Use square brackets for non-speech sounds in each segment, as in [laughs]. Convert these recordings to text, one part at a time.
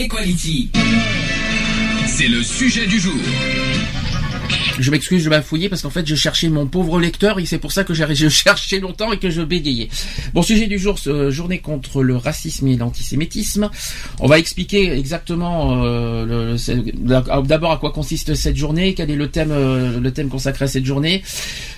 Equality. C'est le sujet du jour. Je m'excuse, je fouiller parce qu'en fait, je cherchais mon pauvre lecteur et c'est pour ça que j'ai cherché longtemps et que je bégayais. Bon, sujet du jour, journée contre le racisme et l'antisémitisme. On va expliquer exactement euh, d'abord à quoi consiste cette journée, quel est le thème, euh, le thème consacré à cette journée,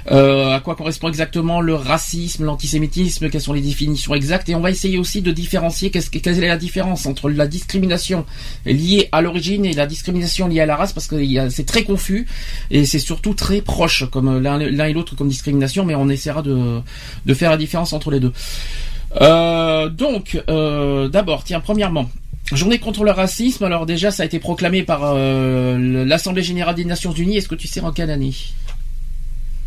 à quoi correspond exactement le racisme, l'antisémitisme, quelles sont les définitions exactes et on va essayer aussi de différencier qu'est-ce, quelle est la différence entre la discrimination liée à l'origine et la discrimination liée à la race parce que c'est très confus et c'est surtout très proche comme l'un et l'autre comme discrimination, mais on essaiera de, de faire la différence entre les deux. Euh, donc, euh, d'abord, tiens, premièrement, Journée contre le racisme. Alors déjà, ça a été proclamé par euh, l'Assemblée générale des Nations Unies. Est-ce que tu sais en quelle année?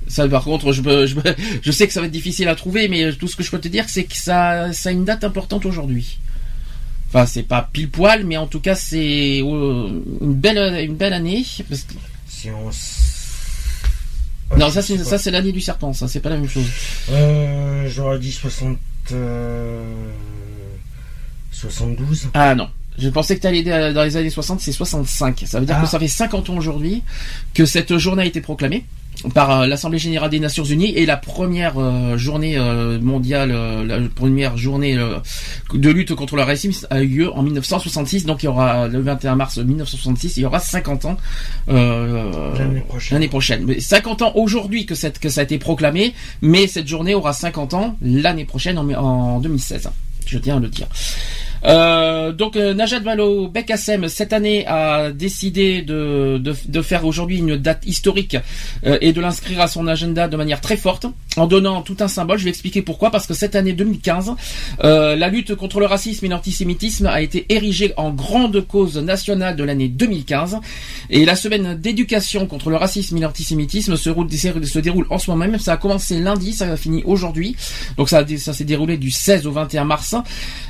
Ça, par contre, je, je, je, sais que ça va être difficile à trouver, mais tout ce que je peux te dire, c'est que ça, ça a une date importante aujourd'hui. Enfin, c'est pas pile poil, mais en tout cas, c'est une belle, une belle année. Parce que... Si on non, ça c'est ça c'est l'année du serpent, ça c'est pas la même chose. Euh, J'aurais dit 60 72. Euh, ah non. Je pensais que tu allais dans les années 60, c'est 65. Ça veut dire que ah. ça fait 50 ans aujourd'hui que cette journée a été proclamée par euh, l'Assemblée générale des Nations Unies et la première euh, journée euh, mondiale, la première journée de lutte contre le racisme a eu lieu en 1966. Donc il y aura le 21 mars 1966, il y aura 50 ans l'année prochaine. prochaine. 50 ans aujourd'hui que, que ça a été proclamé, mais cette journée aura 50 ans l'année prochaine en, en 2016. Je tiens à le dire. Euh, donc euh, Najat Vallaud Bekassem cette année a décidé de, de, faire aujourd'hui une date historique euh, et de l'inscrire à son agenda de manière très forte en donnant tout un symbole. Je vais expliquer pourquoi. Parce que cette année 2015, la lutte contre le racisme et l'antisémitisme a été érigée en grande cause nationale de l'année 2015 et la semaine d'éducation contre le racisme et l'antisémitisme se, se, déroule en ce moment même. Ça a commencé lundi, ça a fini aujourd'hui. Donc ça, ça s'est déroulé du 16 au 21 mars.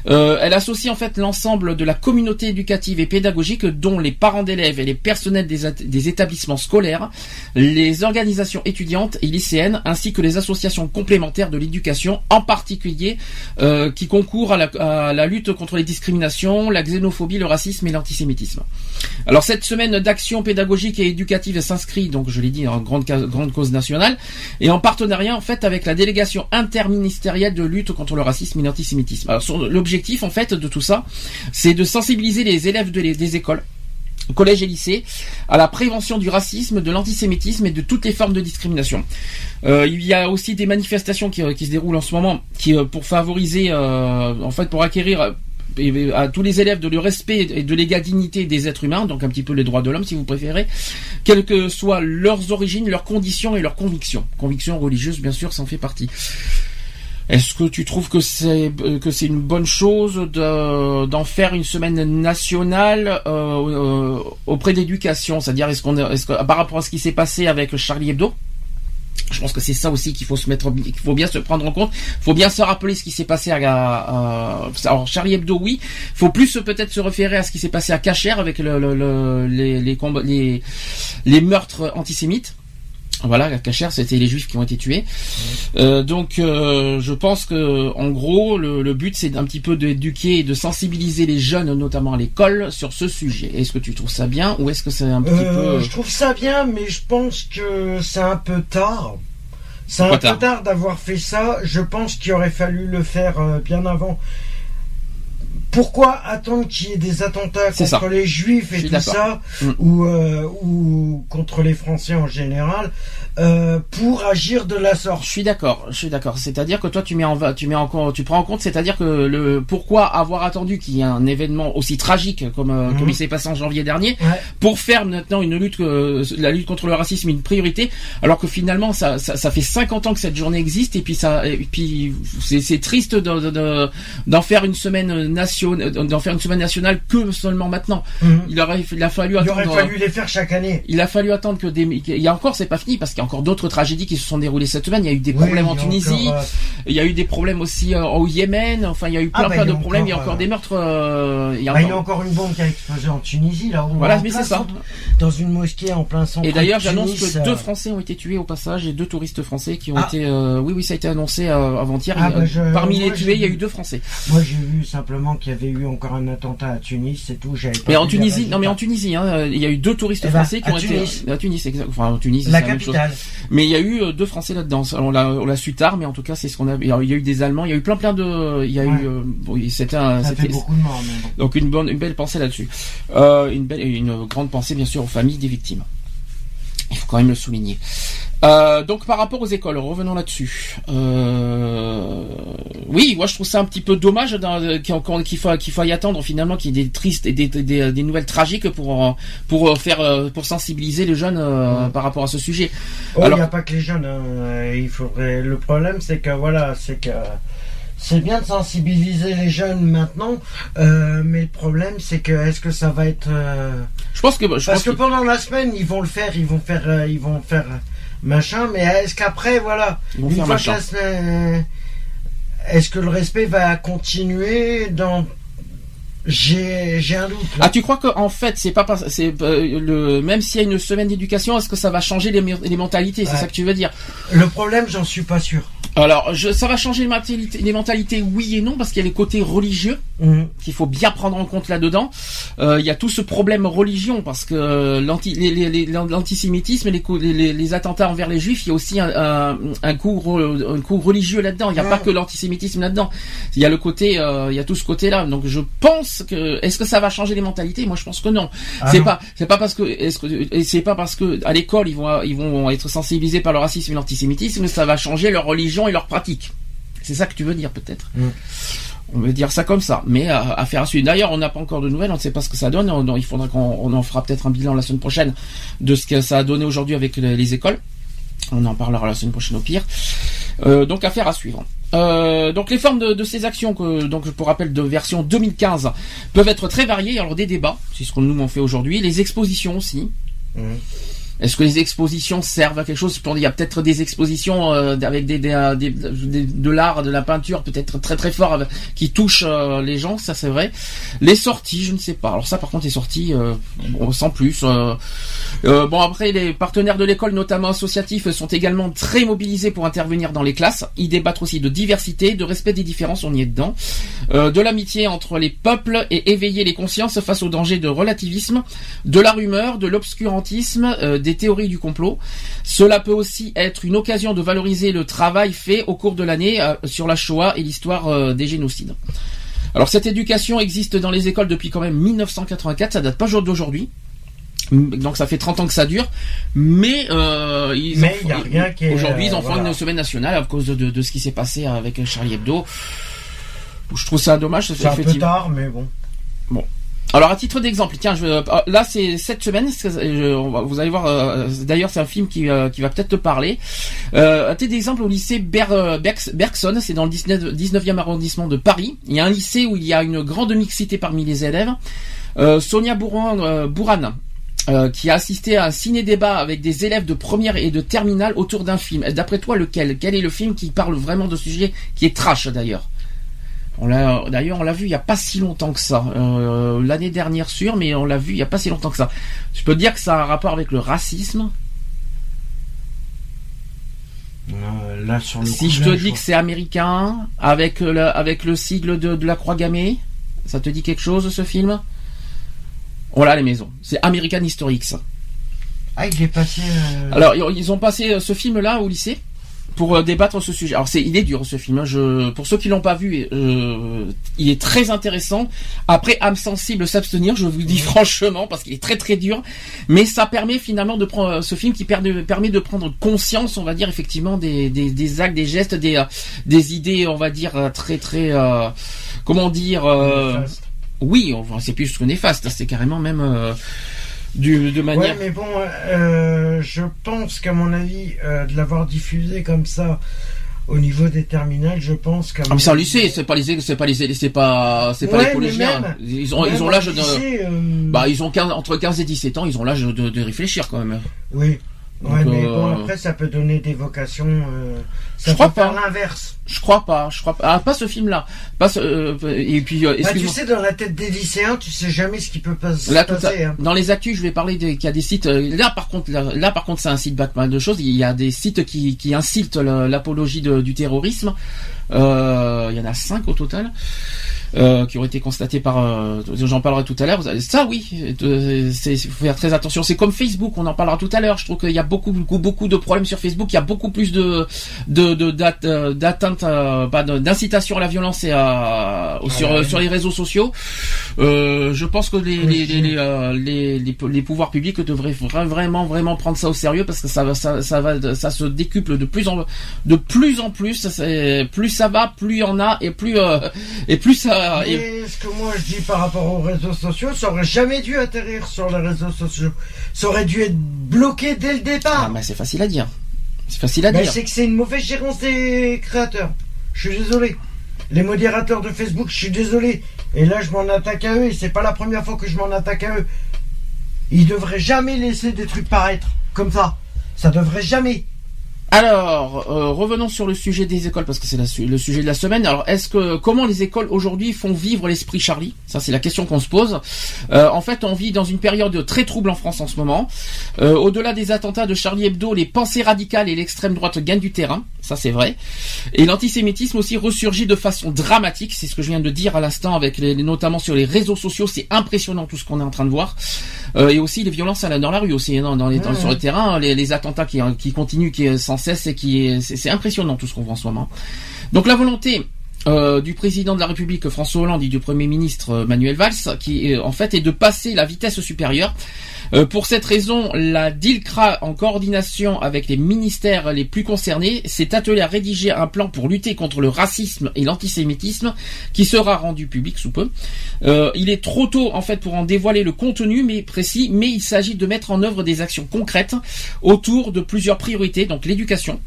elle associe en fait l'ensemble de la communauté éducative et pédagogique, dont les parents d'élèves et les personnels des, établissements scolaires, les organisations étudiantes et lycéennes, ainsi que les associations complémentaires de l'éducation, en particulier euh, qui concourent à la, lutte contre les discriminations, la xénophobie, le racisme et l'antisémitisme. Alors cette semaine d'action pédagogique et éducative s'inscrit, donc je l'ai dit, en grande, grande cause nationale, et en partenariat en fait avec la délégation interministérielle de lutte contre le racisme et l'antisémitisme. Alors l'objectif en fait de tout ça, c'est de sensibiliser les élèves des écoles collèges et lycées, à la prévention du racisme, de l'antisémitisme et de toutes les formes de discrimination. Euh, il y a aussi des manifestations qui, se déroulent en ce moment, euh, pour favoriser, euh, en fait, pour acquérir à tous les élèves de le respect et de l'égalité des êtres humains, donc un petit peu les droits de l'homme si vous préférez, quelles que soient leurs origines, leurs conditions et leurs convictions. Convictions religieuses, bien sûr, ça en fait partie. Est-ce que tu trouves que c'est euh, que c'est une bonne chose d'en faire une semaine nationale euh, euh, auprès d'éducation, c'est-à-dire est-ce qu'on est-ce que par rapport à ce qui s'est passé avec Charlie Hebdo je pense que c'est ça aussi qu'il faut se mettre, qu'il faut bien se prendre en compte. Il faut bien se rappeler ce qui s'est passé à, Charlie Hebdo, oui. Faut plus peut-être se référer à ce qui s'est passé à Cacher avec le, le, les meurtres antisémites. Voilà, la cachère, c'était les juifs qui ont été tués. Euh, donc, euh, je pense que, en gros, le, but, c'est un petit peu d'éduquer et de sensibiliser les jeunes, notamment à l'école, sur ce sujet. Est-ce que tu trouves ça bien ou est-ce que c'est un petit euh, peu... Je trouve ça bien, mais je pense que c'est un peu tard. C'est un peu tard d'avoir fait ça. Je pense qu'il aurait fallu le faire bien avant pourquoi attendre qu'il y ait des attentats contre les juifs et tout ça, mm. ou, euh, ou contre les Français en général euh, pour agir de la sorte. Je suis d'accord, je suis d'accord. C'est-à-dire que toi tu mets en tu mets en tu prends en compte, c'est-à-dire que le pourquoi avoir attendu qu'il y ait un événement aussi tragique comme euh, comme mhm. il s'est passé en janvier dernier pour faire maintenant une lutte euh, la lutte contre le racisme une priorité, alors que finalement ça, ça, ça fait 50 ans que cette journée existe et puis ça et puis c'est triste d'en faire une semaine nationale d'en faire une semaine nationale que seulement maintenant. Mhm. Il aurait il a fallu il aurait fallu les faire chaque année. Il a fallu attendre que des il y a encore c'est pas fini parce qu'il encore d'autres tragédies qui se sont déroulées cette semaine. Il y a eu des problèmes en Tunisie, euh, il y a eu des problèmes aussi euh, au Yémen. Enfin, il y a eu ah, plein, bah, plein de problèmes. il y a encore euh, des meurtres. il, y a bah, encore... encore... une bombe qui a explosé en Tunisie là. Voilà, mais c'est ça. Dans une mosquée en plein centre. Et d'ailleurs, j'annonce que deux Français ont été tués au passage et deux touristes français qui ont ah. été. oui, oui, ça a été annoncé avant-hier. Ah, bah, parmi les tués, il y a eu deux Français. Moi, j'ai vu simplement qu'il y avait eu encore un attentat à Tunis, c'est tout. Mais en Tunisie, non, mais en Tunisie, hein, il y a eu deux touristes eh ben, français qui ont été à Tunis, enfin en Tunisie, la capitale. Mais il y a eu euh, deux Français là-dedans. On l'a, on l'a su tard, mais en tout cas, c'est ce qu'on a. Il y a eu des Allemands, il y a eu plein, plein de. Il y a eu. Euh, c'était un. c'était, beaucoup de morts. Donc une bonne, une belle pensée là-dessus. Euh, une belle, une grande pensée bien sûr aux familles des victimes. Il faut quand même le souligner. Euh, donc par rapport aux écoles, revenons là-dessus. Euh, oui, moi je trouve ça un petit peu dommage qu'il faut qu'il y attendre finalement qu'il y ait des tristes et des, nouvelles tragiques pour pour faire pour sensibiliser les jeunes euh, par rapport à ce sujet. Oh, il n'y a pas que les jeunes. Hein. Il faudrait. Le problème c'est que voilà, c'est que c'est bien de sensibiliser les jeunes maintenant, mais le problème c'est que est-ce que ça va être Je pense que parce que, pendant la semaine ils vont le faire, ils vont faire, ils vont faire machin, mais est-ce qu'après, voilà, une fois est-ce que le respect va continuer dans j'ai un doute. Ah, tu crois qu'en fait, c'est pas c'est euh, le même s'il y a une semaine d'éducation, est-ce que ça va changer les, les mentalités C'est ça que tu veux dire? Le problème, j'en suis pas sûr. Alors, je, ça va changer les mentalités, les mentalités, oui et non, parce qu'il y a les côtés religieux mhm. qu'il faut bien prendre en compte là-dedans. Euh, il y a tout ce problème religion, parce que l'antisémitisme et les, les, attentats envers les juifs, il y a aussi un, un, coup, un coup religieux là-dedans. Il n'y a pas que l'antisémitisme là-dedans. Il y a le côté, euh, il y a tout ce côté-là. Donc, je pense que, est-ce que ça va changer les mentalités? Moi, je pense que non. Ah c'est pas, c'est pas parce que, est-ce que, c'est pas parce que à l'école ils vont, ils vont être sensibilisés par le racisme et l'antisémitisme ça va changer leur religion et leur pratique. C'est ça que tu veux dire peut-être? Mm. On veut dire ça comme ça, mais à, faire à suivre. D'ailleurs, on n'a pas encore de nouvelles, on ne sait pas ce que ça donne. il faudra qu'on en fera peut-être un bilan la semaine prochaine de ce que ça a donné aujourd'hui avec les, écoles. On en parlera la semaine prochaine au pire. Euh, donc affaire à suivre. Euh, donc les formes de, ces actions que donc pour rappel de version 2015 peuvent être très variées. Alors des débats, c'est ce qu'on nous en fait aujourd'hui, les expositions aussi. Mm. Est-ce que les expositions servent à quelque chose? Il y a peut-être des expositions euh, avec des, des, de l'art, de la peinture, peut-être très très fort, qui touchent euh, les gens, ça c'est vrai. Les sorties, je ne sais pas. Alors ça, par contre, les sorties, euh, sans plus. bon après, les partenaires de l'école, notamment associatifs, sont également très mobilisés pour intervenir dans les classes. Ils débattent aussi de diversité, de respect des différences, on y est dedans, de l'amitié entre les peuples et éveiller les consciences face aux dangers de relativisme, de la rumeur, de l'obscurantisme des théories du complot. Cela peut aussi être une occasion de valoriser le travail fait au cours de l'année euh, sur la Shoah et l'histoire euh, des génocides. Alors cette éducation existe dans les écoles depuis quand même 1984, ça date pas d'aujourd'hui. Donc ça fait 30 ans que ça dure, mais, euh, ils aujourd'hui ils en font une semaine nationale à cause de, ce qui s'est passé avec Charlie Hebdo. Je trouve ça dommage. C'est un peu tard, mais bon. Bon, alors à titre d'exemple, tiens, euh, là c'est cette semaine, vous allez voir. Euh, d'ailleurs, c'est un film qui, euh, va peut-être te parler. Euh, un titre d'exemple au lycée Ber, Bergson, c'est dans le 19, 19e arrondissement de Paris. Il y a un lycée où il y a une grande mixité parmi les élèves. Sonia Bourran, Bourran, qui a assisté à un ciné-débat avec des élèves de première et de terminale autour d'un film. D'après toi, lequel? Quel est le film qui parle vraiment de sujet qui est trash d'ailleurs? On l'a, d'ailleurs, on l'a vu il y a pas si longtemps que ça. Euh, l'année dernière, sûr, mais on l'a vu il y a pas si longtemps que ça. Je peux dire que ça a un rapport avec le racisme. Euh, là, sur le si je te dis que c'est américain, avec le, avec le sigle de, la croix gammée, ça te dit quelque chose ce film? Voilà les maisons. C'est American Historics. Ah, il est passé. Euh, Alors, ils ont passé ce film-là au lycée pour euh, débattre ce sujet. Alors c'est, il est dur ce film. Hein. Je, pour ceux qui l'ont pas vu, euh, il est très intéressant. Après, âme sensible, s'abstenir, je vous le dis franchement, parce qu'il est très très dur. Mais ça permet finalement de prendre ce film qui permet, de prendre conscience, on va dire effectivement des, des, des actes, des gestes, des, des idées, on va dire très très, comment dire. oui, c'est plus que néfaste. C'est carrément même de manière. Ouais, mais bon, euh, je pense qu'à mon avis, euh, de l'avoir diffusé comme ça au niveau des terminales, je pense qu'à. Ah, mais c'est un lycée, c'est pas les, c'est pas les, c'est pas, c'est pas les collégiens. Ils ont, ils ont l'âge de. Euh, bah, ils ont entre 15 et 17 ans, ils ont l'âge de, de réfléchir quand même. Oui. Ouais, mais bon, euh, après, ça peut donner des vocations. Euh, ça je crois pas. l'inverse. Je crois pas. Je crois pas. Ah, pas ce film-là. Pas euh, et puis. Bah, tu sais, dans la tête des lycéens, tu sais jamais ce qui peut pas se passer. Hein. Dans les actus, je vais parler qu'il y a des sites. Là, par contre, là, par contre, c'est un site mal de choses. Il y a des sites qui, qui incitent l'apologie du terrorisme. Il y en a cinq au total. Euh, qui ont été constatés par, euh, j'en parlerai tout à l'heure. Ça, oui, il faut faire très attention. C'est comme Facebook, on en parlera tout à l'heure. Je trouve qu'il y a beaucoup, beaucoup, beaucoup de problèmes sur Facebook. Il y a beaucoup plus de, de, de d'atteinte, euh, d'incitation à la violence et à, sur, ah sur les réseaux sociaux. Euh, je pense que les, les, les, les, les, pouvoirs publics devraient vraiment, vraiment prendre ça au sérieux parce que ça va, ça, ça va, ça se décuple de plus en, de plus en plus. Plus ça va, plus il y en a et plus, et plus ça mais ce que moi je dis par rapport aux réseaux sociaux, ça aurait jamais dû atterrir sur les réseaux sociaux. Ça aurait dû être bloqué dès le départ. Ah, mais c'est facile à dire. C'est facile à mais dire. C'est que c'est une mauvaise gérance des créateurs. Je suis désolé. Les modérateurs de Facebook, je suis désolé. Et là, je m'en attaque à eux et c'est pas la première fois que je m'en attaque à eux. Ils devraient jamais laisser des trucs paraître comme ça. Ça devrait jamais. Alors, euh, revenons sur le sujet des écoles parce que c'est le sujet de la semaine. Alors, est-ce que comment les écoles aujourd'hui font vivre l'esprit Charlie? Ça, c'est la question qu'on se pose. Euh, en fait, on vit dans une période très trouble en France en ce moment. Euh, au-delà des attentats de Charlie Hebdo, les pensées radicales et l'extrême droite gagnent du terrain. Ça, c'est vrai. Et l'antisémitisme aussi ressurgit de façon dramatique. C'est ce que je viens de dire à l'instant, avec les, notamment sur les réseaux sociaux. C'est impressionnant tout ce qu'on est en train de voir. Et aussi les violences dans la rue aussi, hein, dans, les, sur le terrain, les, attentats qui, qui continuent, qui sans cesse et qui est, c'est impressionnant tout ce qu'on voit en ce moment. Donc la volonté euh, du président de la République François Hollande et du Premier ministre euh, Manuel Valls, qui en fait est de passer la vitesse supérieure. Euh, pour cette raison, la DILCRA, en coordination avec les ministères les plus concernés, s'est attelée à rédiger un plan pour lutter contre le racisme et l'antisémitisme, qui sera rendu public sous peu. il est trop tôt en fait pour en dévoiler le contenu, mais précis, mais il s'agit de mettre en œuvre des actions concrètes autour de plusieurs priorités, donc l'éducation,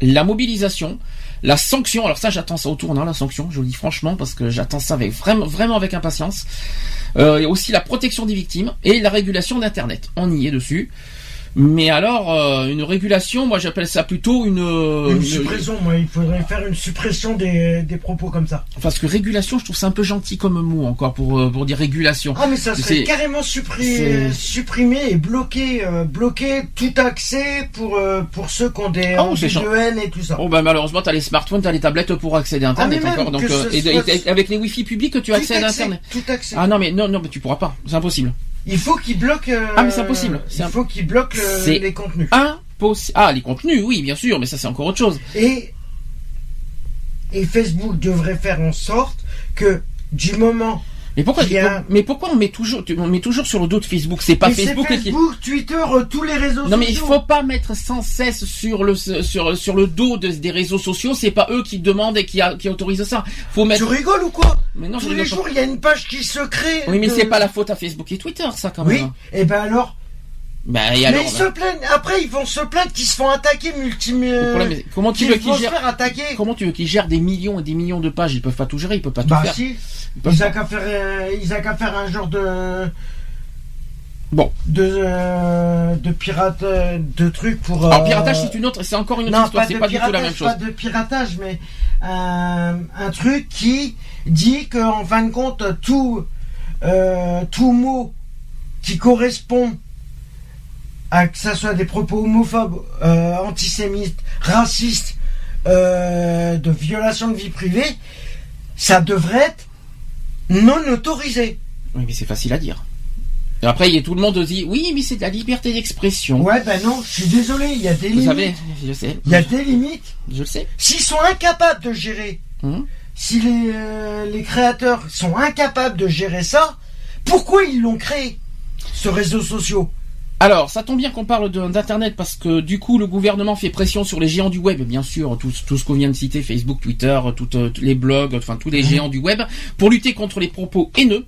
la mobilisation, la sanction, alors ça j'attends ça au tournant, la sanction, je vous le dis franchement, parce que j'attends ça avec vraiment, vraiment avec impatience. Euh, et aussi la protection des victimes et la régulation d'Internet. On y est dessus. Mais alors, euh, une régulation, moi j'appelle ça plutôt une... Une, suppression, moi, il faudrait faire une suppression des, des, propos comme ça. Parce que régulation, je trouve ça un peu gentil comme mot encore pour, euh, pour dire régulation. Ah mais ça serait carrément supprimé, supprimé et bloqué, euh, bloqué tout accès pour, pour ceux qui ont des oh, de haine et tout ça. Oh bah malheureusement, t'as les smartphones, t'as les tablettes pour accéder à Internet ah, encore. Donc, et, avec les Wi-Fi publics, tu accèdes à Internet. Tout accès. Ah non mais non, non mais tu pourras pas, c'est impossible. Il faut qu'il bloque. Euh, ah mais c'est impossible. Il faut qu'il bloque les contenus. Impossible. Ah les contenus, oui, bien sûr, mais ça c'est encore autre chose. Et et Facebook devrait faire en sorte que du moment mais pourquoi, mais pourquoi on met toujours, on met toujours sur le dos de Facebook? C'est pas Facebook, Facebook Twitter, euh, tous les réseaux sociaux. Non mais il faut pas mettre sans cesse sur le sur sur le dos des réseaux sociaux. C'est pas eux qui demandent et qui, qui autorisent ça. Faut mettre. Tu rigoles ou quoi? Mais non, tous les jours il y a une page qui se crée. Oui, mais c'est pas la faute à Facebook et Twitter, ça quand même. Oui. Et eh ben alors. Bah, et alors, mais ils se plaignent. Après, ils vont se plaindre qu'ils se font attaquer multi. comment tu veux qu'ils gèrent Comment tu veux qu'ils gèrent des millions et des millions de pages? Ils peuvent pas tout gérer. Ils peuvent pas tout bah, faire. Si. Ils n'ont qu'à faire, euh, qu'à faire un genre de. Bon. De, euh, de pirate, euh, de trucs pour. Alors, piratage, c'est une autre, c'est encore une autre histoire, c'est pas du tout la même chose. Pas de piratage, mais un truc qui dit qu'en fin de compte, tout, tout mot qui correspond à que ça soit des propos homophobes, antisémites, racistes, de violation de vie privée, ça devrait être non autorisé. Oui, mais c'est facile à dire. après, il y a tout le monde dit oui, mais c'est de la liberté d'expression. Ouais, ben non, je suis désolé, il y a des limites. Vous savez, je sais. Il y a des limites. Je le sais. S'ils sont incapables de gérer, hum. si les, euh, les créateurs sont incapables de gérer ça, pourquoi ils l'ont créé, ce réseau social? Alors, ça tombe bien qu'on parle d'Internet parce que du coup, le gouvernement fait pression sur les géants du web, bien sûr, tout, tout ce qu'on vient de citer, Facebook, Twitter, tous les blogs, enfin tous les mhm. géants du web, pour lutter contre les propos haineux.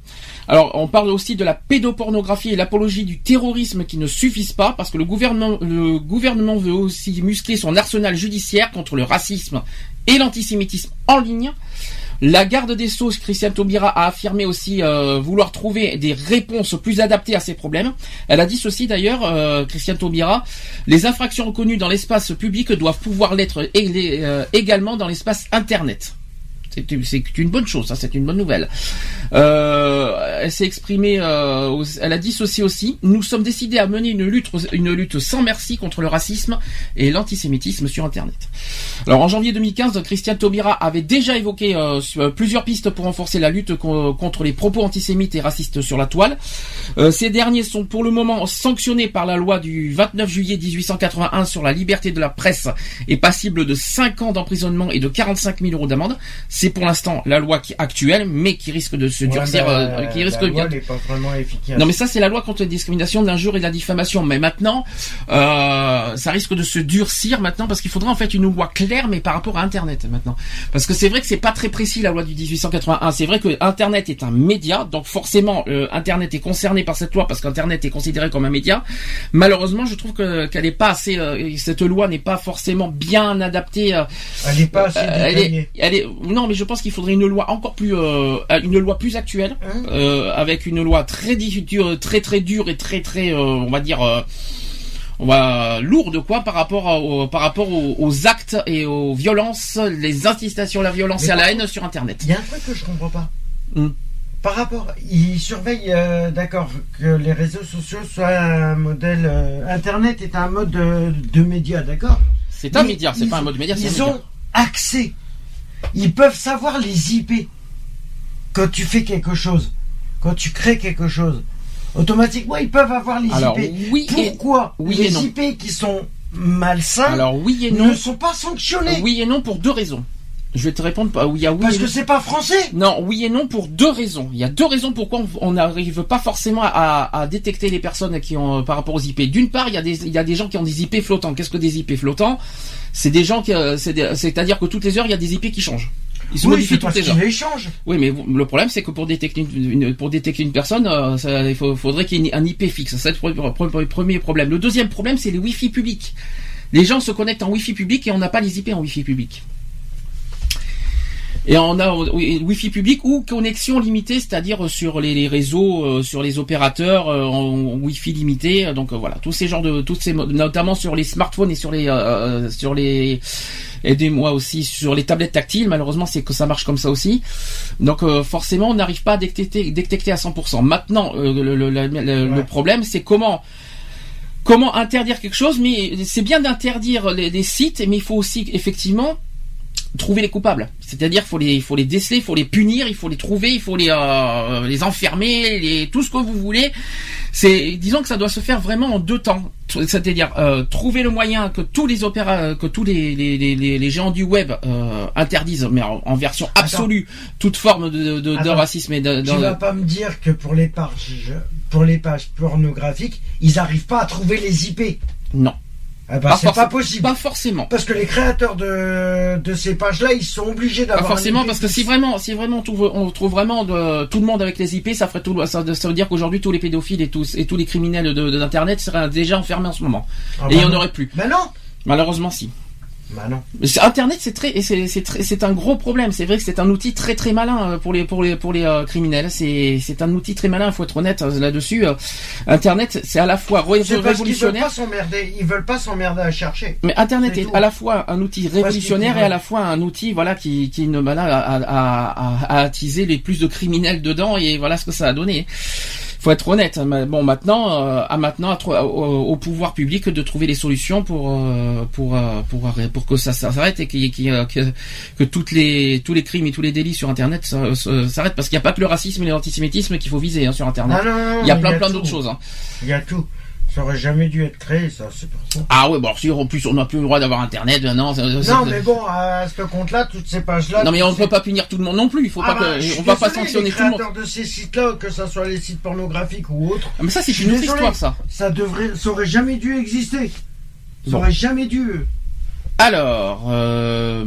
Alors, on parle aussi de la pédopornographie et l'apologie du terrorisme qui ne suffisent pas parce que le gouvernement, le gouvernement veut aussi muscler son arsenal judiciaire contre le racisme et l'antisémitisme en ligne. La garde des Sceaux, Christiane Taubira, a affirmé aussi euh, vouloir trouver des réponses plus adaptées à ces problèmes. Elle a dit ceci d'ailleurs, euh, Christiane Taubira, les infractions reconnues dans l'espace public doivent pouvoir l'être euh, également dans l'espace Internet. C'est une bonne chose, ça, c'est une bonne nouvelle. Euh, elle s'est exprimée, euh, elle a dit ceci aussi. Nous sommes décidés à mener une lutte, une lutte sans merci contre le racisme et l'antisémitisme sur Internet. Alors en janvier 2015, Christiane Taubira avait déjà évoqué euh, plusieurs pistes pour renforcer la lutte contre les propos antisémites et racistes sur la toile. ces derniers sont pour le moment sanctionnés par la loi du 29 juillet 1881 sur la liberté de la presse et passibles de 5 ans d'emprisonnement et de 45 000 euros d'amende. C'est pour l'instant la loi actuelle, mais qui risque de se durcir, euh, qui risque la loi n'est pas vraiment efficace. Non, mais ça c'est la loi contre la discrimination, l'injure et la diffamation. Mais maintenant, euh, ça risque de se durcir maintenant parce qu'il faudra en fait une loi claire, mais par rapport à Internet maintenant. Parce que c'est vrai que c'est pas très précis la loi du 1881. C'est vrai que Internet est un média, donc forcément euh, Internet est concerné par cette loi parce qu'Internet est considéré comme un média. Malheureusement, je trouve que qu'elle n'est pas assez, euh, cette loi n'est pas forcément bien adaptée. Euh, elle n'est pas assez elle est, elle est, non, je pense qu'il faudrait une loi encore plus, euh, une loi plus actuelle, hein euh, avec une loi très dure, très très dure et très très, euh, on va dire, on va lourde quoi par rapport par rapport aux, actes et aux violences, les incitations à la violence et à la haine sur Internet. Il y a un truc que je comprends pas. Hmm. Par rapport, ils surveillent, d'accord, que les réseaux sociaux soient un modèle. Internet est un mode de, de média, d'accord. C'est un média, c'est pas un mode média. Ils ont accès ils peuvent savoir les IP. Quand tu fais quelque chose, quand tu crées quelque chose, automatiquement ils peuvent avoir les IP. Oui Pourquoi oui les IP qui sont malsains Alors oui et non. ne sont pas sanctionnés Oui et non pour deux raisons. Je vais te répondre pas oui à oui. Parce que c'est pas français. Non, oui et non pour deux raisons. Il y a deux raisons pourquoi on n'arrive pas forcément à, détecter les personnes qui ont par rapport aux IP. D'une part, il y a des il y a des gens qui ont des IP flottants. Qu'est-ce que des IP flottants? C'est des gens qui euh, c'est-à-dire que toutes les heures il y a des IP qui changent. Ils se modifient toutes les heures. Oui, mais le problème c'est que pour détecter une, pour détecter une personne, euh, ça, il faudrait qu'il y ait un IP fixe. C'est le premier problème. Le deuxième problème c'est les Wi-Fi publics. Les gens se connectent en Wi-Fi public et on n'a pas les IP en Wi-Fi public. Et on a Wi-Fi public ou connexion limitée, c'est-à-dire sur les, réseaux, euh, sur les opérateurs euh, en Wi-Fi limité. Donc euh, voilà, tous ces genres de, toutes ces, notamment sur les smartphones et sur les, sur les, aidez-moi aussi sur les tablettes tactiles. Malheureusement, c'est que ça marche comme ça aussi. Donc forcément, on n'arrive pas à détecter, détecter à 100%. Maintenant, le, problème, c'est comment comment interdire quelque chose. Mais c'est bien d'interdire les, les sites, mais il faut aussi effectivement trouver les coupables. C'est-à-dire, faut les, faut les déceler, il faut les punir, il faut les trouver, il faut les, euh, les enfermer, les, tout ce que vous voulez. C'est, disons que ça doit se faire vraiment en deux temps. C'est-à-dire euh, trouver le moyen que tous les opéras, que tous les, les, les, les géants du web euh, interdisent, mais en, version absolue, toute forme de, de, de racisme et de. Tu vas pas me dire que pour les pages, pour les pages pornographiques, ils arrivent pas à trouver les IP. Non. Ah bah, c'est pas possible. Pas forcément. Parce que les créateurs de, de ces pages-là, ils sont obligés d'avoir. Pas forcément, parce que si vraiment, si vraiment on trouve, on trouve vraiment de, tout le monde avec les IP, ça ferait tout, ça, veut dire qu'aujourd'hui tous les pédophiles et tous et tous les criminels de, d'internet seraient déjà enfermés en ce moment. Ah et il y bah en aurait plus. Mais non. Malheureusement, si. Bah non. Internet c'est très c'est c'est un gros problème. C'est vrai que c'est un outil très très malin euh, pour les pour les pour les euh, criminels. C'est c'est un outil très malin. Il faut être honnête euh, là-dessus. Internet c'est à la fois révolutionnaire. Ils veulent pas s'emmerder. Ils veulent pas s'emmerder à chercher. Mais Internet est, à la fois un outil révolutionnaire et à la fois un outil voilà qui qui ne à, à, à, à attiser les plus de criminels dedans et voilà ce que ça a donné faut être honnête. Bon, maintenant, euh, à maintenant au, pouvoir public de trouver les solutions pour euh, pour euh, pour pour, que ça, s'arrête et que, que toutes les tous les crimes et tous les délits sur Internet s'arrêtent parce qu'il n'y a pas que le racisme et l'antisémitisme qu'il faut viser hein, sur Internet. Ah il y a plein plein d'autres choses. Hein. Il y a tout. Ça aurait jamais dû être créé, ça, c'est pour ça. Ah ouais, bon, si en plus on n'a plus le droit d'avoir Internet, non. Non, mais bon, à ce compte-là, toutes ces pages-là. Non, mais on ne peut pas punir tout le monde non plus. Il faut ah pas bah, que, on va pas sanctionner tout le monde. de ces sites-là, que ce soit les sites pornographiques ou autres. Ah, mais ça, c'est une autre histoire, ça. Ça devrait, ça aurait jamais dû exister. Ça aurait jamais dû. Alors, euh,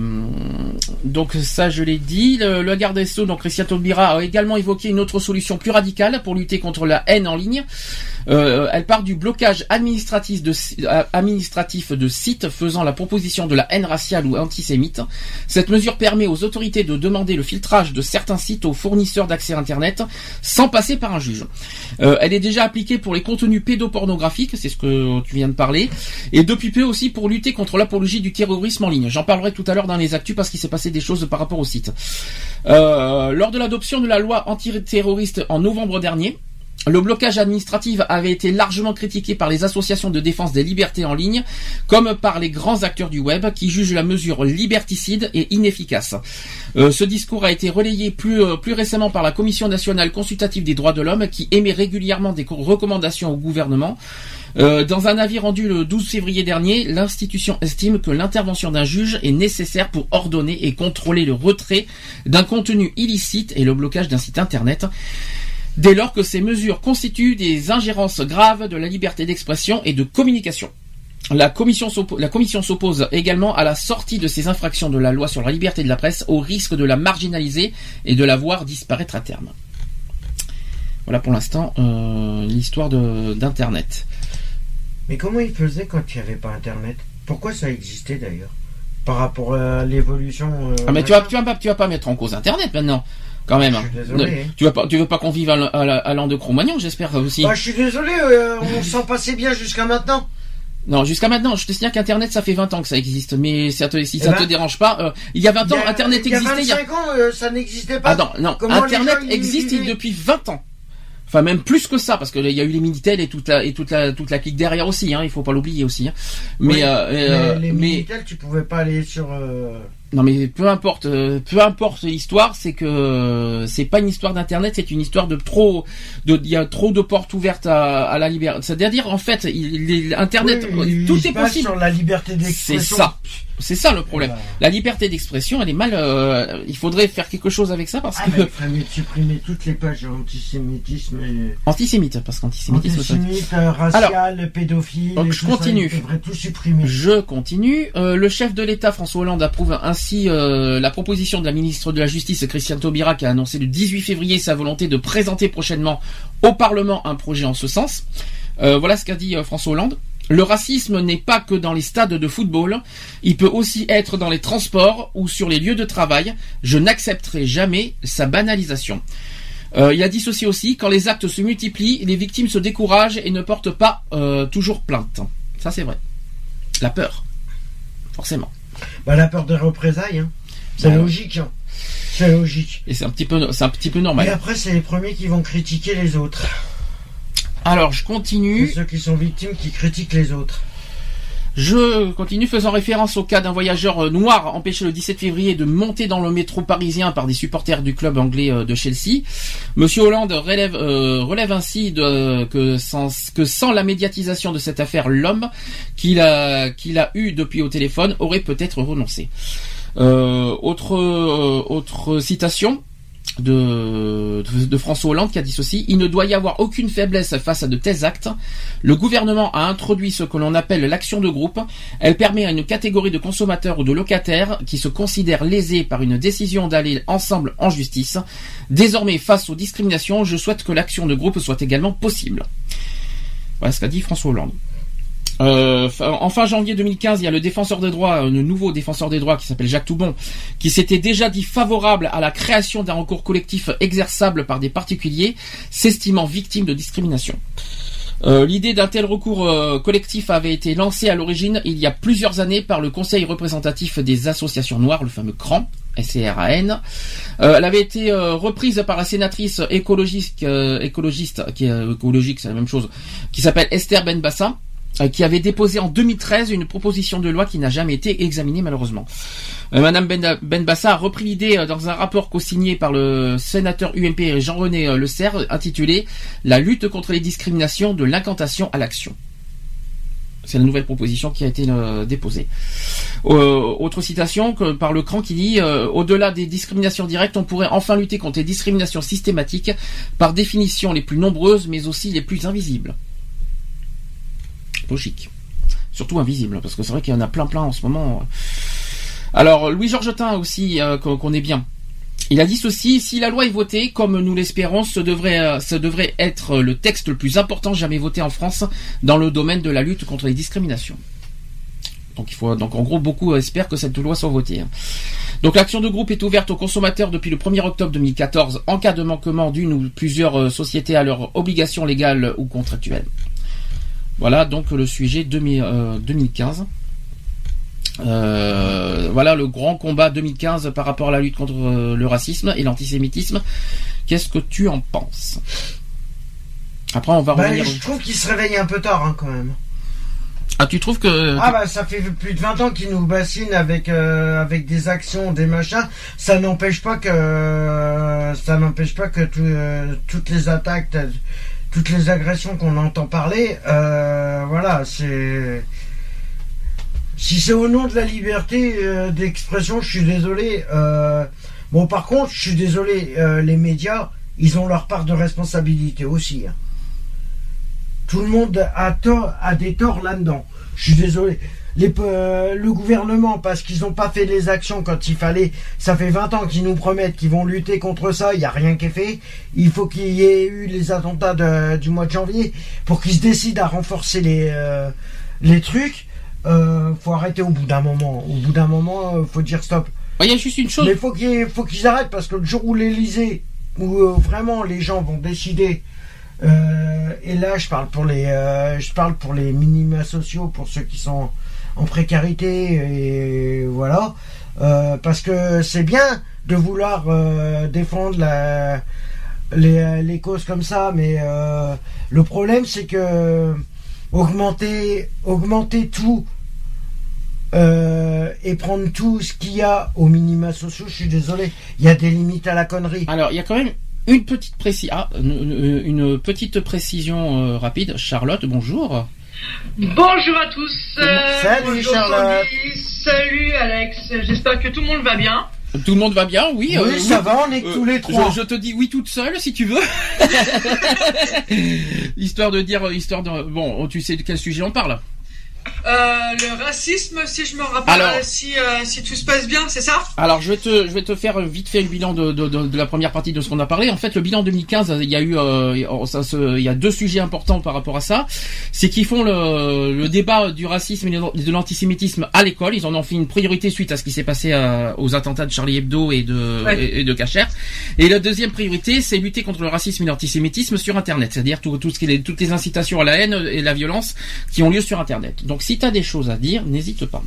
donc ça je l'ai dit, le, garde des Sceaux, donc Christian Taubira, a également évoqué une autre solution plus radicale pour lutter contre la haine en ligne. Euh, elle part du blocage administratif de, euh, sites faisant la proposition de la haine raciale ou antisémite. Cette mesure permet aux autorités de demander le filtrage de certains sites aux fournisseurs d'accès Internet sans passer par un juge. Euh, elle est déjà appliquée pour les contenus pédopornographiques, c'est ce que tu viens de parler, et depuis peu aussi pour lutter contre l'apologie du terrorisme en ligne. J'en parlerai tout à l'heure dans les actus parce qu'il s'est passé des choses par rapport au site. Lors de l'adoption de la loi antiterroriste en novembre dernier, le blocage administratif avait été largement critiqué par les associations de défense des libertés en ligne, comme par les grands acteurs du web qui jugent la mesure liberticide et inefficace. Euh, ce discours a été relayé plus, euh, plus récemment par la Commission nationale consultative des droits de l'homme qui émet régulièrement des recommandations au gouvernement. Euh, dans un avis rendu le 12 février dernier, l'institution estime que l'intervention d'un juge est nécessaire pour ordonner et contrôler le retrait d'un contenu illicite et le blocage d'un site internet dès lors que ces mesures constituent des ingérences graves de la liberté d'expression et de communication. La commission s'oppose également à la sortie de ces infractions de la loi sur la liberté de la presse au risque de la marginaliser et de la voir disparaître à terme. Voilà pour l'instant euh, l'histoire d'Internet. Mais comment ils faisaient quand il n'y avait pas Internet? Pourquoi ça existait d'ailleurs? Par rapport à l'évolution. Euh, ah mais tu vas, tu, vas tu vas pas mettre en cause Internet maintenant quand même. tu veux pas, tu veux pas qu'on vive à, l'an de Cro-Magnon, j'espère aussi. Bah, je suis désolé, euh, on s'en passait bien jusqu'à maintenant. Non, jusqu'à maintenant, je te signale qu'Internet, ça fait 20 ans que ça existe. Mais si ça te, si eh ça ben, te dérange pas, euh, il y a 20 ans, Internet existait. Il y a 25 ans, euh, ça n'existait pas. Ah non, non, Internet existe depuis 20 ans. Enfin, même plus que ça, parce qu'il y a eu les Minitel et toute la, et toute la, toute la clique derrière aussi, hein, il faut pas l'oublier aussi. Hein. Mais, les Minitel, tu pouvais pas aller sur... Non mais peu importe, euh, peu importe l'histoire, c'est que c'est pas une histoire d'internet, c'est une histoire de trop, de il y a trop de portes ouvertes à, la liberté. C'est-à-dire en fait, il, internet, tout est possible. Sur la liberté d'expression. C'est ça. C'est ça le problème. La liberté d'expression, elle est mal. Euh, il faudrait faire quelque chose avec ça parce ah, que. Il supprimer toutes les pages antisémitisme. Et... Antisémite, parce qu'antisémitisme. Antisémite, euh, racial, pédophile. Donc je continue. tout supprimer. Je continue. Euh, le chef de l'État François Hollande approuve ainsi la proposition de la ministre de la Justice Christiane Taubira qui a annoncé le 18 février sa volonté de présenter prochainement au Parlement un projet en ce sens. voilà ce qu'a dit François Hollande. Le racisme n'est pas que dans les stades de football, il peut aussi être dans les transports ou sur les lieux de travail. Je n'accepterai jamais sa banalisation. Euh, il a dissocié aussi, quand les actes se multiplient, les victimes se découragent et ne portent pas euh, toujours plainte. Ça c'est vrai. La peur, forcément. Bah, la peur des représailles, hein. c'est bah, logique. Hein. C'est logique. Et c'est un petit peu, c'est un petit peu normal. Et après, c'est les premiers qui vont critiquer les autres. Alors, je continue. ceux qui sont victimes qui critiquent les autres. Je continue faisant référence au cas d'un voyageur euh, noir empêché le 17 février de monter dans le métro parisien par des supporters du club anglais euh, de Chelsea. Monsieur Hollande relève, euh, ainsi que, sans, la médiatisation de cette affaire, l'homme qu'il a, eu depuis au téléphone aurait peut-être renoncé. autre citation de, François Hollande qui a dit ceci, il ne doit y avoir aucune faiblesse face à de tels actes. Le gouvernement a introduit ce que l'on appelle l'action de groupe. Elle permet à une catégorie de consommateurs ou de locataires qui se considèrent lésés par une décision d'aller ensemble en justice. Désormais, face aux discriminations, je souhaite que l'action de groupe soit également possible. Voilà ce qu'a dit François Hollande. Euh, en fin janvier 2015, il y a le défenseur des droits, le nouveau défenseur des droits qui s'appelle Jacques Toubon, qui s'était déjà dit favorable à la création d'un recours collectif exerçable par des particuliers s'estimant victimes de discrimination. Euh, l'idée d'un tel recours euh, collectif avait été lancée à l'origine il y a plusieurs années par le Conseil représentatif des associations noires, le fameux CRAN, S-C-R-A-N. elle avait été reprise par la sénatrice écologiste, écologiste qui est écologique, c'est la même chose, qui s'appelle Esther Benbassa euh, qui avait déposé en 2013 une proposition de loi qui n'a jamais été examinée malheureusement. Euh, Madame ben, Benbassa a repris l'idée euh, dans un rapport co-signé par le sénateur UMP Jean-René Le Serre intitulé La lutte contre les discriminations de l'incantation à l'action. C'est la nouvelle proposition qui a été déposée. autre citation que, par le CRAN qui dit Au-delà des discriminations directes, on pourrait enfin lutter contre les discriminations systématiques, par définition les plus nombreuses, mais aussi les plus invisibles logique. Surtout invisible, parce que c'est vrai qu'il y en a plein plein en ce moment. Alors, Louis Georgetin aussi, euh, qu'on est bien. Il a dit ceci, si la loi est votée, comme nous l'espérons, ce devrait, euh, ce devrait être le texte le plus important jamais voté en France dans le domaine de la lutte contre les discriminations. Donc il faut, donc en gros, beaucoup espèrent que cette loi soit votée. Donc l'action de groupe est ouverte aux consommateurs depuis le 1er octobre 2014 en cas de manquement d'une ou plusieurs euh, sociétés à leurs obligations légales ou contractuelles. Voilà donc le sujet 2015. Euh, euh, voilà le grand combat 2015 par rapport à la lutte contre euh, le racisme et l'antisémitisme. Qu'est-ce que tu en penses? Après, on va bah, revenir. Je trouve qu'il se réveille un peu tard hein, quand même. Ah, tu trouves que Ah bah ça fait plus de 20 ans qu'il nous bassine avec avec des actions, des machins. Ça n'empêche pas que ça n'empêche pas que toutes les attaques toutes les agressions qu'on entend parler, euh, voilà, c'est. Si c'est au nom de la liberté euh, d'expression, je suis désolé. Euh, bon, par contre, je suis désolé, les médias, ils ont leur part de responsabilité aussi. Hein. Tout le monde a, tort, a des torts là-dedans. Je suis désolé les, euh, le gouvernement, parce qu'ils n'ont pas fait les actions quand il fallait, ça fait 20 ans qu'ils nous promettent qu'ils vont lutter contre ça, il n'y a rien qui est fait. Il faut qu'il y ait eu les attentats du mois de janvier pour qu'ils se décident à renforcer les, euh, les trucs. Euh, faut arrêter au bout d'un moment. Au bout d'un moment, euh, faut dire stop. Il y a juste une chose. Mais faut qu'il faut qu'ils arrêtent parce que le jour où l'Elysée, où vraiment les gens vont décider et là, je parle pour les, je parle pour les minima sociaux, pour ceux qui sont en précarité et voilà euh, parce que c'est bien de vouloir euh, défendre les, causes comme ça mais euh, le problème c'est que augmenter augmenter tout et prendre tout ce qu'il y a aux minima sociaux, je suis désolé, il y a des limites à la connerie. Alors, il y a quand même une petite, ah, une, petite précision rapide. Charlotte, bonjour. Bonjour à tous. Euh, salut Charlotte. Salut Alex. J'espère que tout le monde va bien. Tout le monde va bien, oui. Oui, euh, ça va, on est tous les trois. Je, te dis oui toute seule si tu veux. [laughs] histoire de dire, histoire de. Bon, tu sais de quel sujet on parle. Euh, le racisme, si je me rappelle, si, euh, si tout se passe bien, c'est ça? Alors, je vais te, je vais te faire vite fait le bilan de, de, de, la première partie de ce qu'on a parlé. En fait, le bilan 2015, il y a eu, euh, ça, il y a deux sujets importants par rapport à ça. C'est qu'ils font le, le débat du racisme et de l'antisémitisme à l'école. Ils en ont fait une priorité suite à ce qui s'est passé euh, aux attentats de Charlie Hebdo et de, et, de Cacher. Et la deuxième priorité, c'est lutter contre le racisme et l'antisémitisme sur Internet, c'est-à-dire tout, tout ce qui est, toutes les incitations à la haine et la violence qui ont lieu sur Internet. Donc, si tu as des choses à dire, n'hésite pas.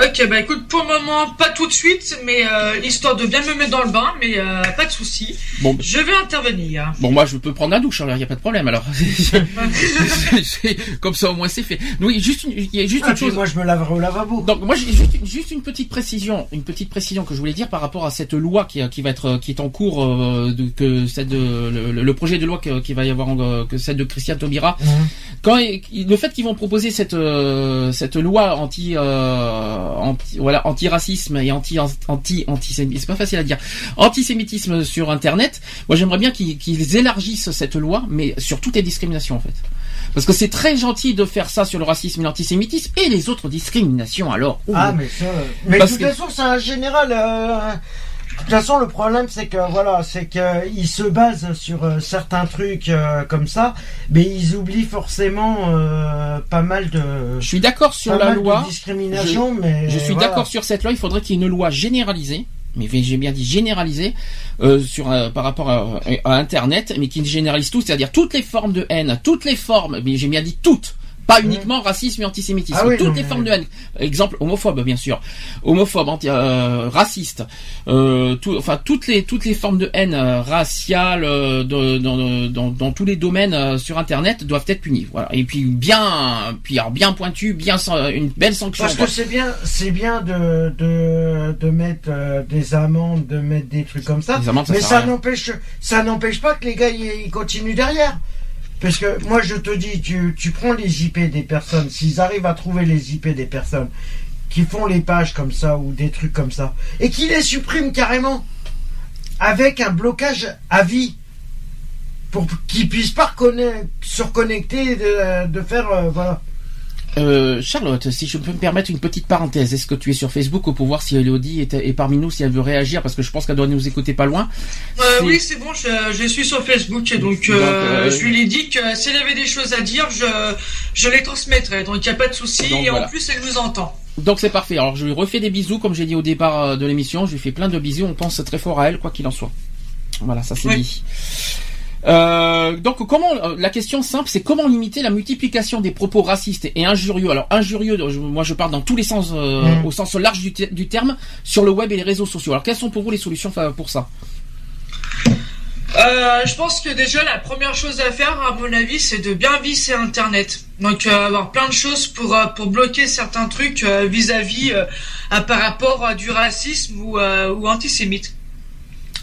Ok, bah écoute, pour le moment, pas tout de suite, mais euh, histoire de bien me mettre dans le bain, mais euh, pas de souci. Bon, je vais intervenir. Bon, moi, je peux prendre la douche, alors il n'y a pas de problème. Alors, [laughs] [laughs] comme ça, au moins, c'est fait. Oui, juste une, y a juste ah, une chose. Moi, je me laverai au lavabo. Donc, moi, j'ai juste, juste, une petite précision, une petite précision que je voulais dire par rapport à cette loi qui, qui va être, qui est en cours, euh, de, que celle de, le, projet de loi qui, va y avoir, que celle de Christian Taubira. Mhm. Quand le fait qu'ils vont proposer cette, cette loi anti anti, voilà, anti-racisme et anti, anti, antisémitisme, c'est pas facile à dire, antisémitisme sur Internet. Moi, j'aimerais bien qu'ils élargissent cette loi, mais sur toutes les discriminations en fait. Parce que c'est très gentil de faire ça sur le racisme et l'antisémitisme et les autres discriminations. Alors, ah mais ça, mais de toute façon, c'est un général. Euh, toute façon, le problème, c'est que voilà, c'est qu'ils se basent sur euh, certains trucs euh, comme ça, mais ils oublient forcément euh, pas mal de. Je suis d'accord sur la loi. discrimination, mais je suis d'accord sur cette loi. Il faudrait qu'il y ait une loi généralisée mais j'ai bien dit généralisée sur par rapport à, à, Internet, mais qui généralise tout, c'est-à-dire toutes les formes de haine, toutes les formes, mais j'ai bien dit toutes, Pas uniquement racisme et antisémitisme. Ah toutes les formes de haine. Exemple homophobe, bien sûr. Homophobe, anti, euh, raciste. Euh, tout, enfin toutes les toutes les formes de haine euh, raciale dans, dans, dans, tous les domaines sur Internet doivent être punies. Voilà. Et puis bien, puis alors bien pointu, bien une belle sanction. Parce que c'est bien, c'est bien de, de de mettre des amendes, de mettre des trucs comme ça. mais ça n'empêche ça n'empêche pas que les gars ils continuent derrière. Parce que moi je te dis, tu, prends les IP des personnes, s'ils arrivent à trouver les IP des personnes qui font les pages comme ça ou des trucs comme ça, et qui les suppriment carrément avec un blocage à vie pour qu'ils puissent pas se reconnecter de, de faire euh, voilà. Euh, Charlotte, si je peux me permettre une petite parenthèse, est-ce que tu es sur Facebook pour voir si Elodie est, parmi nous, si elle veut réagir, parce que je pense qu'elle doit nous écouter pas loin. Euh, oui, c'est bon, je, suis sur Facebook, et donc, euh, je lui ai dit que si elle avait des choses à dire, je, je les transmettrai, donc il n'y a pas de souci, et en plus elle nous entend. Donc c'est parfait. Alors je lui refais des bisous, comme j'ai dit au départ de l'émission, je lui fais plein de bisous, on pense très fort à elle, quoi qu'il en soit. Voilà, ça c'est dit. Euh, donc comment euh, la question simple c'est comment limiter la multiplication des propos racistes et injurieux. Alors injurieux moi je parle dans tous les sens euh, mm. au sens large du, du, terme sur le web et les réseaux sociaux. Alors quelles sont pour vous les solutions pour ça? Je pense que déjà la première chose à faire à mon avis c'est de bien visser internet. Donc avoir plein de choses pour pour bloquer certains trucs vis-à-vis par rapport à du racisme ou, ou antisémite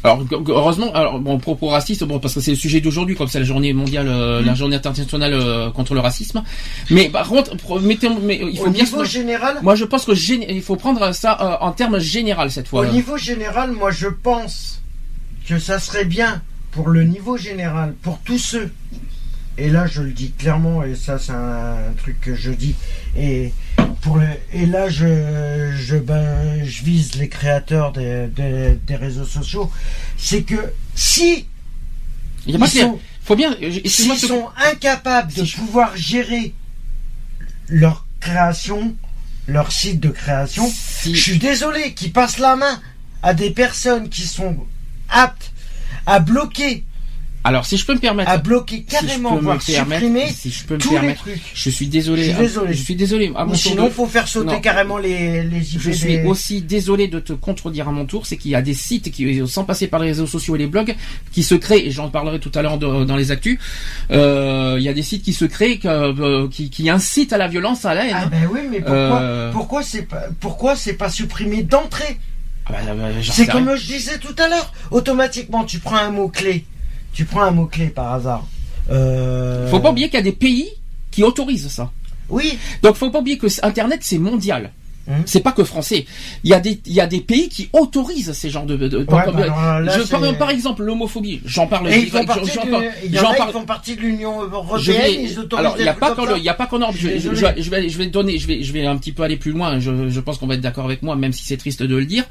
alors heureusement, alors bon propos racistes, bon parce que c'est le sujet d'aujourd'hui, comme c'est la journée mondiale, euh, la mm. journée internationale euh, contre le racisme. Mais par contre, mettez, mais il faut au niveau général. Moi, je pense que il faut prendre ça euh, en termes général cette fois. Au niveau général, moi je pense que ça serait bien pour le niveau général, pour tous ceux. Et là, je le dis clairement, et ça c'est un, truc que je dis et et là, je, je, ben, je vise les créateurs des, des, réseaux sociaux. C'est que si il ils, sont, faut bien, s'ils sont incapables de pouvoir gérer leur création, leur site de création, je suis désolé qu'ils passent la main à des personnes qui sont aptes à bloquer alors, si je peux me permettre, à bloquer carrément, voire supprimer si je peux me permettre, Je suis désolé. Je suis désolé. Je suis désolé. sinon, il faut faire sauter carrément les, les Je suis aussi désolé de te contredire à mon tour. C'est qu'il y a des sites qui, sans passer par les réseaux sociaux et les blogs, qui se créent, et j'en parlerai tout à l'heure dans les actus, euh, il y a des sites qui se créent, euh, qui, incitent à la violence, à la haine. Ah ben oui, mais pourquoi, euh... pourquoi c'est pas, pourquoi c'est pas supprimé d'entrée? Ah ben, c'est comme je disais tout à l'heure. Automatiquement, tu prends un mot clé tu prends un mot-clé par hasard. Euh... Faut pas oublier qu'il y a des pays qui autorisent ça. Oui. Donc faut pas oublier que Internet c'est mondial. Hum. C'est pas que français. Il y a des il y a des pays qui autorisent ces genres de. de, bah je parle par exemple l'homophobie. J'en parle. Et ils font partie, j'en parle. font partie de l'Union européenne. ils alors il y a pas qu'en il y a pas qu'en Europe. Je, je, je, vais je vais donner je vais je vais un petit peu aller plus loin. Je, je pense qu'on va être d'accord avec moi même si c'est triste de le dire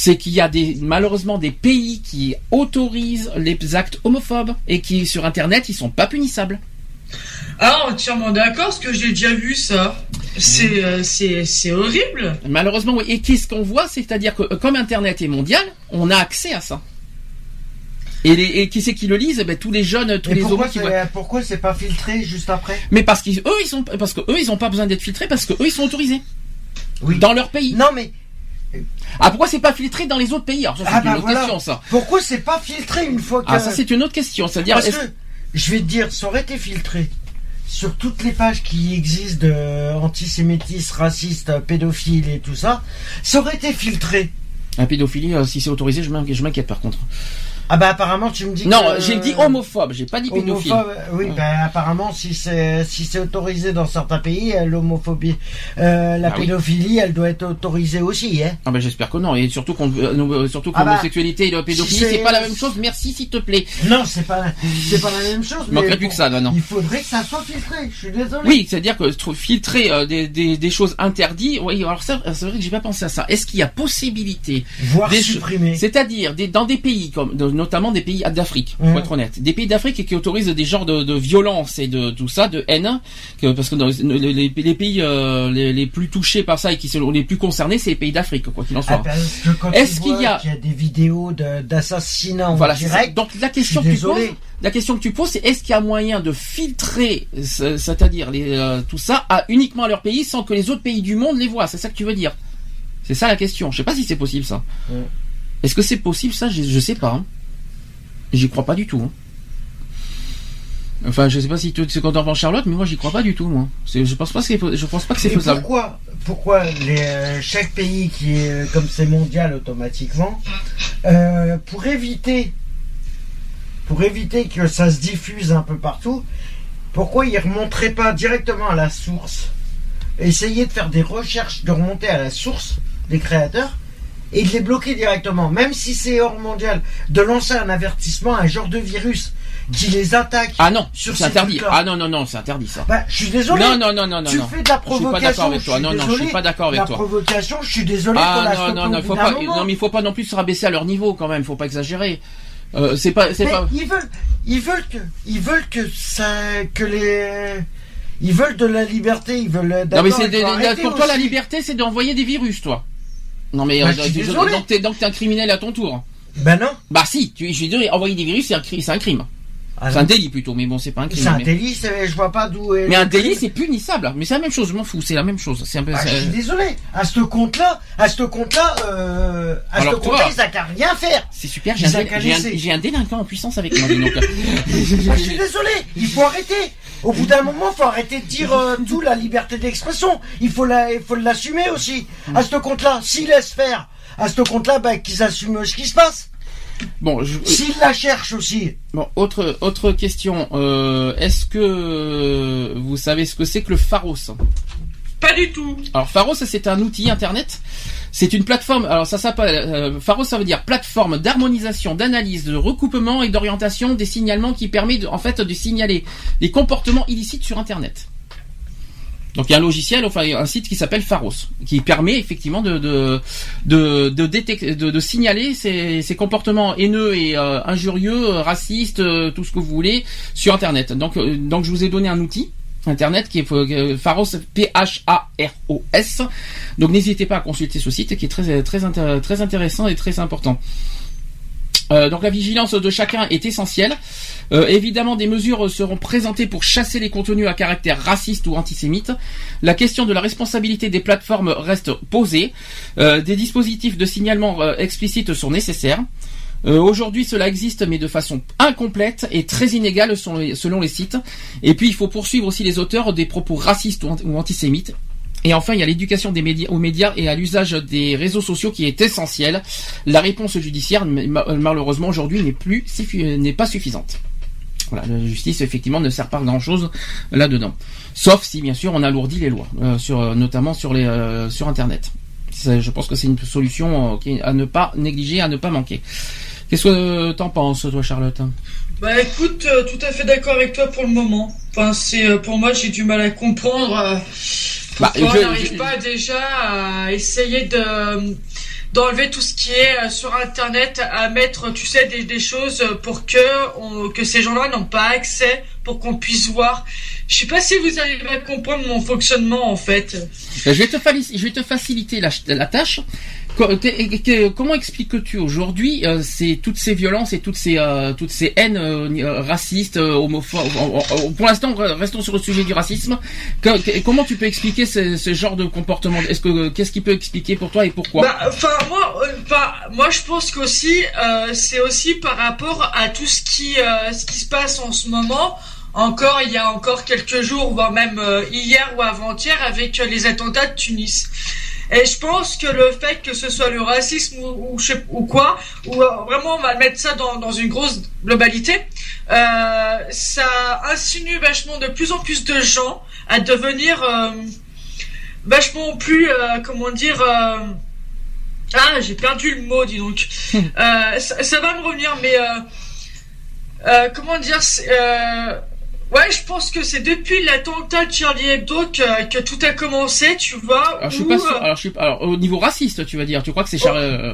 c'est qu'il y a des, malheureusement des pays qui autorisent les actes homophobes et qui sur Internet ils sont pas punissables. Ah, entièrement d'accord, parce que j'ai déjà vu ça. C'est, euh, c'est, c'est horrible. Malheureusement, oui. Et qu'est-ce qu'on voit? C'est-à-dire que euh, comme Internet est mondial, on a accès à ça. Et, et qui c'est qui le lisent? Ben, Tous les jeunes, tous les pourquoi qui voient... Pourquoi c'est pas filtré juste après? Mais parce qu'eux, ils sont, parce que eux, ils ont pas besoin d'être filtrés, parce que eux, ils sont autorisés. Oui. Dans leur pays. Non, mais ah pourquoi c'est pas filtré dans les autres pays Alors ça c'est ah, une bah, question ça. Pourquoi c'est pas filtré une fois que Ah ça c'est une autre question, c'est-à-dire Parce que je vais te dire ça aurait été filtré sur toutes les pages qui existent de antisémitisme, raciste, pédophile et tout ça, ça aurait été filtré. La pédophilie, euh, si c'est autorisé, je m'inquiète par contre. Ah bah apparemment tu me dis non j'ai dit homophobe j'ai pas dit pédophile. oui bah apparemment si c'est si c'est autorisé dans certains pays euh, l'homophobie euh, la ah pédophilie elle doit être autorisée aussi hein. Ah bah j'espère que non et surtout qu'on euh, surtout que ah bah, et la pédophilie c'est pas la même chose. Merci s'il te plaît. Non c'est pas c'est pas la même chose mais plus que ça non, il faudrait que ça soit filtré je suis désolé. Oui c'est à dire que filtrer des, des, des choses interdites oui alors c'est vrai que j'ai pas pensé à ça. Est-ce qu'il y a possibilité voire supprimer. c'est à dire dans des pays comme notamment des pays d'Afrique, pour mmh. être honnête, des pays d'Afrique qui autorisent des genres de, de, violence et de tout ça, de haine, que, parce que dans les, les, pays euh, les, plus touchés par ça et qui sont les plus concernés, c'est les pays d'Afrique, quoi qu'il en soit. Ah, Est-ce qu'il y a... des vidéos d'assassinats en voilà, direct Donc la question que tu poses, la question que tu poses, c'est est-ce qu'il y a moyen de filtrer, c'est-à-dire euh, tout ça, à uniquement à leur pays sans que les autres pays du monde les voient? C'est ça que tu veux dire? C'est ça la question. Je sais pas si c'est possible ça. Est-ce que c'est possible ça? Je, je sais pas. Hein. J'y crois pas du tout. Hein. Enfin, je sais pas si tu es content Charlotte, mais moi j'y crois pas du tout, moi. Je pense pas que je pense pas que c'est faisable. Pourquoi, pourquoi les, euh, chaque pays qui est euh, comme c'est mondial automatiquement, euh, pour éviter, pour éviter que ça se diffuse un peu partout, pourquoi ils remonteraient pas directement à la source, essayer de faire des recherches, de remonter à la source des créateurs et de les bloquer directement, même si c'est hors mondial, de lancer un avertissement, un genre de virus qui les attaque. Ah non, c'est interdit. Ah non non non, c'est interdit ça. Bah, je suis désolé. Non non non non non. Tu fais de la provocation. Je suis pas d'accord avec toi. Non non, je suis pas d'accord avec toi. La provocation, je suis désolé. Ah non non non, faut pas. Non mais il faut pas non plus se rabaisser à leur niveau quand même. Faut pas exagérer. Euh, c'est pas c'est pas. Ils veulent ils veulent que ils veulent que ça que les ils veulent de la liberté, ils veulent. Non mais c'est pour toi la liberté, c'est d'envoyer des virus, toi. Non mais bah, euh, donc t'es donc t'es un criminel à ton tour. Ben non. Bah si, tu, je suis désolé, envoyer des virus, c'est un, c'est un crime. Ah c'est un délit plutôt, mais bon, c'est pas un crime. C'est un délit, je vois pas d'où est. Mais un délit, c'est punissable. Mais c'est la même chose, je m'en fous, c'est la même chose. C'est un peu. Ah, je suis désolé. À ce compte-là, à ce compte-là, euh, à ce compte-là, ils qu'à rien faire. C'est super. J'ai un, un, délinquant en puissance avec moi. donc, ah, je suis désolé. Il faut arrêter. Au bout d'un moment, faut arrêter de dire euh, tout la liberté d'expression. Il faut la, il faut l'assumer aussi. À ce compte-là, s'ils laissent faire, à ce compte-là, bah, qu'ils assument ce qui se passe. Bon, s'il la cherche aussi. Bon, autre autre question. Euh, est-ce que vous savez ce que c'est que le Pharos? Pas du tout. Alors Pharos, c'est un outil internet. C'est une plateforme. Alors ça s'appelle euh, Pharos, ça veut dire plateforme d'harmonisation, d'analyse, de recoupement et d'orientation des signalements qui permet en fait de signaler les comportements illicites sur Internet. Donc il y a un logiciel, enfin un site qui s'appelle Pharos, qui permet effectivement de de de de, de, signaler ces, ces, comportements haineux et euh, injurieux, euh, racistes, euh, tout ce que vous voulez sur Internet. Donc donc je vous ai donné un outil internet qui est Pharos P H A R O S. Donc n'hésitez pas à consulter ce site qui est très très très intéressant et très important. Euh, donc la vigilance de chacun est essentielle. Euh, évidemment, des mesures seront présentées pour chasser les contenus à caractère raciste ou antisémite. La question de la responsabilité des plateformes reste posée. Euh, des dispositifs de signalement explicites sont nécessaires. Aujourd'hui, cela existe, mais de façon incomplète et très inégale selon les sites. Et puis, il faut poursuivre aussi les auteurs des propos racistes ou antisémites. Et enfin, il y a l'éducation des médias, aux médias et à l'usage des réseaux sociaux qui est essentielle. La réponse judiciaire, malheureusement, aujourd'hui, n'est plus, n'est pas suffisante. Voilà, la justice effectivement ne sert pas grand chose là-dedans. Sauf si bien sûr on alourdit les lois, euh, sur, notamment sur les euh, sur Internet. Je pense que c'est une solution euh, à ne pas négliger, à ne pas manquer. Qu'est-ce que t'en penses, toi, Charlotte? Bah, écoute, tout à fait d'accord avec toi pour le moment. Enfin, c'est pour moi, j'ai du mal à comprendre bah, on n'arrive pas déjà à essayer de d'enlever tout ce qui est euh, sur internet à mettre tu sais des, des choses pour que que ces gens-là n'ont pas accès pour qu'on puisse voir. Je sais pas si vous arrivez à comprendre mon fonctionnement en fait. Je vais te, je vais te faciliter la, la tâche Comment expliques-tu aujourd'hui euh, toutes ces violences et toutes ces euh, toutes ces haines euh, racistes, homophobes Pour l'instant, restons sur le sujet du racisme. comment tu peux expliquer ce, genre de comportement? Est-ce que qu'est-ce qui peut expliquer pour toi et pourquoi? Bah, Enfin moi, moi je pense qu'aussi c'est aussi par rapport à tout ce qui ce qui se passe en ce moment encore il y a encore quelques jours, voire même hier ou avant-hier, avec les attentats de Tunis. Et je pense que le fait que ce soit le racisme ou, ou, ou quoi, ou euh, vraiment on va mettre ça dans, dans une grosse globalité, euh, ça insinue vachement de plus en plus de gens à devenir euh, vachement plus, euh, comment dire, euh, ah j'ai perdu le mot, dis donc. [laughs] ça, ça, va me revenir, mais comment dire, Ouais, je pense que c'est depuis l'attentat de Charlie Hebdo que, tout a commencé, tu vois. Alors, je suis pas sûr. Alors, je suis, alors, au niveau raciste, tu vas dire, tu crois que c'est oh. euh,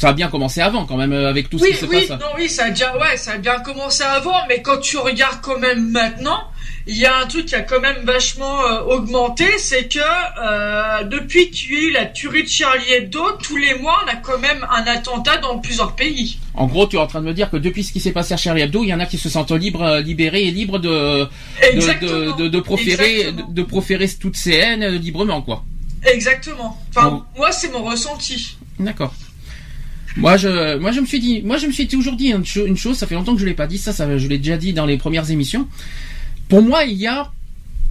ça a bien commencé avant quand même euh, avec tout ce qui se oui. Non, oui, ça a déjà, ouais, ça a bien commencé avant, mais quand tu regardes quand même maintenant, il y a un truc qui a quand même vachement euh, augmenté, c'est que euh, depuis qu'il y a eu la tuerie de Charlie Hebdo, tous les mois, on a quand même un attentat dans plusieurs pays. En gros, tu es en train de me dire que depuis ce qui s'est passé à Charlie Hebdo, il y en a qui se sentent libres, euh, libérés et libres de de, de, proférer de, proférer toutes ces haines librement, quoi. Exactement. Enfin, moi, c'est mon ressenti. D'accord. Moi je, moi je me suis dit, moi je me suis toujours dit une, chose, ça fait longtemps que je l'ai pas dit, ça, ça je l'ai déjà dit dans les premières émissions. Pour moi, il y a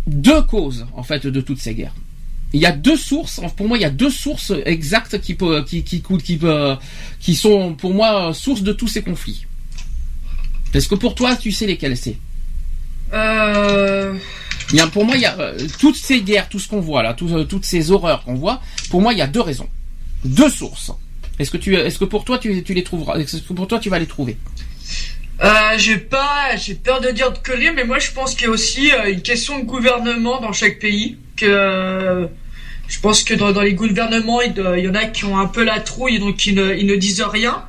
deux causes en fait de toutes ces guerres. Il y a deux sources. Pour moi, il y a deux sources exactes qui qui qui qui, qui sont pour moi source de tous ces conflits. Est-ce que pour toi, tu sais lesquelles c'est euh... Pour moi, il y a euh, toutes ces guerres, tout ce qu'on voit là, euh, toutes ces horreurs qu'on voit. Pour moi, il y a deux raisons, deux sources. Est-ce que tu, est-ce que pour toi, tu, tu les trouveras Est-ce que pour toi, tu vas les trouver? Euh, j'ai pas, j'ai peur de dire de conneries, mais moi je pense qu'il y a aussi euh, une question de gouvernement dans chaque pays. Que euh, je pense que dans, les gouvernements, il, y en a qui ont un peu la trouille, donc ils ne, disent rien.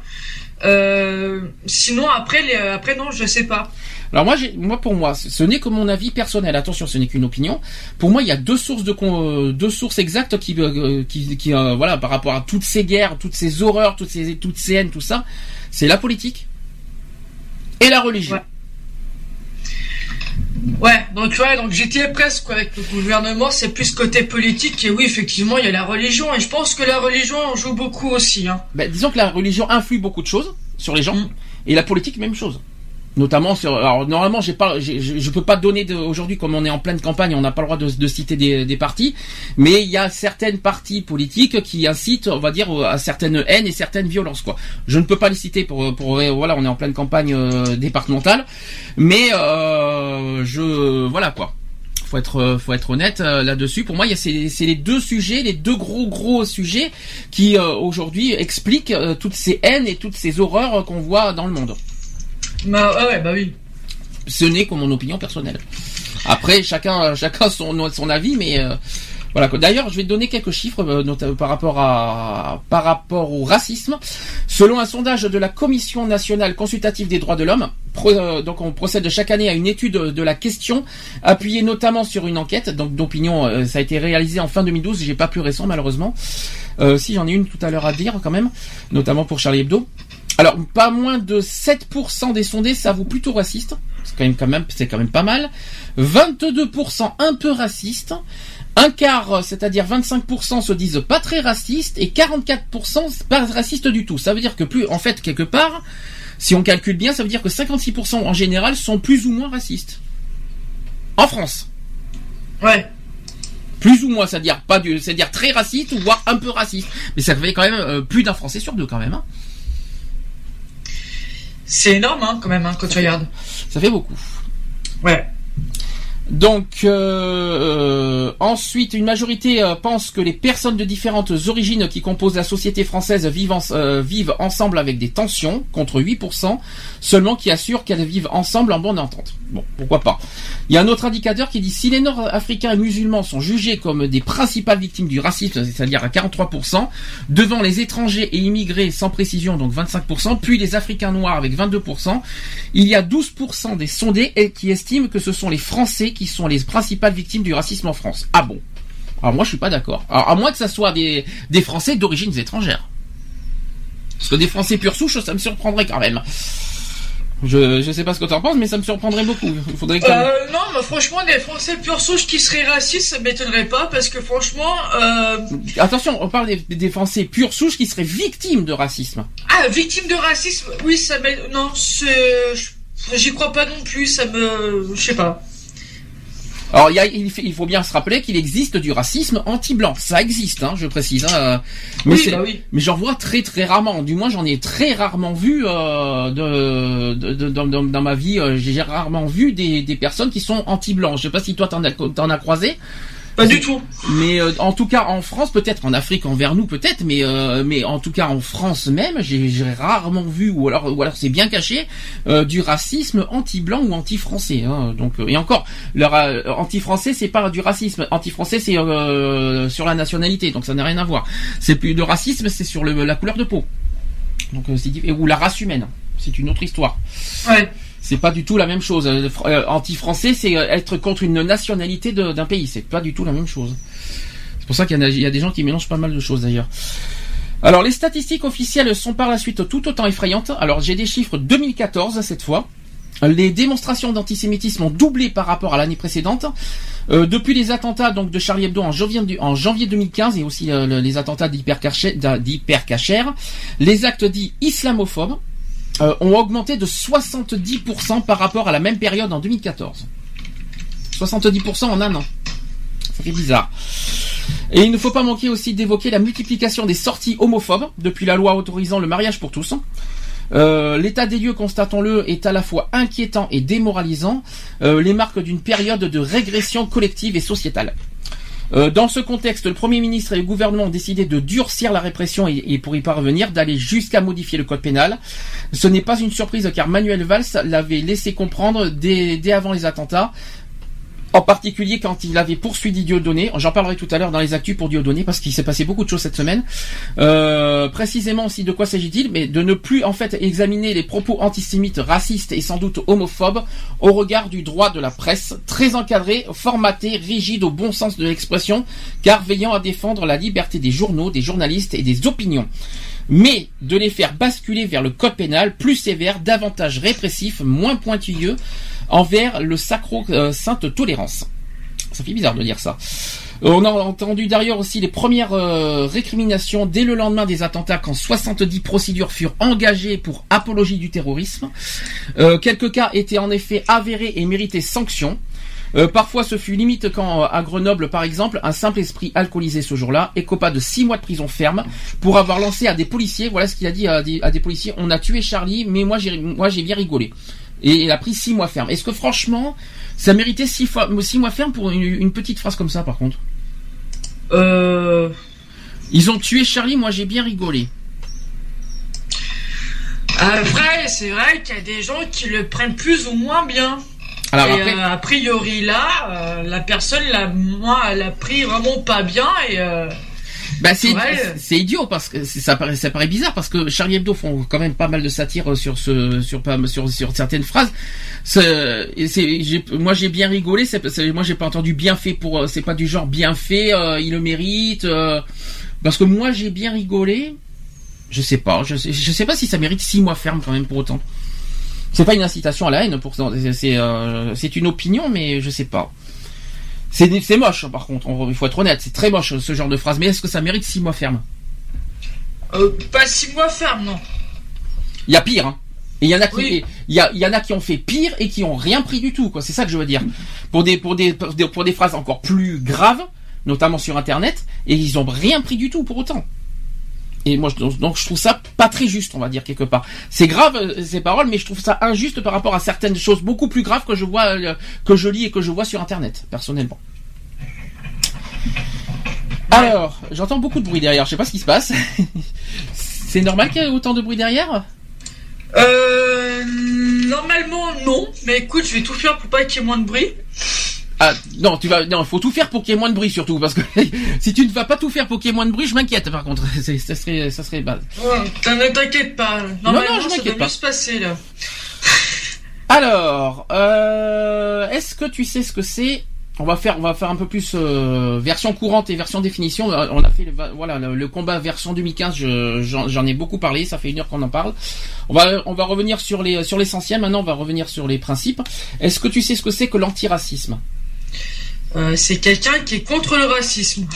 Sinon après, après non, je sais pas. Alors moi, pour moi, ce n'est que mon avis personnel. Attention, ce n'est qu'une opinion. Pour moi, il y a deux sources exactes qui, voilà, par rapport à toutes ces guerres, toutes ces horreurs, toutes ces haines, tout ça. C'est la politique et la religion. Ouais. donc ouais, donc j'étais presque avec le gouvernement, c'est plus côté politique et oui, effectivement, il y a la religion et je pense que la religion en joue beaucoup aussi. Hein. Ben, disons que la religion influe beaucoup de choses sur les gens mm. et la politique même chose notamment sur alors normalement j'ai pas je, peux pas donner aujourd'hui comme on est en pleine campagne on n'a pas le droit de, citer des, des, partis mais il y a certaines partis politiques qui incitent on va dire à certaines haines et certaines violences quoi je ne peux pas les citer pour pour voilà on est en pleine campagne euh, départementale mais euh, je voilà quoi faut être faut être honnête euh, là-dessus. Pour moi, il y a c'est, c'est les deux sujets, les deux gros gros sujets qui euh, aujourd'hui expliquent toutes ces haines et toutes ces horreurs qu'on voit dans le monde. Bah bah oui. Ce n'est que mon opinion personnelle. Après, chacun, chacun son, avis, mais euh, voilà. D'ailleurs, je vais donner quelques chiffres euh, par rapport au racisme. Selon un sondage de la Commission nationale consultative des droits de l'homme, euh, donc on procède chaque année à une étude de la question, appuyée notamment sur une enquête d'opinion. ça a été réalisé en fin 2012. J'ai pas plus récent malheureusement. si j'en ai une tout à l'heure à dire quand même, notamment pour Charlie Hebdo. Alors, pas moins de 7% des sondés s'avouent plutôt racistes. C'est quand même, quand même, c'est quand même pas mal. 22% un peu racistes. Un quart, c'est-à-dire 25% se disent pas très racistes et 44% pas racistes du tout. Ça veut dire que plus, en fait, quelque part, si on calcule bien, ça veut dire que 56% en général sont plus ou moins racistes. En France. Ouais. Plus ou moins, c'est-à-dire pas du, c'est-à-dire très raciste ou voire un peu raciste. Mais ça fait quand même euh, plus d'un Français sur deux quand même. Hein. C'est énorme hein, quand même hein, quand tu regardes. Ça fait beaucoup. Ouais. Donc euh, euh, ensuite, une majorité euh, pense que les personnes de différentes origines qui composent la société française vivent, vivent ensemble avec des tensions, contre 8%, seulement qui assurent qu'elles vivent ensemble en bonne entente. Bon, pourquoi pas. Il y a un autre indicateur qui dit si les Nord-Africains et musulmans sont jugés comme des principales victimes du racisme, c'est-à-dire à 43%, devant les étrangers et immigrés sans précision, donc 25%, puis les Africains noirs avec 22%, il y a 12% des sondés qui estiment que ce sont les Français qui sont les principales victimes du racisme en France. Ah bon? Alors moi je suis pas d'accord. Alors à moins que ça soit des, des Français d'origine étrangères. Parce que des Français pure souche, ça me surprendrait quand même. Je, je sais pas ce que tu en penses, mais ça me surprendrait beaucoup. Faudrait que euh, non, mais franchement, des Français pure souche qui seraient racistes, ça m'étonnerait pas, parce que franchement. Euh... Attention, on parle des, des, Français pure souche qui seraient victimes de racisme. Ah, victimes de racisme Oui, ça m'étonnerait. Non, j'y crois pas non plus, ça me. Je sais pas. Alors il, faut bien se rappeler qu'il existe du racisme anti-blanc. Ça existe, hein, je précise. Hein, mais bah oui. mais j'en vois très très rarement. Du moins j'en ai très rarement vu euh, de, dans, ma vie. Euh, j'ai rarement vu des, personnes qui sont anti-blancs. Je sais pas si toi t'en as, as croisé. Pas du tout. Mais euh, en tout cas en France, peut-être en Afrique envers nous peut-être, mais euh, mais en tout cas en France même, j'ai rarement vu ou alors ou alors c'est bien caché euh, du racisme anti-blanc ou anti-français. Hein. donc et encore, leur anti-français c'est pas du racisme, anti-français c'est sur la nationalité, donc ça n'a rien à voir. C'est plus de racisme, c'est sur le, la couleur de peau. Donc c'est ou la race humaine, c'est une autre histoire. Ouais c'est pas du tout la même chose. Euh, euh, anti-français, c'est euh, être contre une nationalité d'un pays. C'est pas du tout la même chose. C'est pour ça qu'il y, a des gens qui mélangent pas mal de choses d'ailleurs. Alors les statistiques officielles sont par la suite tout autant effrayantes. Alors j'ai des chiffres 2014 cette fois. Les démonstrations d'antisémitisme ont doublé par rapport à l'année précédente. depuis les attentats donc de Charlie Hebdo en janvier, en janvier 2015 et aussi les attentats d'hypercacher, les actes dits islamophobes euh, ont augmenté de 70% par rapport à la même période en 2014. 70% en un an. Ça fait bizarre. Et il ne faut pas manquer aussi d'évoquer la multiplication des sorties homophobes depuis la loi autorisant le mariage pour tous. Euh, l'état des lieux, constatons-le, est à la fois inquiétant et démoralisant, euh, les marques d'une période de régression collective et sociétale. Euh, dans ce contexte, le Premier ministre et le gouvernement ont décidé de durcir la répression et, pour y parvenir, d'aller jusqu'à modifier le code pénal. Ce n'est pas une surprise car Manuel Valls l'avait laissé comprendre dès avant les attentats. En particulier quand il avait poursuivi Dieudonné, j'en parlerai tout à l'heure dans les actus pour Dieudonné parce qu'il s'est passé beaucoup de choses cette semaine. Euh, précisément aussi de quoi s'agit-il Mais de ne plus en fait examiner les propos antisémites, racistes et sans doute homophobes au regard du droit de la presse, très encadré, formaté, rigide au bon sens de l'expression, car veillant à défendre la liberté des journaux, des journalistes et des opinions. Mais de les faire basculer vers le code pénal plus sévère, davantage répressif, moins pointilleux, envers le sacro-sainte tolérance. Ça fait bizarre de dire ça. Euh, on a entendu d'ailleurs aussi les premières euh, récriminations dès le lendemain des attentats quand 70 procédures furent engagées pour apologie du terrorisme. Euh, quelques cas étaient en effet avérés et méritaient sanction. parfois, ce fut limite quand, à Grenoble, par exemple, un simple esprit alcoolisé ce jour-là écopa de 6 mois de prison ferme pour avoir lancé à des policiers, voilà ce qu'il a dit à des, à des, policiers, on a tué Charlie, mais moi j'ai bien rigolé et il a pris six mois ferme. Est-ce que franchement, ça méritait six, fois, six mois ferme pour une, petite phrase comme ça, par contre euh... Ils ont tué Charlie, moi j'ai bien rigolé. Après, c'est vrai qu'il y a des gens qui le prennent plus ou moins bien. Alors, et euh, a priori là, euh, la personne, la, moi, elle a pris vraiment pas bien et. Euh, bah c'est c'est idiot parce que ça paraît ça paraît bizarre parce que Charlie Hebdo font quand même pas mal de satire sur ce sur sur sur certaines phrases. C'est moi j'ai bien rigolé. C'est moi j'ai pas entendu bien fait pour c'est pas du genre bien fait. Euh, il le mérite euh, parce que moi j'ai bien rigolé. Je sais pas. Je sais, je sais pas si ça mérite six mois ferme quand même pour autant. C'est pas une incitation à la haine. C'est euh, c'est une opinion mais je sais pas. C'est moche, par contre, il faut être honnête, c'est très moche ce genre de phrase. Mais est-ce que ça mérite 6 mois ferme? Euh, Pas 6 mois ferme, non. Il y a pire, hein. Et il y en a qui, il y, y en a qui ont fait pire et qui ont rien pris du tout, quoi. C'est ça que je veux dire. Pour des, pour des, pour des phrases encore plus graves, notamment sur Internet, et ils ont rien pris du tout pour autant. Et moi, donc, je trouve ça pas très juste, on va dire quelque part. C'est grave euh, ces paroles, mais je trouve ça injuste par rapport à certaines choses beaucoup plus graves que je vois, euh, que je lis et que je vois sur Internet, personnellement. Alors, j'entends beaucoup de bruit derrière. Je sais pas ce qui se passe. [laughs] C'est normal qu'il y ait autant de bruit derrière? Euh, normalement non, mais écoute, je vais tout faire pour pas qu'il y ait moins de bruit. Ah non, tu vas non, il faut tout faire pour qu'il y ait moins de bruit surtout parce que [laughs] si tu ne vas pas tout faire pour qu'il y ait moins de bruit, je m'inquiète par contre. [laughs] ça serait ça serait bad. ne t'inquiète pas. non, non, je m'inquiète pas. se passer là. [laughs] Alors, euh, est-ce que tu sais ce que c'est? On va faire, on va faire un peu plus euh, version courante et version définition. Euh, on a fait le, voilà le, combat version 2015. J'en ai beaucoup parlé. Ça fait une heure qu'on en parle. On va, on va revenir sur les sur l'essentiel. Maintenant, on va revenir sur les principes. Est-ce que tu sais ce que c'est que l'antiracisme? Euh, C'est quelqu'un qui est contre le racisme.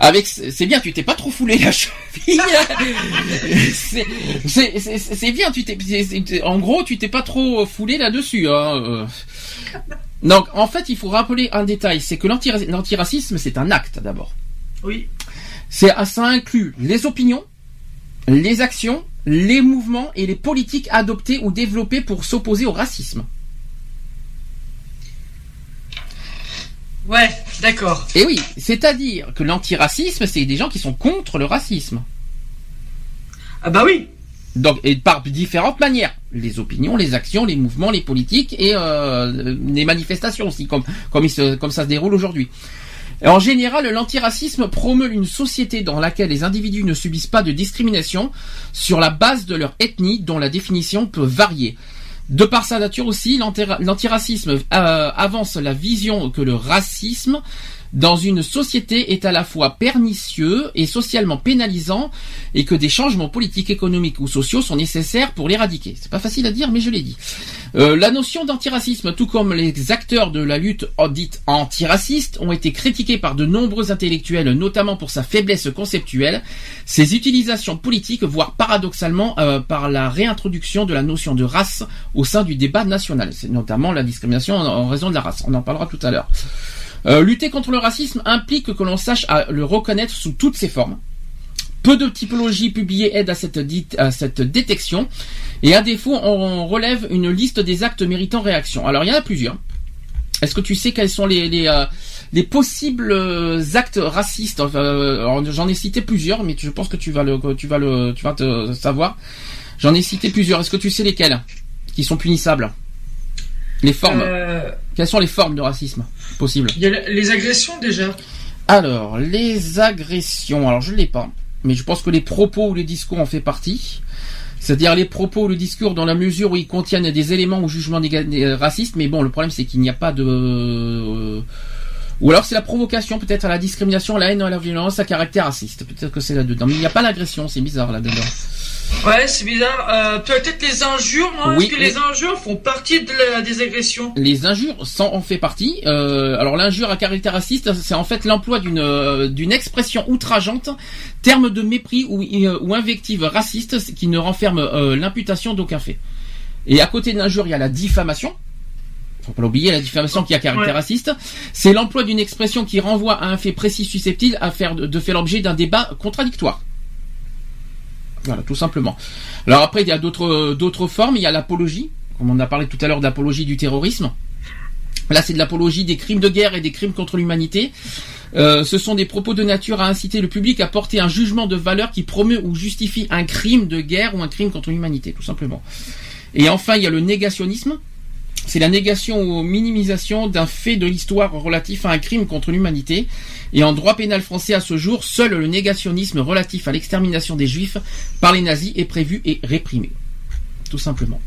Avec, c'est bien, tu t'es pas trop foulé la [laughs] cheville. c'est bien, tu t'es, en gros, tu t'es pas trop foulé là-dessus. Hein. Donc, en fait, il faut rappeler un détail, c'est que l'antiracisme, c'est un acte d'abord. Oui. C'est, ça inclut les opinions, les actions, les mouvements et les politiques adoptées ou développées pour s'opposer au racisme. Ouais, d'accord. Et oui, c'est-à-dire que l'antiracisme, c'est des gens qui sont contre le racisme. Ah bah oui. Donc, et par différentes manières. Les opinions, les actions, les mouvements, les politiques et euh, les manifestations aussi, comme, comme, comme ça se déroule aujourd'hui. En général, l'antiracisme promeut une société dans laquelle les individus ne subissent pas de discrimination sur la base de leur ethnie dont la définition peut varier. De par sa nature aussi, l'antiracisme euh, avance la vision que le racisme dans une société est à la fois pernicieux et socialement pénalisant et que des changements politiques, économiques ou sociaux sont nécessaires pour l'éradiquer. C'est pas facile à dire, mais je l'ai dit. Euh, la notion d'antiracisme, tout comme les acteurs de la lutte dite antiraciste, ont été critiqués par de nombreux intellectuels, notamment pour sa faiblesse conceptuelle, ses utilisations politiques, voire paradoxalement euh, par la réintroduction de la notion de race au sein du débat national. C'est notamment la discrimination en raison de la race. On en parlera tout à l'heure. Euh, lutter contre le racisme implique que l'on sache le reconnaître sous toutes ses formes. Peu de typologies publiées aident à cette, détection, et à défaut, on relève une liste des actes méritant réaction. Alors il y en a plusieurs. Est-ce que tu sais quels sont les, euh, possibles actes racistes? Euh, J'en ai cité plusieurs, mais je pense que tu vas le, tu tu vas te savoir. J'en ai cité plusieurs. Est-ce que tu sais lesquels qui sont punissables? Les formes. Quelles sont les formes de racisme possibles Il y a les agressions déjà. Alors, les agressions, alors je ne l'ai pas, mais je pense que les propos ou les discours en fait partie. C'est-à-dire les propos ou le discours dans la mesure où ils contiennent des éléments ou jugements euh, racistes, mais bon, le problème c'est qu'il n'y a pas de... Euh, ou alors c'est la provocation peut-être à la discrimination, à la haine, à la violence à caractère raciste. Peut-être que c'est là-dedans. Mais il n'y a pas l'agression, c'est bizarre là-dedans. Ouais, c'est bizarre. Euh, peut-être les injures, non oui, Est-ce que les... injures font partie de la, des agressions Les injures sont, en fait partie. Euh, alors l'injure à caractère raciste, c'est en fait l'emploi d'une euh, d'une expression outrageante, terme de mépris ou, ou invective raciste qui ne renferme l'imputation d'aucun fait. Et à côté de l'injure, il y a la diffamation. Faut pas l'oublier, la diffamation qui a caractère raciste. C'est l'emploi d'une expression qui renvoie à un fait précis susceptible à faire de faire l'objet d'un débat contradictoire. Voilà, tout simplement. Alors après, il y a d'autres formes. Il y a l'apologie, comme on a parlé tout à l'heure d'apologie du terrorisme. Là, c'est de l'apologie des crimes de guerre et des crimes contre l'humanité. Euh, ce sont des propos de nature à inciter le public à porter un jugement de valeur qui promeut ou justifie un crime de guerre ou un crime contre l'humanité, tout simplement. Et enfin, il y a le négationnisme c'est la négation ou minimisation d'un fait de l'histoire relatif à un crime contre l'humanité. Et en droit pénal français à ce jour, seul le négationnisme relatif à l'extermination des juifs par les nazis est prévu et réprimé. Tout simplement.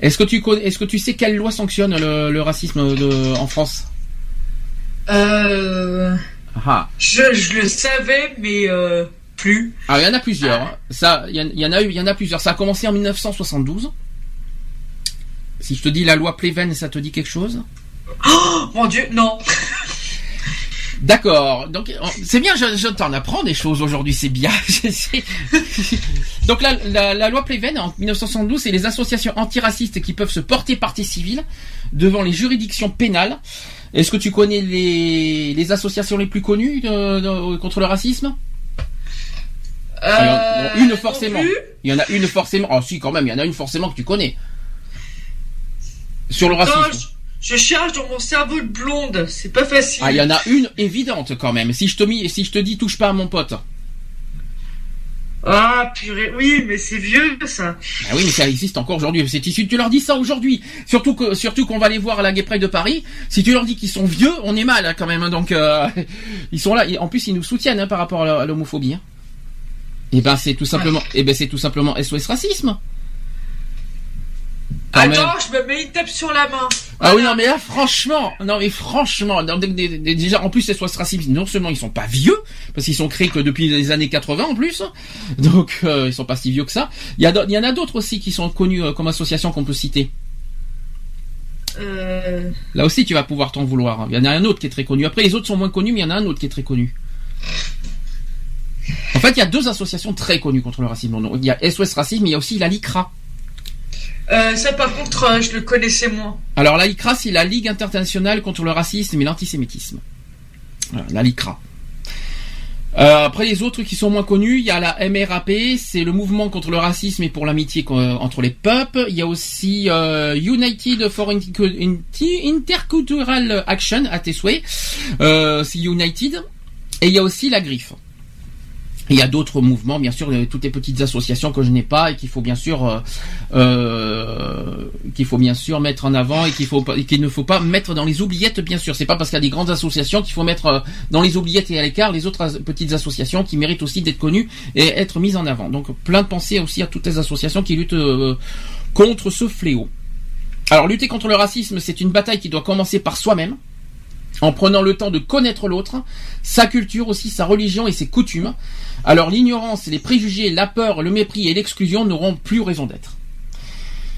Est-ce que tu est-ce que tu sais quelle loi sanctionne le, racisme en France? Euh, ah. Je, le savais, mais euh, plus. Ah, il y en a plusieurs. Hein. Ça, il y, en a eu, il y en a plusieurs. Ça a commencé en 1972. Si je te dis la loi Pleven, ça te dit quelque chose? Oh mon Dieu, non. D'accord. Donc c'est bien, je, t'en apprends des choses aujourd'hui, c'est bien. [laughs] Donc la, la, loi Pleven en 1972, c'est les associations antiracistes qui peuvent se porter partie civile devant les juridictions pénales. Est-ce que tu connais les, les associations les plus connues contre le racisme? Euh, Une forcément. Il y en a une forcément. Oh si, quand même, il y en a une forcément que tu connais. Sur le racisme. Je, cherche dans mon cerveau de blonde, c'est pas facile. Ah, il y en a une évidente quand même. Si je te mis, si je te dis touche pas à mon pote. Ah purée, oui, mais c'est vieux ça. Ah oui, mais ça existe encore aujourd'hui. C'est tu leur dis ça aujourd'hui, surtout que surtout qu'on va les voir à la Gay de Paris. Si tu leur dis qu'ils sont vieux, on est mal hein, quand même. Hein. donc euh, [laughs] ils sont là. En plus, ils nous soutiennent hein, par rapport à l'homophobie. Et eh ben c'est tout simplement, et eh ben c'est tout simplement SOS racisme. Attends, je me mets une tape sur la main. Ah oui, non, mais là, franchement, non, mais franchement, déjà, en plus, ces soins racistes, non seulement ils sont pas vieux, parce qu'ils sont créés que depuis les années 80 en plus, [laughs] donc euh, ils sont pas si vieux que ça. Il y, il y en a d'autres aussi qui sont connus euh, comme association qu'on peut citer. Euh... Là aussi, tu vas pouvoir t'en vouloir. Il y en a un autre qui est très connu. Après, les autres sont moins connus, mais il y en a un autre qui est très connu. En fait, il y a deux associations très connues contre le racisme. Il y a SOS Racisme, mais il y a aussi la LICRA. Euh, ça, par contre, euh, je le connaissais moins. Alors, la LICRA, c'est la Ligue internationale contre le racisme et l'antisémitisme. la LICRA. Euh, après les autres qui sont moins connus, il y a la MRAP, c'est le mouvement contre le racisme et pour l'amitié entre les peuples. Il y a aussi euh, United for Intercultural Action, à tes souhaits. Euh, c'est United. Et il y a aussi la griffe il y a d'autres mouvements, bien sûr, toutes les petites associations que je n'ai pas et qu'il faut bien sûr euh, euh qu'il faut bien sûr mettre en avant et qu'il ne faut pas mettre dans les oubliettes, bien sûr. C'est pas parce qu'il y a des grandes associations qu'il faut mettre euh, dans les oubliettes et à l'écart les autres petites associations qui méritent aussi d'être connues et être mises en avant. Donc plein de pensées aussi à toutes les associations qui luttent contre ce fléau. Alors lutter contre le racisme, c'est une bataille qui doit commencer par soi-même en prenant le temps de connaître l'autre, sa culture aussi, sa religion et ses coutumes. Alors l'ignorance, les préjugés, la peur, le mépris et l'exclusion n'auront plus raison d'être.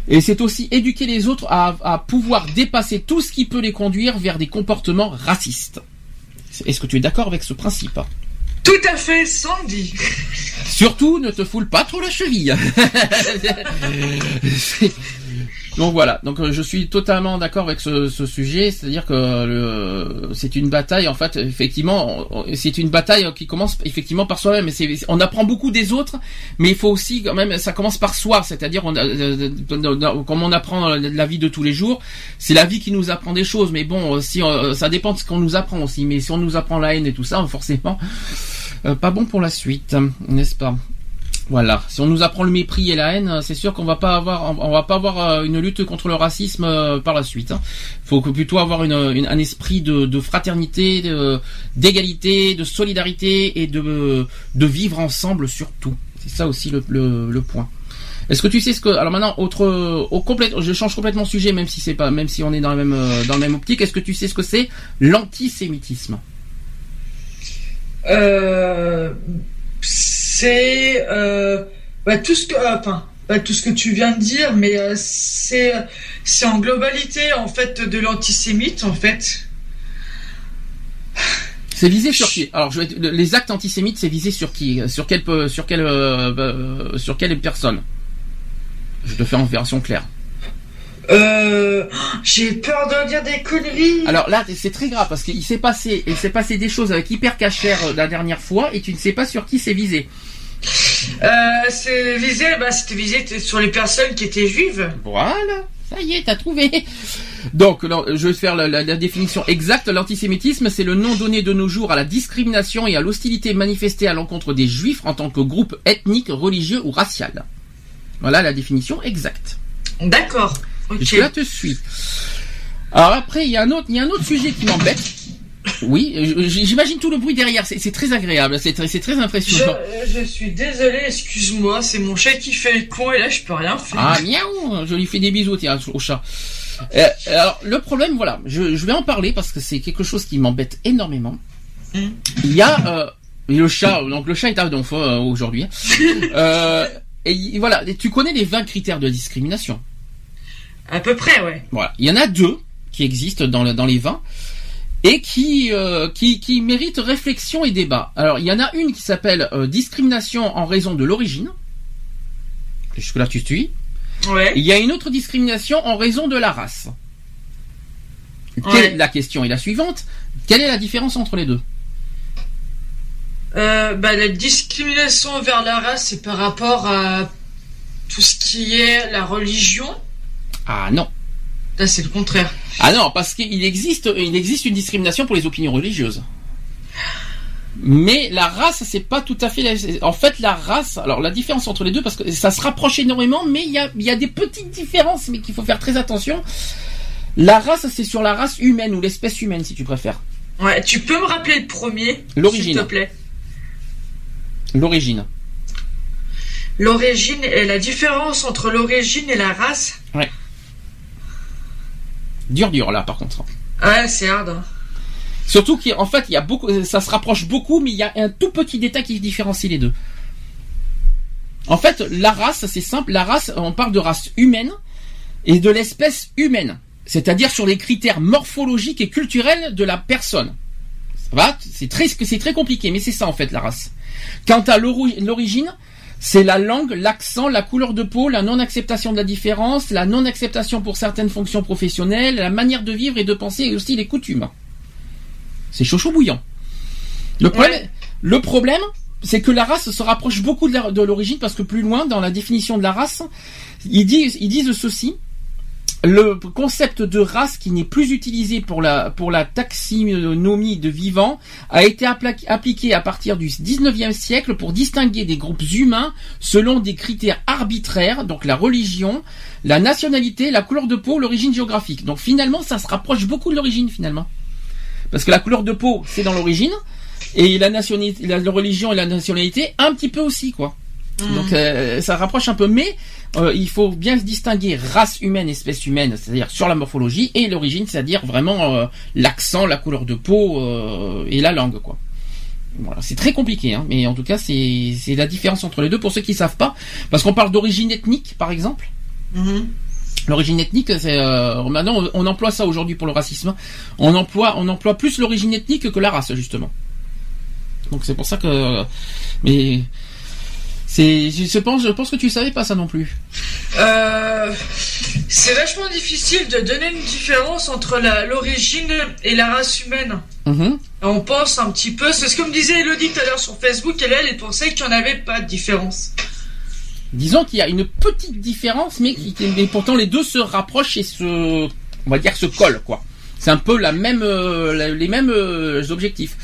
Et c'est aussi éduquer les autres à, pouvoir dépasser tout ce qui peut les conduire vers des comportements racistes. Est-ce que tu es d'accord avec ce principe? Tout à fait, Sandy. Surtout, ne te foule pas trop la cheville. [laughs] Donc voilà, donc euh, je suis totalement d'accord avec ce, sujet, c'est-à-dire que c'est une bataille en fait, effectivement, c'est une bataille qui commence effectivement par soi-même. On apprend beaucoup des autres, mais il faut aussi quand même, ça commence par soi, c'est-à-dire on, euh, comme on apprend la vie de tous les jours, c'est la vie qui nous apprend des choses. Mais bon, si ça dépend de ce qu'on nous apprend aussi. Mais si on nous apprend la haine et tout ça, forcément, euh, pas bon pour la suite, n'est-ce pas? Voilà. Si on nous apprend le mépris et la haine, c'est sûr qu'on va pas avoir, on va pas avoir euh, une lutte contre le racisme euh, par la suite. Hein. Faut plutôt avoir un esprit de, fraternité, d'égalité, de, solidarité et de, vivre ensemble surtout. C'est ça aussi le, point. Est-ce que tu sais ce que alors maintenant autre au complet je change complètement de sujet même si c'est pas même si on est dans la même euh, dans la même optique est-ce que tu sais ce que c'est l'antisémitisme? Euh c'est euh, bah, tout ce que, euh, enfin, tout ce que tu viens de dire, mais euh, c'est c'est en globalité en fait de l'antisémite en fait. C'est visé sur qui? Alors, je les actes antisémites, c'est visé sur qui? Sur quelle sur quelle sur quelle personne? Je te fais en version claire. Euh, j'ai peur de dire des conneries. Alors là, c'est très grave parce qu'il s'est passé, il s'est passé des choses avec Hyper Cacher la dernière fois et tu ne sais pas sur qui c'est visé. Euh, c'est visé, bah, c'était visé sur les personnes qui étaient juives. Voilà, ça y est, t'as trouvé. Donc, je vais faire la, définition exacte. L'antisémitisme, c'est le nom donné de nos jours à la discrimination et à l'hostilité manifestée à l'encontre des juifs en tant que groupe ethnique, religieux ou racial. Voilà la définition exacte. D'accord. Okay. là te suis. Alors après, il y a un autre, il y a un autre sujet qui m'embête. Oui, j'imagine tout le bruit derrière, c'est très agréable, c'est très, très impressionnant. Je, suis désolé, excuse-moi, c'est mon chat qui fait le con et là je peux rien faire. Ah miaou, je lui fais des bisous tiens, au chat. Euh, alors le problème, voilà, je, vais en parler parce que c'est quelque chose qui m'embête énormément. Hmm. Il y a euh, le chat, donc le chat est à donf euh, aujourd'hui. [laughs] euh, et voilà, tu connais les 20 critères de discrimination. À peu près, ouais. Voilà, il y en a deux qui existent dans, dans les 20 et qui, euh, qui, qui mérite réflexion et débat. Alors, il y en a une qui s'appelle euh, discrimination en raison de l'origine. Jusque-là, tu suis. Ouais. Il y a une autre discrimination en raison de la race. la question est la suivante. Quelle est la différence entre les deux? Euh, bah, La discrimination vers la race, c'est par rapport à tout ce qui est la religion. Ah non c'est le contraire. Ah non, parce qu'il existe, il existe une discrimination pour les opinions religieuses. Mais la race, c'est pas tout à fait. La... En fait, la race. Alors, la différence entre les deux, parce que ça se rapproche énormément, mais il y a, y a des petites différences, mais qu'il faut faire très attention. La race, c'est sur la race humaine ou l'espèce humaine, si tu préfères. Ouais, tu peux me rappeler le premier L'origine. S'il te plaît? L'origine. L'origine et la différence entre l'origine et la race? Ouais. Dur, dur, là, par contre. Ouais, c'est hard. Hein. Surtout qu'en fait, il y a beaucoup, ça se rapproche beaucoup, mais il y a un tout petit détail qui différencie les deux. En fait, la race, c'est simple. La race, on parle de race humaine et de l'espèce humaine. C'est-à-dire sur les critères morphologiques et culturels de la personne. Ça va? C'est très, c'est très compliqué, mais c'est ça en fait la race. Quant à l'origine, c'est la langue, l'accent, la couleur de peau, la non-acceptation de la différence, la non-acceptation pour certaines fonctions professionnelles, la manière de vivre et de penser et aussi les coutumes. C'est chaud chaud bouillant. Le problème, Le problème, c'est que la race se rapproche beaucoup de l'origine parce que plus loin dans la définition de la race, ils disent, ils disent ceci le concept de race qui n'est plus utilisé pour la, pour la taxinomie de vivants a été appliqué à partir du 19e siècle pour distinguer des groupes humains selon des critères arbitraires, donc la religion, la nationalité, la couleur de peau, l'origine géographique. Donc finalement, ça se rapproche beaucoup de l'origine finalement. Parce que la couleur de peau, c'est dans l'origine, et la la religion et la nationalité, un petit peu aussi, quoi. Mm. Donc euh, ça rapproche un peu, mais euh, il faut bien se distinguer race humaine, espèce humaine, c'est-à-dire sur la morphologie, et l'origine, c'est-à-dire vraiment euh, l'accent, la couleur de peau et la langue, quoi. Voilà, c'est très compliqué, hein, mais en tout cas, c'est la différence entre les deux pour ceux qui savent pas, parce qu'on parle d'origine ethnique, par exemple. Mm-hmm. L'origine ethnique, c'est maintenant on, emploie ça aujourd'hui pour le racisme. On emploie, on emploie plus l'origine ethnique que la race justement. Donc c'est pour ça que, mais c'est, je pense, je pense que tu savais pas ça non plus. Euh, c'est vachement difficile de donner une différence entre l'origine et la race humaine. Mm-hmm. On pense un petit peu, c'est ce que me disait Elodie tout à l'heure sur Facebook, elle, elle pensait qu'il n'y en avait pas de différence. Disons qu'il y a une petite différence, mais, mais pourtant les deux se rapprochent et se, on va dire, se collent, quoi. C'est un peu la même, euh, les mêmes euh, objectifs.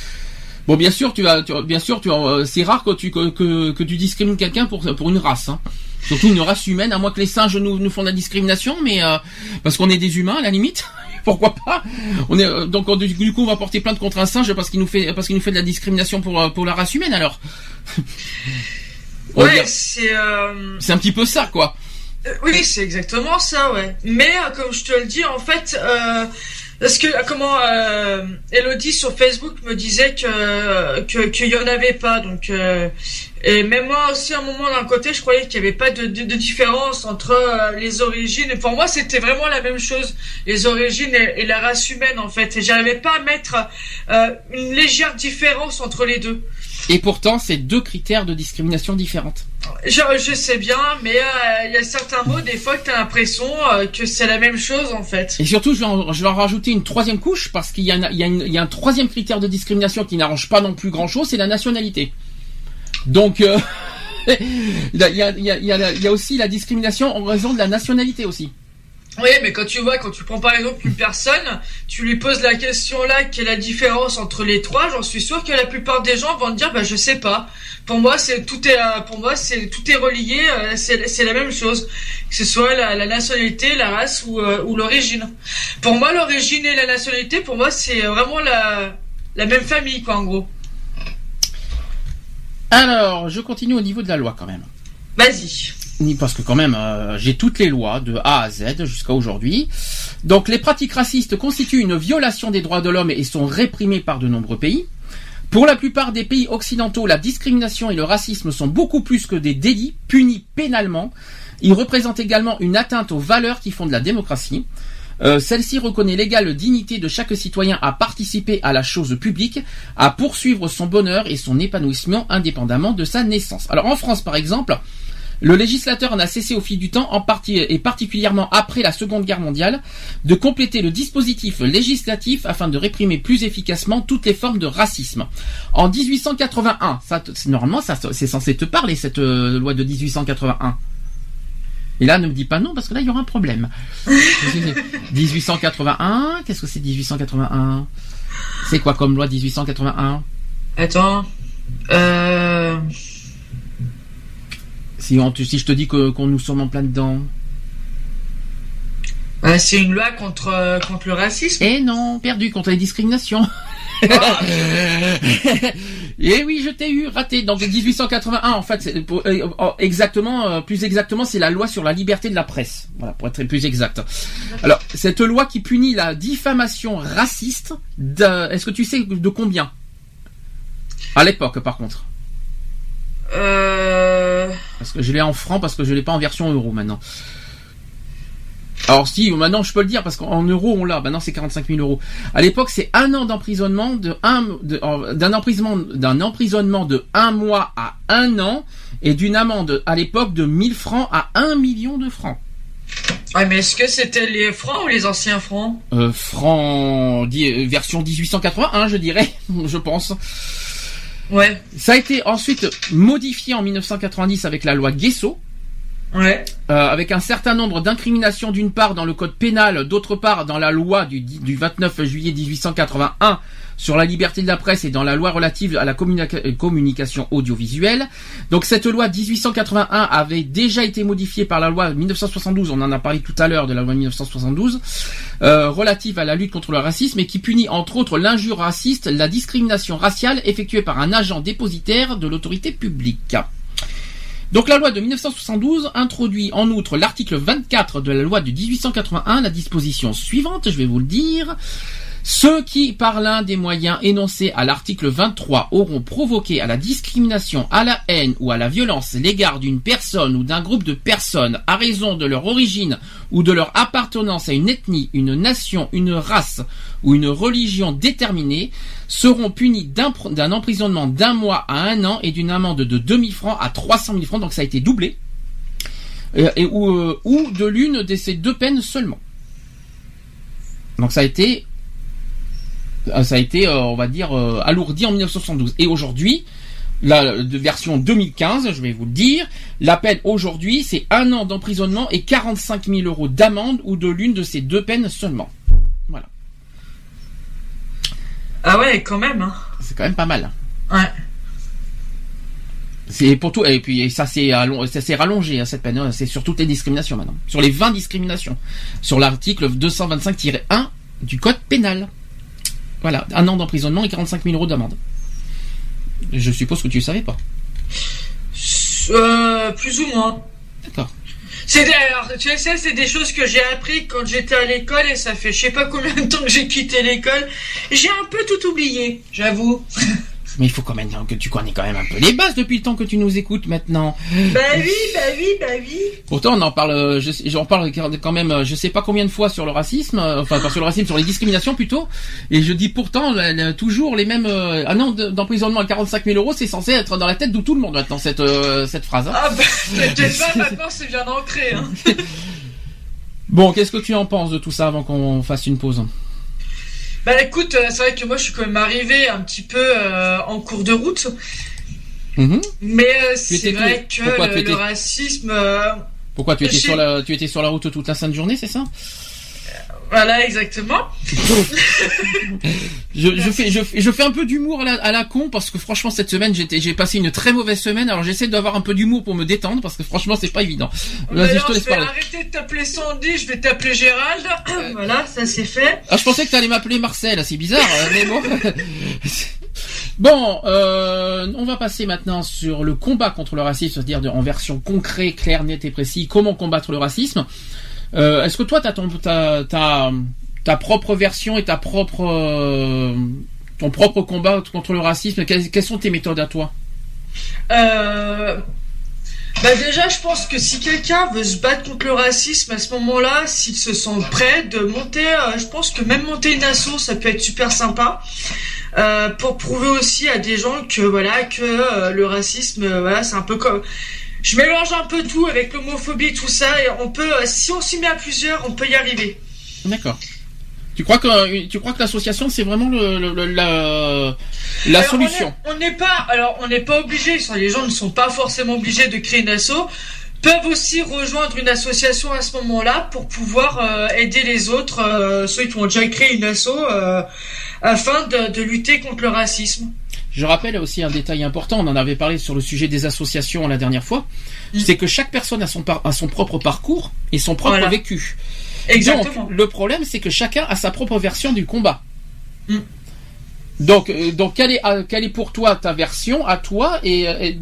Bon, bien sûr, tu as, bien sûr, tu euh, c'est rare que tu que, que, tu discrimines quelqu'un pour pour une race. Hein. Surtout une race humaine, à moins que les singes nous, nous font de la discrimination, mais euh, parce qu'on est des humains à la limite. [laughs] Pourquoi pas? On est euh, donc du, coup on va porter plainte contre un singe parce qu'il nous fait parce qu'il nous fait de la discrimination pour pour la race humaine alors. [laughs] ouais, c'est c'est un petit peu ça quoi. oui, c'est exactement ça, ouais. Mais comme je te le dis, en fait. Parce que comment euh, Elodie sur Facebook me disait que qu'il y en avait pas donc euh, et même moi aussi à un moment d'un côté je croyais qu'il y avait pas de, différence entre euh, les origines pour moi c'était vraiment la même chose les origines et, la race humaine en fait et j'arrivais pas à mettre une légère différence entre les deux. Et pourtant, c'est deux critères de discrimination différentes. Je, sais bien, mais euh, il y a certains mots, des fois, que tu as l'impression euh, que c'est la même chose, en fait. Et surtout, je vais en, rajouter une troisième couche, parce qu'il y, a un troisième critère de discrimination qui n'arrange pas non plus grand-chose, c'est la nationalité. Donc, euh, [laughs] il, y a, y a aussi la discrimination en raison de la nationalité aussi. Oui, mais quand tu vois, quand tu prends par exemple une personne, tu lui poses la question là, quelle est la différence entre les trois, j'en suis sûr que la plupart des gens vont te dire, bah je sais pas. Pour moi, c'est tout est, euh, pour moi, c'est tout est relié, euh, c'est la même chose, que ce soit la, nationalité, la race ou, euh, ou l'origine. Pour moi, l'origine et la nationalité, pour moi, c'est vraiment la la même famille, quoi, en gros. Alors, je continue au niveau de la loi quand même. Vas-y parce que quand même euh, j'ai toutes les lois de A à Z jusqu'à aujourd'hui. Donc les pratiques racistes constituent une violation des droits de l'homme et sont réprimées par de nombreux pays. Pour la plupart des pays occidentaux, la discrimination et le racisme sont beaucoup plus que des délits punis pénalement. Ils représentent également une atteinte aux valeurs qui font de la démocratie. Euh, celle-ci reconnaît l'égale dignité de chaque citoyen à participer à la chose publique, à poursuivre son bonheur et son épanouissement indépendamment de sa naissance. Alors en France par exemple, le législateur n'a cessé au fil du temps, en partie et particulièrement après la Seconde Guerre mondiale, de compléter le dispositif législatif afin de réprimer plus efficacement toutes les formes de racisme. En 1881, ça, normalement, ça, c'est censé te parler cette euh, loi de 1881. Et là, ne me dis pas non parce que là, il y aura un problème. [laughs] 1881, qu'est-ce que c'est 1881 C'est quoi comme loi 1881 Attends. Euh... Si, si je te dis qu'on nous sommes en plein dedans. Euh, c'est une loi contre, euh, contre le racisme. Eh non, perdu contre les discriminations. Ah. Et [laughs] eh oui, je t'ai eu raté. Donc 1881, en fait, euh, oh, exactement, plus exactement, c'est la loi sur la liberté de la presse. Voilà, pour être plus exact. Alors, cette loi qui punit la diffamation raciste, est-ce que tu sais de combien? À l'époque, par contre. Euh... Parce que je l'ai en francs parce que je l'ai pas en version euro maintenant. Alors si, maintenant je peux le dire parce qu'en euros on l'a. Maintenant c'est 45 000 euros. À l'époque c'est un an d'emprisonnement de un d'un emprisonnement d'un emprisonnement de un mois à un an et d'une amende à l'époque de 1000 francs à 1 million de francs. Ouais, mais est-ce que c'était les francs ou les anciens francs? Euh, Francs, version 1881, je dirais, [laughs] je pense. Ouais. Ça a été ensuite modifié en 1990 avec la loi Guesso. Ouais. Euh, avec un certain nombre d'incriminations d'une part dans le code pénal, d'autre part dans la loi du, du 29 juillet 1881 sur la liberté de la presse et dans la loi relative à la euh, communication audiovisuelle. Donc cette loi 1881 avait déjà été modifiée par la loi 1972, on en a parlé tout à l'heure de la loi 1972, euh, relative à la lutte contre le racisme et qui punit entre autres l'injure raciste, la discrimination raciale effectuée par un agent dépositaire de l'autorité publique. Donc la loi de 1972 introduit en outre l'article 24 de la loi de 1881, la disposition suivante, je vais vous le dire. Ceux qui, par l'un des moyens énoncés à l'article 23, auront provoqué à la discrimination, à la haine ou à la violence l'égard d'une personne ou d'un groupe de personnes à raison de leur origine ou de leur appartenance à une ethnie, une nation, une race ou une religion déterminée, seront punis d'un emprisonnement d'un mois à un an et d'une amende de 2000 francs à 300 000 francs, donc ça a été doublé, euh, euh, ou de l'une de ces deux peines seulement. Donc ça a été ça a été, euh, on va dire, euh, alourdi en 1972. Et aujourd'hui, la version 2015, je vais vous le dire, la peine aujourd'hui, c'est un an d'emprisonnement et 45 000 euros d'amende ou de l'une de ces deux peines seulement. Voilà. Ah ouais, quand même. Hein. C'est quand même pas mal. Ouais. C'est pour tout et puis ça c'est rallongé hein, cette peine, hein. c'est sur toutes les discriminations maintenant, sur les 20 discriminations, sur l'article 225-1 du code pénal. Voilà, un an d'emprisonnement et 45 000 euros d'amende. Je suppose que tu ne savais pas. Euh, plus ou moins. D'accord. C'est tu sais, c'est des choses que j'ai appris quand j'étais à l'école et ça fait je sais pas combien de temps que j'ai quitté l'école. J'ai un peu tout oublié, j'avoue. [laughs] Mais il faut quand même que tu connais quand même un peu les bases depuis le temps que tu nous écoutes maintenant. Bah oui, bah oui, bah oui. Pourtant, on en parle, j'en parle quand même, je sais pas combien de fois sur le racisme, euh, enfin pas sur le racisme, sur les discriminations plutôt. Et je dis pourtant toujours les mêmes. Euh, un an d'emprisonnement à 45 000 euros, c'est censé être dans la tête de tout le monde maintenant cette euh, cette phrase. Hein. Ah bah pas maintenant, c'est bien ancré. Hein. [laughs] bon, qu'est-ce que tu en penses de tout ça avant qu'on fasse une pause? Bah écoute, euh, c'est vrai que moi je suis quand même arrivé un petit peu euh, en cours de route. Mhm. Mais euh, c'est vrai que le, racisme. Pourquoi tu étais, sur la, tu étais sur la route toute la sainte journée, c'est ça? Voilà, exactement. [laughs] je, je, fais, je, je, fais un peu d'humour à la, à la, con parce que franchement cette semaine j'ai passé une très mauvaise semaine. Alors j'essaie d'avoir un peu d'humour pour me détendre parce que franchement c'est pas évident. Vas-y, je te laisse parler. Arrêter de t'appeler Sandy, je vais t'appeler Gérald. [clears throat] voilà, ça c'est fait. Ah, je pensais que t'allais m'appeler Marcel. C'est bizarre, hein, mais bon. [laughs] Bon, euh, on va passer maintenant sur le combat contre le racisme, c'est-à-dire en version concrète, claire, nette et précis. Comment combattre le racisme euh, Est-ce que toi, tu as ta, propre version et ta propre, euh, ton propre combat contre le racisme? Quelles, sont tes méthodes à toi? Euh, bah déjà, je pense que si quelqu'un veut se battre contre le racisme à ce moment-là, s'il se sent prêt de monter, je pense que même monter une asso, ça peut être super sympa. pour prouver aussi à des gens que voilà que le racisme c'est un peu comme je mélange un peu tout avec l'homophobie, tout ça, et on peut, euh, si on s'y met à plusieurs, on peut y arriver. D'accord. Tu crois que euh, tu crois que l'association c'est vraiment le, la, la solution On n'est pas alors on n'est pas obligé. Les gens ne sont pas forcément obligés de créer une asso. Peuvent aussi rejoindre une association à ce moment-là pour pouvoir euh, aider les autres, ceux qui ont déjà créé une asso, afin de, lutter contre le racisme. Je rappelle aussi un détail important, on en avait parlé sur le sujet des associations la dernière fois, mm. c'est que chaque personne a son, a son propre parcours et son propre vécu. Exactement. le problème, c'est que chacun a sa propre version du combat. Mm. Donc, euh, donc quelle est, euh, quelle est pour toi ta version à toi et, euh,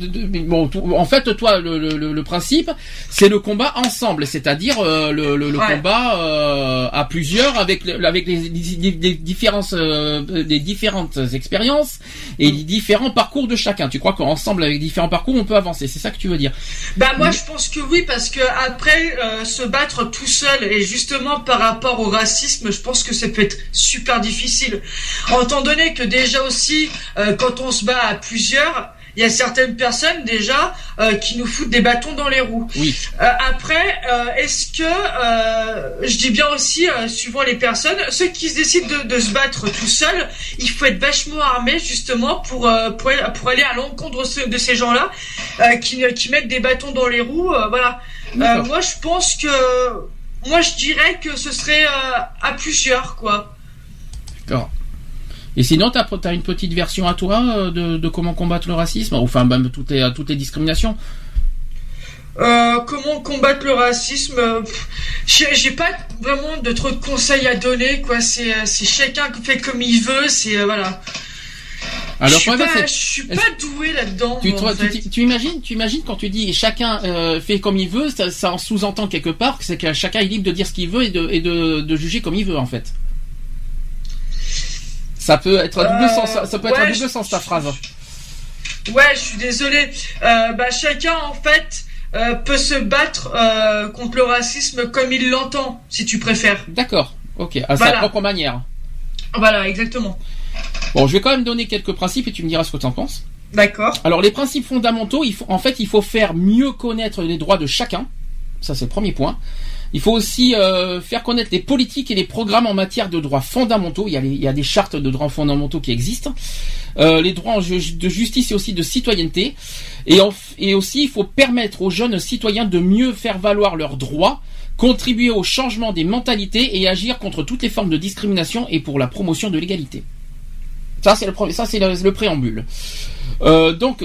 bon, en fait, toi, le, le, le principe, c'est le combat ensemble, c'est-à-dire le, le, combat euh, à plusieurs avec avec les, les, différences, les différentes expériences et les différents parcours de chacun. Tu crois qu'ensemble, avec différents parcours, on peut avancer C'est ça que tu veux dire? Bah moi, je pense que oui, parce que après se battre tout seul et justement par rapport au racisme, je pense que ça peut être super difficile. Étant donné que déjà aussi, euh, quand on se bat à plusieurs, il y a certaines personnes déjà euh, qui nous foutent des bâtons dans les roues. Oui. Euh, après, euh, est-ce que je dis bien aussi, suivant les personnes, ceux qui se décident de, se battre tout seuls, il faut être vachement armé justement pour pour, pour aller à l'encontre de ces gens-là qui qui mettent des bâtons dans les roues. voilà. moi, je pense que moi, je dirais que ce serait à plusieurs, quoi. D'accord. Et sinon, tu as, une petite version à toi euh, de, comment combattre le racisme, enfin même toutes les, toutes les discriminations euh, comment combattre le racisme J'ai pas vraiment de trop de conseils à donner, quoi. C'est chacun qui fait comme il veut, c'est euh, voilà. Alors, je suis, pas, suis pas doué là-dedans. Tu, tu, imagines, tu imagines quand tu dis chacun fait comme il veut, ça, en sous-entend quelque part que c'est que chacun est libre de dire ce qu'il veut et de, et de, de juger comme il veut en fait. Ça peut être à double sens, ça peut être à double sens ta phrase. Ouais, je suis désolé. Euh, bah, chacun en fait euh, peut se battre euh, contre le racisme comme il l'entend, si tu préfères. D'accord. Ok. À sa propre manière. Voilà, exactement. Bon, je vais quand même donner quelques principes et tu me diras ce que tu en penses. D'accord. Alors les principes fondamentaux, il faut, en fait, il faut faire mieux connaître les droits de chacun. Ça, c'est le premier point. Il faut aussi euh, faire connaître les politiques et les programmes en matière de droits fondamentaux. Il y a, des chartes de droits fondamentaux qui existent. Euh, les droits de justice et aussi de citoyenneté. Et, aussi, il faut permettre aux jeunes citoyens de mieux faire valoir leurs droits contribuer au changement des mentalités et agir contre toutes les formes de discrimination et pour la promotion de l'égalité. Ça c'est le préambule. Euh, donc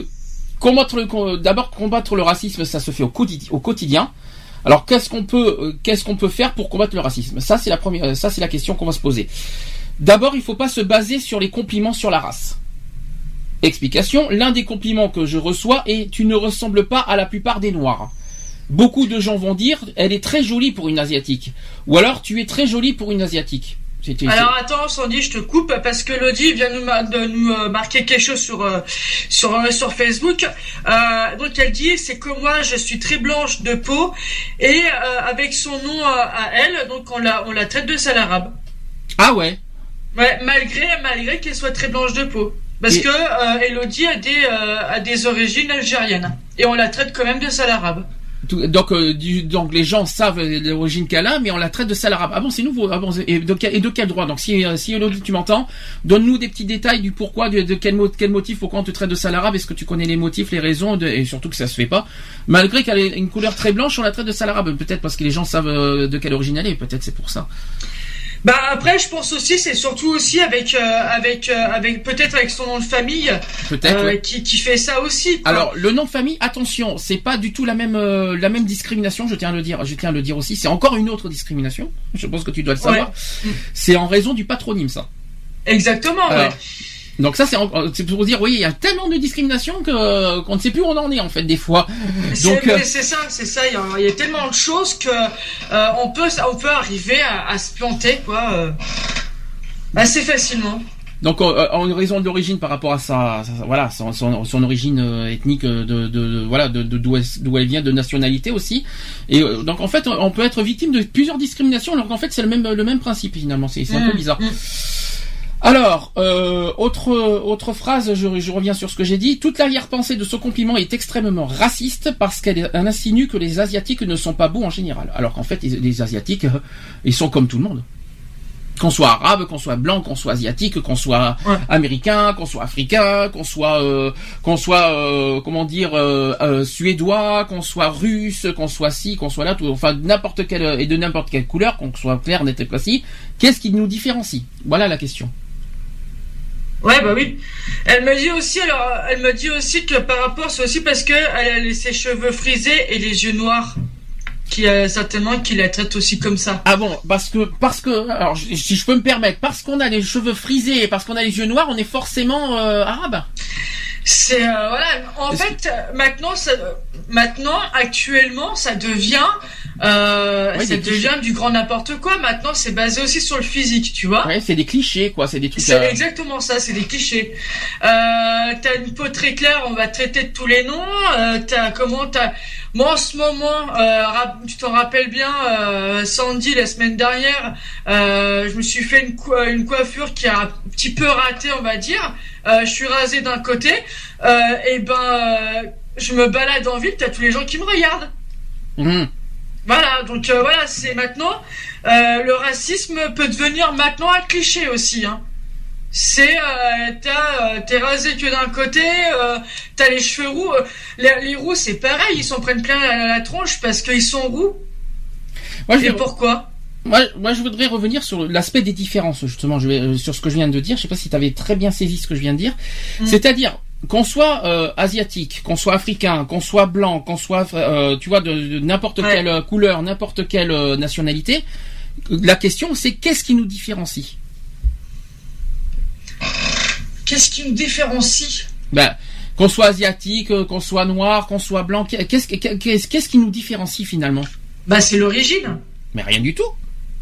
d'abord combattre le racisme, ça se fait au quotidien. Alors qu'est-ce qu'on peut euh, qu'est-ce qu'on peut faire pour combattre le racisme? C'est la euh, ça c'est la question qu'on va se poser. D'abord, il ne faut pas se baser sur les compliments sur la race. Explication, l'un des compliments que je reçois est tu ne ressembles pas à la plupart des noirs. Beaucoup de gens vont dire elle est très jolie pour une asiatique ou alors tu es très jolie pour une asiatique. Alors attends, Sandy, je te coupe parce que Lodi vient nous de nous euh, marquer quelque chose sur euh, sur euh, sur Facebook. donc elle dit c'est que moi je suis très blanche de peau et avec son nom à elle, donc on la on la traite de sale arabe. Ah ouais. Ouais, malgré malgré qu'elle soit très blanche de peau. Parce que Elodie a des a des origines algériennes et on la traite quand même de sale arabe donc, euh, donc les gens savent l'origine qu'elle a, mais on la traite de sale arabe. Ah bon, c'est nouveau. Ah bon, et de, quel droit? Donc, si, euh, si tu m'entends, donne-nous des petits détails du pourquoi, de, quel, quel motif, pourquoi on te traite de sale arabe? Est-ce que tu connais les motifs, les raisons, et surtout que ça se fait pas? Malgré qu'elle ait une couleur très blanche, on la traite de sale arabe. Peut-être parce que les gens savent euh, de quelle origine elle est. Peut-être c'est pour ça. Bah après, je pense aussi, c'est surtout aussi avec euh, avec euh, avec peut-être avec son nom de famille, peut-être euh, qui, qui fait ça aussi. Alors le nom de famille, attention, c'est pas du tout la même la même discrimination. Je tiens à le dire, je tiens à le dire aussi. C'est encore une autre discrimination. Je pense que tu dois le savoir. C'est en raison du patronyme, ça. Exactement. ouais. Donc ça c'est pour dire oui il y a tellement de discrimination que qu'on ne sait plus où on en est en fait des fois. Donc euh, c'est ça c'est ça il y, a, tellement de choses que euh, on peut on peut arriver à, se planter quoi euh, assez facilement. Donc en raison d'origine par rapport à sa, voilà son, son, origine ethnique de, de, voilà de d'où elle vient de nationalité aussi et donc en fait on peut être victime de plusieurs discriminations alors qu'en fait c'est le même le même principe finalement c'est un peu mmh, bizarre. Mmh. Alors, euh, autre autre phrase, je, je reviens sur ce que j'ai dit. Toute l'arrière-pensée de ce compliment est extrêmement raciste parce qu'elle insinue que les asiatiques ne sont pas beaux en général. Alors qu'en fait, les, asiatiques, euh, ils sont comme tout le monde. Qu'on soit arabe, qu'on soit blanc, qu'on soit asiatique, qu'on soit américain, qu'on soit africain, qu'on soit euh, qu'on soit euh, comment dire suédois, qu'on soit russe, qu'on soit ci, qu'on soit là, tout, enfin n'importe quelle et de n'importe quelle couleur, qu'on soit clair, net et précis. Qu'est-ce qui nous différencie? Voilà la question. Ouais, bah oui. Elle me dit aussi, alors, elle me dit aussi que par rapport, c'est aussi parce que elle a ses cheveux frisés et les yeux noirs. Qui a certainement qui la traite aussi comme ça. Ah bon, parce que parce que alors si je peux me permettre, parce qu'on a les cheveux frisés et parce qu'on a les yeux noirs, on est forcément euh, arabe. C'est euh, voilà. En fait, maintenant, ça, maintenant, actuellement, ça devient, euh, ça devient du grand n'importe quoi. Maintenant, c'est basé aussi sur le physique, tu vois. Ouais, c'est des clichés, quoi. C'est des trucs. C'est euh, exactement ça. C'est des clichés. Euh, t'as une peau très claire, on va traiter de tous les noms. Euh, t'as comment t'as moi en ce moment, euh, tu t'en rappelles bien, euh, Sandy la semaine dernière, je me suis fait une, une coiffure qui a un petit peu raté, on va dire. je suis rasé d'un côté, et ben je me balade en ville, t'as tous les gens qui me regardent. Mmh. Voilà, donc voilà, c'est maintenant le racisme peut devenir maintenant un cliché aussi. Hein c'est euh, euh, t'es rasé que d'un côté, euh, t'as les cheveux roux. Euh, les, roux c'est pareil, ils s'en prennent plein la, la tronche parce qu'ils sont roux. Moi, je Et pourquoi? Moi, moi, je voudrais revenir sur l'aspect des différences, justement, je vais, sur ce que je viens de dire. Je sais pas si tu avais très bien saisi ce que je viens de dire. Mm. C'est-à-dire, qu'on soit asiatique, qu'on soit africain, qu'on soit blanc, qu'on soit, tu vois, de, n'importe quelle couleur, n'importe quelle nationalité, la question c'est qu'est-ce qui nous différencie? Qu'est-ce qui nous différencie? Ben, qu'on soit asiatique, euh, qu'on soit noir, qu'on soit blanc, qu'est-ce qu'est-ce qui nous différencie finalement? Bah c'est l'origine. Mais rien du tout.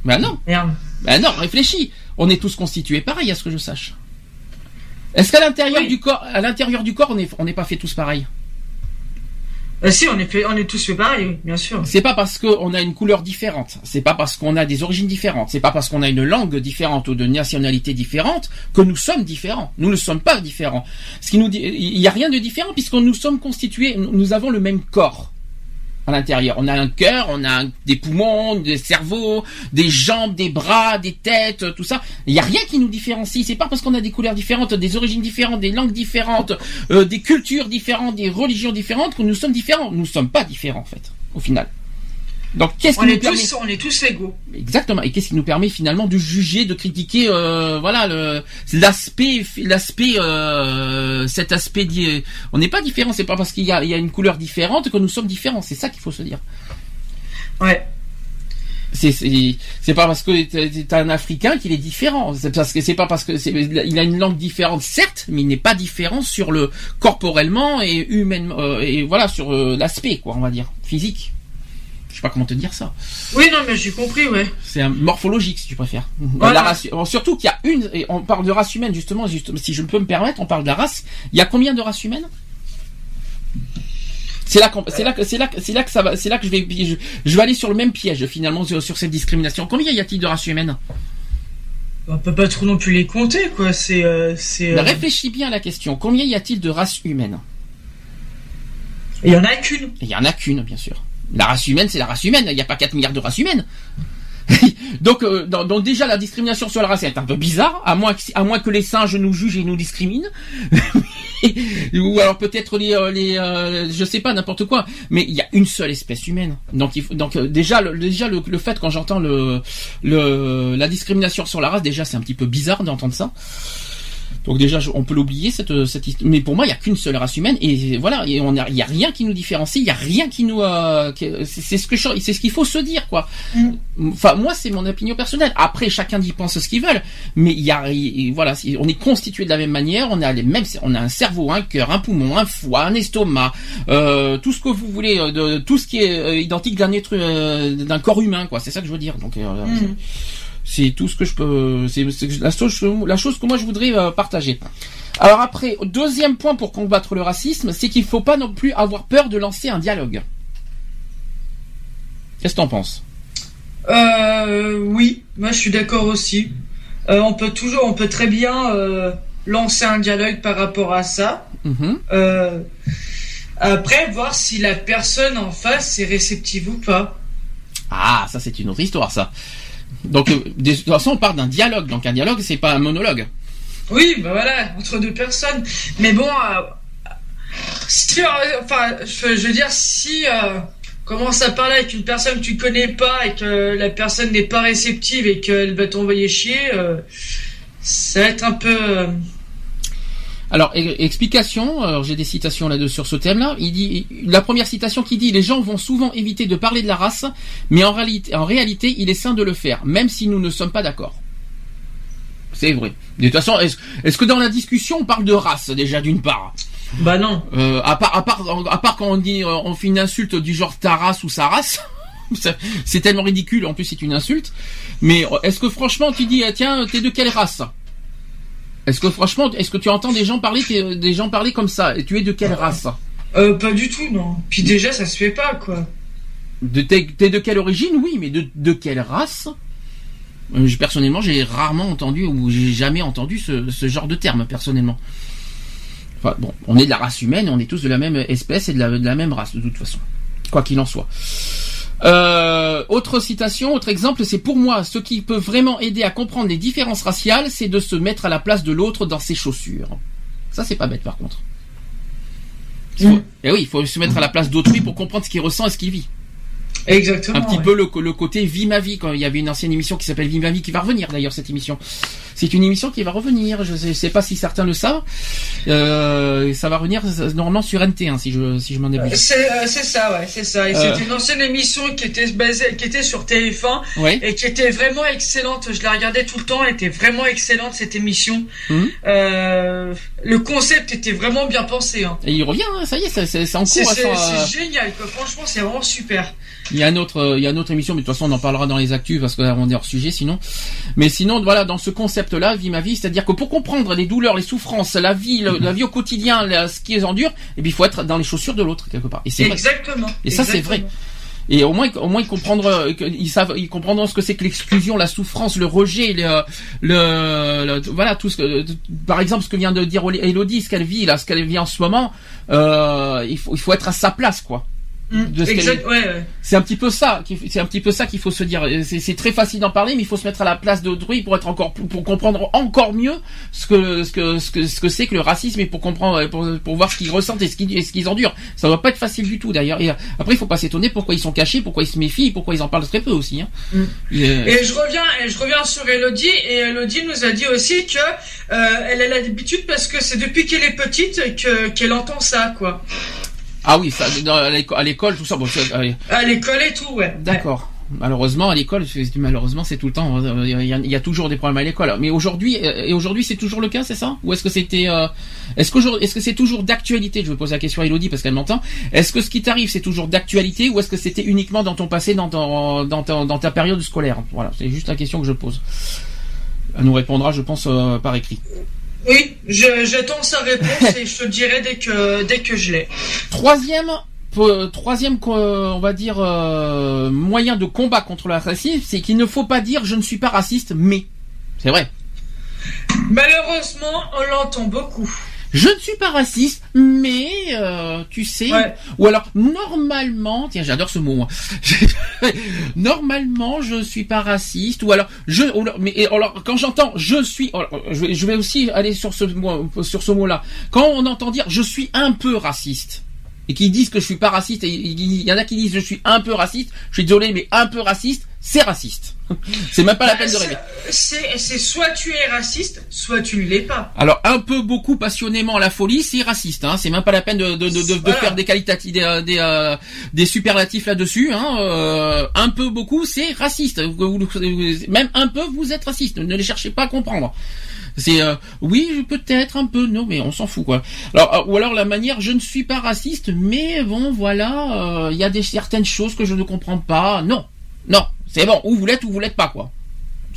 Ben non. Merde. Ben non, réfléchis. On est tous constitués pareil à ce que je sache. Est-ce qu'à l'intérieur du corps, à l'intérieur du corps, on n'est pas fait tous pareils euh, si, on est, fait, on est tous fait pareil, bien sûr. C'est pas parce qu'on a une couleur différente, c'est pas parce qu'on a des origines différentes, c'est pas parce qu'on a une langue différente ou de nationalité différente que nous sommes différents. Nous ne sommes pas différents. Ce qui nous dit, il n'y a rien de différent puisque nous sommes constitués, nous avons le même corps à l'intérieur. On a un cœur, on a des poumons, des cerveaux, des jambes, des bras, des têtes, tout ça. Il n'y a rien qui nous différencie. C'est pas parce qu'on a des couleurs différentes, des origines différentes, des langues différentes, euh, des cultures différentes, des religions différentes que nous sommes différents. Nous ne sommes pas différents en fait, au final. Donc qu'est-ce qui nous permet tous, On est tous égaux. Exactement. Et qu'est-ce qui nous permet finalement de juger, de critiquer, euh, voilà, l'aspect, l'aspect, euh, cet aspect. On n'est pas différent. C'est pas parce qu'il y a, une couleur différente que nous sommes différents. C'est ça qu'il faut se dire. Ouais. C'est c'est pas parce que es un Africain qu'il est différent. C'est parce que c'est pas parce que il a une langue différente certes, mais il n'est pas différent sur le corporellement et humainement euh, et voilà sur l'aspect quoi on va dire physique sais pas comment te dire ça. Oui, non, mais j'ai compris, ouais. C'est morphologique, si tu préfères. La race, surtout qu'il y a une, et on parle de race humaine, justement, si je peux me permettre, on parle de la race. Il y a combien de races humaines? C'est là, c'est là, c'est là, c'est là que ça va, c'est là que je vais, je, vais aller sur le même piège finalement sur, cette discrimination. Combien y a-t-il de races humaines? On peut pas trop non plus les compter, quoi. C'est, euh, c'est. Euh, réfléchis bien à la question. Combien y a-t-il de races humaines? Il y en a qu'une. Il y en a qu'une, bien sûr. La race humaine, c'est la race humaine. Il n'y a pas 4 milliards de races humaines. [laughs] donc, euh, donc déjà la discrimination sur la race est un peu bizarre, à moins que, à moins que les singes nous jugent et nous discriminent, [laughs] ou alors peut-être les, euh, les euh, je sais pas n'importe quoi, mais il y a une seule espèce humaine. Donc, donc déjà, le, déjà le, le fait quand j'entends le, le la discrimination sur la race, déjà c'est un petit peu bizarre d'entendre ça. Donc déjà, on peut l'oublier cette, cette mais pour moi, il y a qu'une seule race humaine et voilà, et on il y a rien qui nous différencie, il y a rien qui nous, euh, c'est ce que c'est ce qu'il faut se dire quoi. Mm. Enfin, moi, c'est mon opinion personnelle. Après, chacun y pense ce qu'il veut, mais il y a, voilà, on est constitué de la même manière, on a les mêmes, on a un cerveau, un cœur, un poumon, un foie, un estomac, euh, tout ce que vous voulez, euh, de, tout ce qui est euh, identique d'un être, d'un corps humain quoi. C'est ça que je veux dire. Donc mm. C'est tout ce que je peux. C'est la, la, chose que moi je voudrais euh, partager. Alors après, deuxième point pour combattre le racisme, c'est qu'il ne faut pas non plus avoir peur de lancer un dialogue. Qu'est-ce que t'en penses? Euh, Oui, moi je suis d'accord aussi. Euh, on peut toujours, on peut très bien euh, lancer un dialogue par rapport à ça. Mm-hmm. après, voir si la personne en face est réceptive ou pas. Ah, ça c'est une autre histoire, ça. Donc, euh, de toute façon, on parle d'un dialogue. Donc, un dialogue, c'est pas un monologue. Oui, bah voilà, entre deux personnes. Mais bon, euh, si, enfin, je, veux dire, si euh, commence à parler avec une personne que tu connais pas et que la personne n'est pas réceptive et qu'elle va t'envoyer chier, euh, ça va être un peu. Alors, explication, j'ai des citations là-dessus sur ce thème-là. Il dit, la première citation qui dit, les gens vont souvent éviter de parler de la race, mais en réalité, en réalité, il est sain de le faire, même si nous ne sommes pas d'accord. C'est vrai. De toute façon, est-ce que dans la discussion, on parle de race, déjà, d'une part? Bah non. Euh, à, part, à, part, à part quand on dit, euh, on fait une insulte du genre ta race ou sa race, [laughs] c'est tellement ridicule, en plus c'est une insulte. Mais euh, est-ce que franchement, tu dis, tiens, t'es de quelle race? Est-ce que franchement, est-ce que tu entends des gens parler, des gens parler comme ça? Et tu es de quelle race? euh, Pas du tout, non. Puis déjà, ça se fait pas, quoi. De t'es de quelle origine, oui, mais de, de quelle race? Euh, Personnellement, j'ai rarement entendu ou j'ai jamais entendu ce, ce, genre de terme, personnellement. Enfin, bon, on est de la race humaine, on est tous de la même espèce et de la, de la même race, de toute façon. Quoi qu'il en soit. Euh, autre citation, autre exemple, c'est pour moi ce qui peut vraiment aider à comprendre les différences raciales, c'est de se mettre à la place de l'autre dans ses chaussures. Ça, c'est pas bête par contre. Et mm. eh oui, il faut se mettre à la place d'autrui pour comprendre ce qu'il ressent et ce qu'il vit. Exactement. Un petit peu le, le, côté vie ma vie quand il y avait une ancienne émission qui s'appelle Vie ma vie qui va revenir d'ailleurs cette émission. C'est une émission qui va revenir. Je sais, sais pas si certains le savent. Euh, ça va revenir normalement sur NT1 si je si je m'en débrouille. C'est euh, c'est ça ouais c'est ça. Et euh. c'est une ancienne émission qui était basée qui était sur TF1 et qui était vraiment excellente. Je la regardais tout le temps. Elle était vraiment excellente cette émission. Hum. Euh, le concept était vraiment bien pensé. Hein. Et il revient. Hein, ça y est, c'est en cours. C'est génial. Quoi. Franchement, c'est vraiment super. Il y a une autre, il y a une autre émission, mais de toute façon on en parlera dans les actus parce qu'on est hors sujet sinon. Mais sinon, voilà, dans ce concept-là, vie ma vie, c'est-à-dire que pour comprendre les douleurs, les souffrances, la vie, la vie au quotidien, ce qui endure, et eh bien, il faut être dans les chaussures de l'autre quelque part. Et c'est exactement. Et ça c'est vrai. Et au moins, au moins ils comprendront, ils savent, ils comprendront ce que c'est que l'exclusion, la souffrance, le rejet, le, le, voilà tout ce que, par exemple, ce que vient de dire Elodie, ce qu'elle vit là, ce qu'elle vit en ce moment, euh, il faut, il faut être à sa place, quoi. Mm. C'est un petit peu ça, c'est un petit peu ça qu'il faut se dire. C'est très facile d'en parler, mais il faut se mettre à la place d'autrui pour être encore pour comprendre encore mieux ce que ce que ce que ce que c'est que le racisme et pour comprendre pour, pour voir ce qu'ils ressentent et ce qu'ils ce qu'ils endurent. Ça va pas être facile du tout d'ailleurs. Et après, il faut pas s'étonner pourquoi ils sont cachés, pourquoi ils se méfient, pourquoi ils en parlent très peu aussi. Hein. Mm. Et, je reviens et je reviens sur Elodie et Elodie nous a dit aussi que euh, elle a l'habitude parce que c'est depuis qu'elle est petite que qu'elle entend ça quoi. Ah oui, ça, à l'école, tout ça. Bon, euh, à l'école et tout, ouais. D'accord. Malheureusement, à l'école, malheureusement, c'est tout le temps. Euh, il y, a, toujours des problèmes à l'école. Mais aujourd'hui, euh, et aujourd'hui, c'est toujours le cas, c'est ça? Ou est-ce que c'était, est-ce que est-ce que c'est toujours d'actualité? Je vais poser la question à Elodie parce qu'elle m'entend. Est-ce que ce qui t'arrive, c'est toujours d'actualité, ou est-ce que c'était uniquement dans ton passé, dans, ton, dans, ta, dans ta période scolaire? Voilà, c'est juste la question que je pose. Elle nous répondra, je pense, par écrit. Oui, j'attends sa réponse et je te dirai dès que, dès que je l'ai. Troisième, troisième, on va dire, euh, moyen de combat contre le racisme, c'est qu'il ne faut pas dire je ne suis pas raciste, mais. C'est vrai. Malheureusement, on l'entend beaucoup je ne suis pas raciste, mais euh, tu sais, ou alors normalement, tiens, j'adore ce mot. [laughs] normalement, je suis pas raciste, ou alors je, mais alors quand j'entends je suis, je vais, aussi aller sur ce mot, sur ce mot-là. Quand on entend dire je suis un peu raciste et qu'ils disent que je suis pas raciste, et il y en a qui disent je suis un peu raciste, je suis désolé, mais un peu raciste, c'est raciste. [laughs] c'est même pas la peine de rêver. C'est soit tu es raciste, soit tu ne l'es pas. Alors un peu, beaucoup, passionnément la folie, c'est raciste. Hein. C'est même pas la peine de, de, de, de faire des qualitatifs, des, des, euh, des superlatifs là-dessus. Hein. Euh, un peu, beaucoup, c'est raciste. Même un peu, vous êtes raciste. Ne les cherchez pas à comprendre. C'est euh, oui, peut-être un peu, non, mais on s'en fout quoi. Alors euh, ou alors la manière, je ne suis pas raciste, mais bon, voilà, il y a des certaines choses que je ne comprends pas. Non, non, c'est bon, ou vous l'êtes ou vous l'êtes pas, quoi.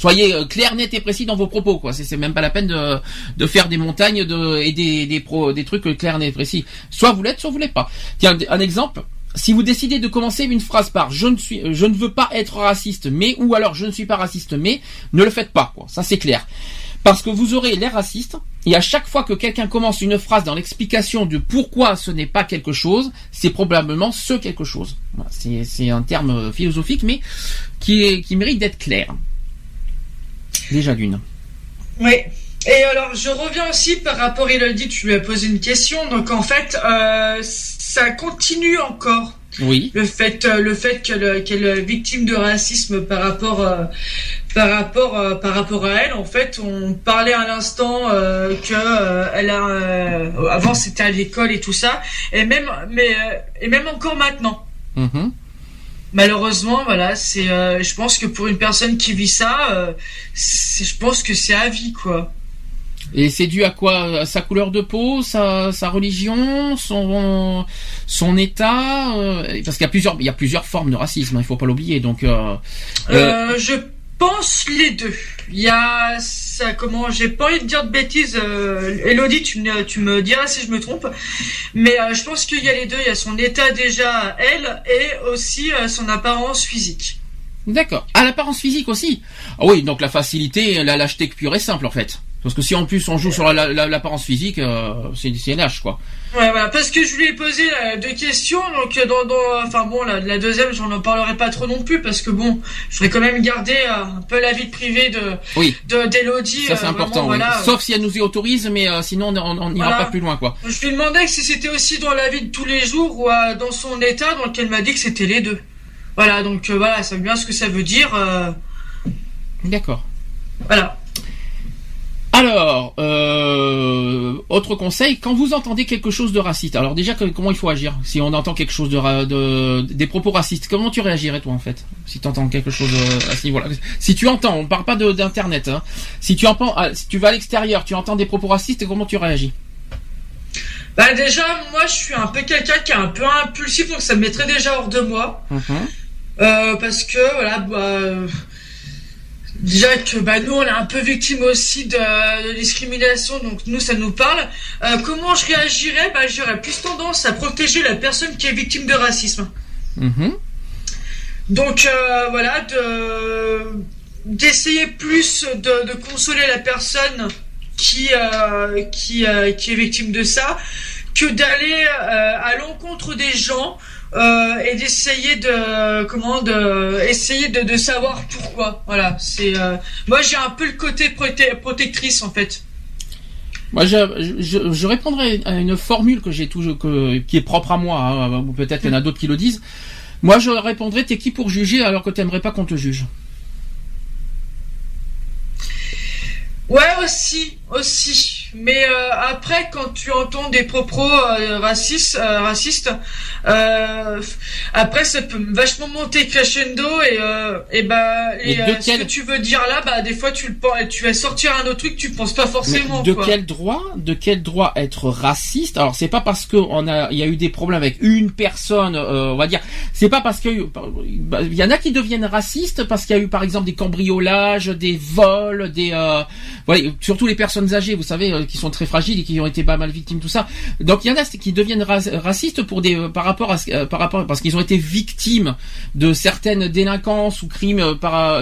Soyez euh, clair, net et précis dans vos propos, quoi. C'est même pas la peine de, de faire des montagnes de, et des, des, des trucs clairs, net et précis. Soit vous l'êtes, soit vous l'êtes pas. Tiens, un exemple. Si vous décidez de commencer une phrase par je ne suis, je ne veux pas être raciste, mais ou alors je ne suis pas raciste, mais ne le faites pas, quoi. Ça c'est clair. Parce que vous aurez l'air raciste, et à chaque fois que quelqu'un commence une phrase dans l'explication de pourquoi ce n'est pas quelque chose, c'est probablement ce quelque chose. c'est un terme philosophique, mais qui, mérite d'être clair. Déjà d'une. Oui. Et alors, je reviens aussi par rapport, il a dit, tu lui as posé une question, donc en fait, euh, ça continue encore oui. Le fait, euh, le fait qu'elle est victime de racisme par rapport, euh, par rapport, euh, par rapport à elle. En fait, on parlait à l'instant que elle a, avant c'était à l'école et tout ça, et même, mais et même encore maintenant. Mm-hmm. Malheureusement, voilà, c'est, je pense que pour une personne qui vit ça, je pense que c'est à vie, quoi. Et c'est dû à quoi? Sa couleur de peau, sa, sa religion, son, son état euh, Parce qu'il y a plusieurs, il y a plusieurs formes de racisme, hein, il faut pas l'oublier. Donc, euh, euh, je pense les deux. Il y a ça, comment, j'ai pas envie de dire de bêtises. Elodie, tu me, tu me diras si je me trompe. Mais je pense qu'il y a les deux. Il y a son état déjà elle et aussi son apparence physique. D'accord. À l'apparence physique aussi? Ah oui, donc la facilité, la lâcheté pure et simple en fait. Parce que si en plus on joue sur l'apparence physique, euh, c'est lâche quoi. Ouais, voilà, parce que je lui ai posé euh, deux questions, donc euh, dans, dans enfin bon, la, la deuxième, j'en en parlerai pas trop non plus, parce que bon, je voudrais quand même garder un peu la vie privée de oui. d'Elodie. Ça c'est important, voilà, sauf si elle nous y autorise, mais sinon on n'ira pas plus loin quoi. Je lui demandais si c'était aussi dans la vie de tous les jours ou dans son état, donc elle m'a dit que c'était les deux. Voilà, donc voilà, ça veut bien ce que ça veut dire. D'accord. Voilà. Alors, euh, autre conseil, quand vous entendez quelque chose de raciste, alors déjà comment il faut agir Si on entend quelque chose de, des propos racistes, comment tu réagirais toi en fait Si tu entends quelque chose euh, à ce niveau-là, si tu entends, on parle pas d'internet, hein, si tu entends, ah, si tu vas à l'extérieur, tu entends des propos racistes, comment tu réagis? Bah déjà, moi je suis un peu quelqu'un qui est un peu impulsif, donc ça me mettrait déjà hors de moi, mhm. euh, parce que voilà. Bah, Déjà que bah, nous, on est un peu victime aussi de, discrimination, donc nous, ça nous parle. Euh, comment je réagirais? Bah, J'aurais plus tendance à protéger la personne qui est victime de racisme. Mm-hmm. Donc euh, voilà, de d'essayer plus de, consoler la personne qui euh, qui, qui est victime de ça que d'aller à l'encontre des gens euh, et d'essayer de comment de essayer de, de savoir pourquoi. Voilà, c'est euh, moi j'ai un peu le côté protectrice en fait. Moi, je, je, je, répondrai à une formule que j'ai toujours, que, qui est propre à moi. Hein, peut-être qu'il y en a d'autres qui le disent. Moi, je répondrai t'es qui pour juger alors que t'aimerais pas qu'on te juge? Ouais, aussi, aussi. Mais euh, après, quand tu entends des propos euh, racistes, euh, racistes, après ça peut vachement monter crescendo et et bah et, ce que tu veux dire là, bah des fois tu le tu vas sortir un autre truc, tu penses pas forcément. de quel droit, de quel droit être raciste? Alors c'est pas parce que on a il y a eu des problèmes avec une personne, on va dire, c'est pas parce qu'il il y en a qui deviennent racistes parce qu'il y a eu par exemple des cambriolages, des vols, des voilà, surtout les personnes âgées, vous savez euh, qui sont très fragiles et qui ont été pas mal victimes tout ça. Donc il y en a qui deviennent racistes pour des euh, par rapport à euh, par rapport parce qu'ils ont été victimes de certaines délinquances ou crimes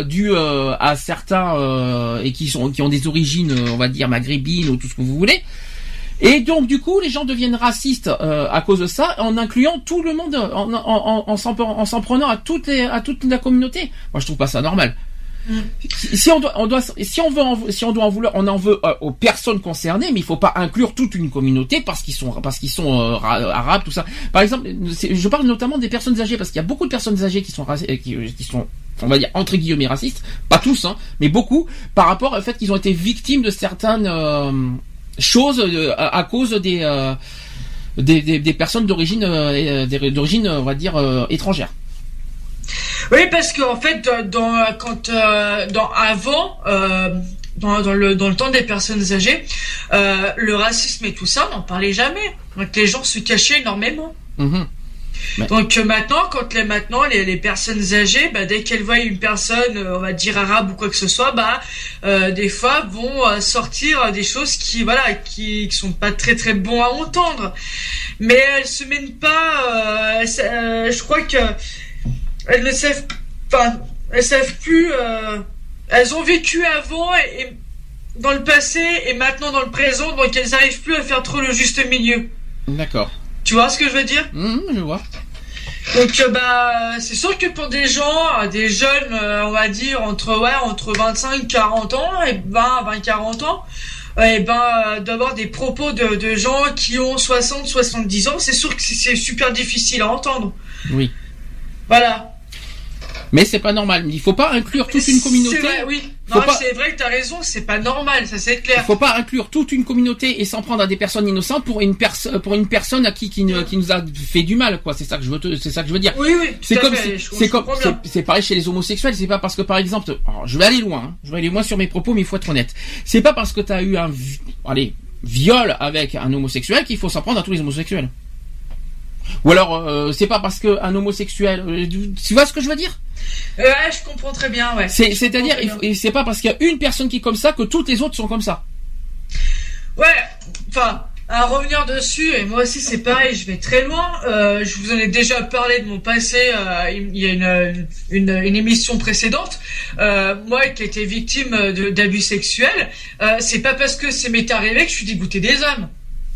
dus à certains et qui sont qui ont des origines on va dire maghrébines ou tout ce que vous voulez. Et donc du coup, les gens deviennent racistes à cause de ça, en incluant tout le monde, en, en, en, s'en prenant à toutes les, à toute la communauté. Moi, je trouve pas ça normal. Si on doit, si on veut, en, si on doit en vouloir, on en veut euh, aux personnes concernées, mais il faut pas inclure toute une communauté parce qu'ils sont, parce qu'ils sont euh, arabes, tout ça. Par exemple, je parle notamment des personnes âgées parce qu'il y a beaucoup de personnes âgées qui sont, euh, qui, qui sont on va dire entre guillemets racistes, pas tous, hein, mais beaucoup, par rapport au fait qu'ils ont été victimes de certaines choses à, cause des, des, des, des, personnes d'origine, d'origine, on va dire étrangère. Oui, parce qu'en fait, dans, quand euh, dans avant. Euh, dans, dans, le, dans le temps des personnes âgées, euh, le racisme et tout ça, on n'en parlait jamais. Donc les gens se cachaient énormément. Mhm. Donc maintenant, quand les maintenant les, les personnes âgées, bah, dès qu'elles voient une personne, on va dire arabe ou quoi que ce soit, bah des fois vont sortir des choses qui voilà qui, qui sont pas très très bons à entendre. Mais elles se mènent pas. je crois que elles ne savent pas, elles savent plus. Euh, elles ont vécu avant et, dans le passé et maintenant dans le présent, donc elles n'arrivent plus à faire trop le juste milieu. D'accord. Tu vois ce que je veux dire? Mmh, Je vois. Donc euh, bah c'est sûr que pour des gens, des jeunes, euh, on va dire entre ouais entre 25 40 ans et 20 20 40 ans, et ben d'avoir des propos de, de gens qui ont 60 70 ans, c'est sûr que c'est super difficile à entendre. Oui. Voilà. Mais c'est pas normal. Il faut pas inclure toute une communauté. Vrai, oui. c'est vrai que tu as raison, c'est pas normal, ça c'est clair. Il faut pas inclure toute une communauté et s'en prendre à des personnes innocentes pour une personne pour une personne à qui qui, qui nous a fait du mal quoi, c'est ça que je veux c'est ça que je veux dire. Oui oui, c'est comme c'est comme c'est pareil chez les homosexuels, c'est pas parce que par exemple, je vais aller loin, hein. je vais aller loin sur mes propos mais il faut être honnête. C'est pas parce que tu as eu un allez, viol avec un homosexuel qu'il faut s'en prendre à tous les homosexuels. Ou alors, euh, c'est pas parce qu'un homosexuel, euh, tu vois ce que je veux dire? Ouais, je comprends très bien, ouais. C'est-à-dire, c'est pas parce qu'il y a une personne qui est comme ça que toutes les autres sont comme ça. Ouais, enfin, à revenir dessus, et moi aussi c'est pareil, je vais très loin. Euh, je vous en ai déjà parlé de mon passé. Euh, il y a une, une, une émission précédente. Euh, moi qui ai été victime d'abus sexuels, euh, c'est pas parce que c'est m'est arrivé que je suis dégoûté des hommes.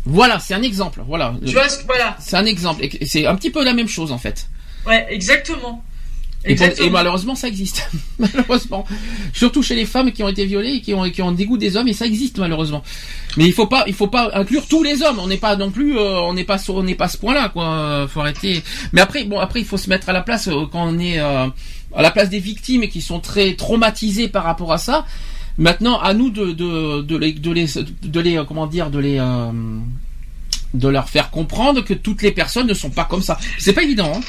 Voilà, c'est un exemple. Voilà. Tu vois, voilà. C'est un exemple. C'est un petit peu la même chose en fait. Ouais, exactement. Et, malheureusement, ça existe. [laughs] malheureusement, surtout chez les femmes qui ont été violées et qui ont qui ont dégoût des hommes, et ça existe malheureusement. Mais il faut pas, il faut pas inclure tous les hommes. On n'est pas non plus, euh, on n'est pas, on n'est pas à ce point-là, quoi. Faut arrêter. Mais après, bon, après, il faut se mettre à la place euh, quand on est euh, à la place des victimes et qui sont très traumatisées par rapport à ça. Maintenant, à nous de de de les de les, de les comment dire de les de leur faire comprendre que toutes les personnes ne sont pas comme ça. C'est pas évident, hein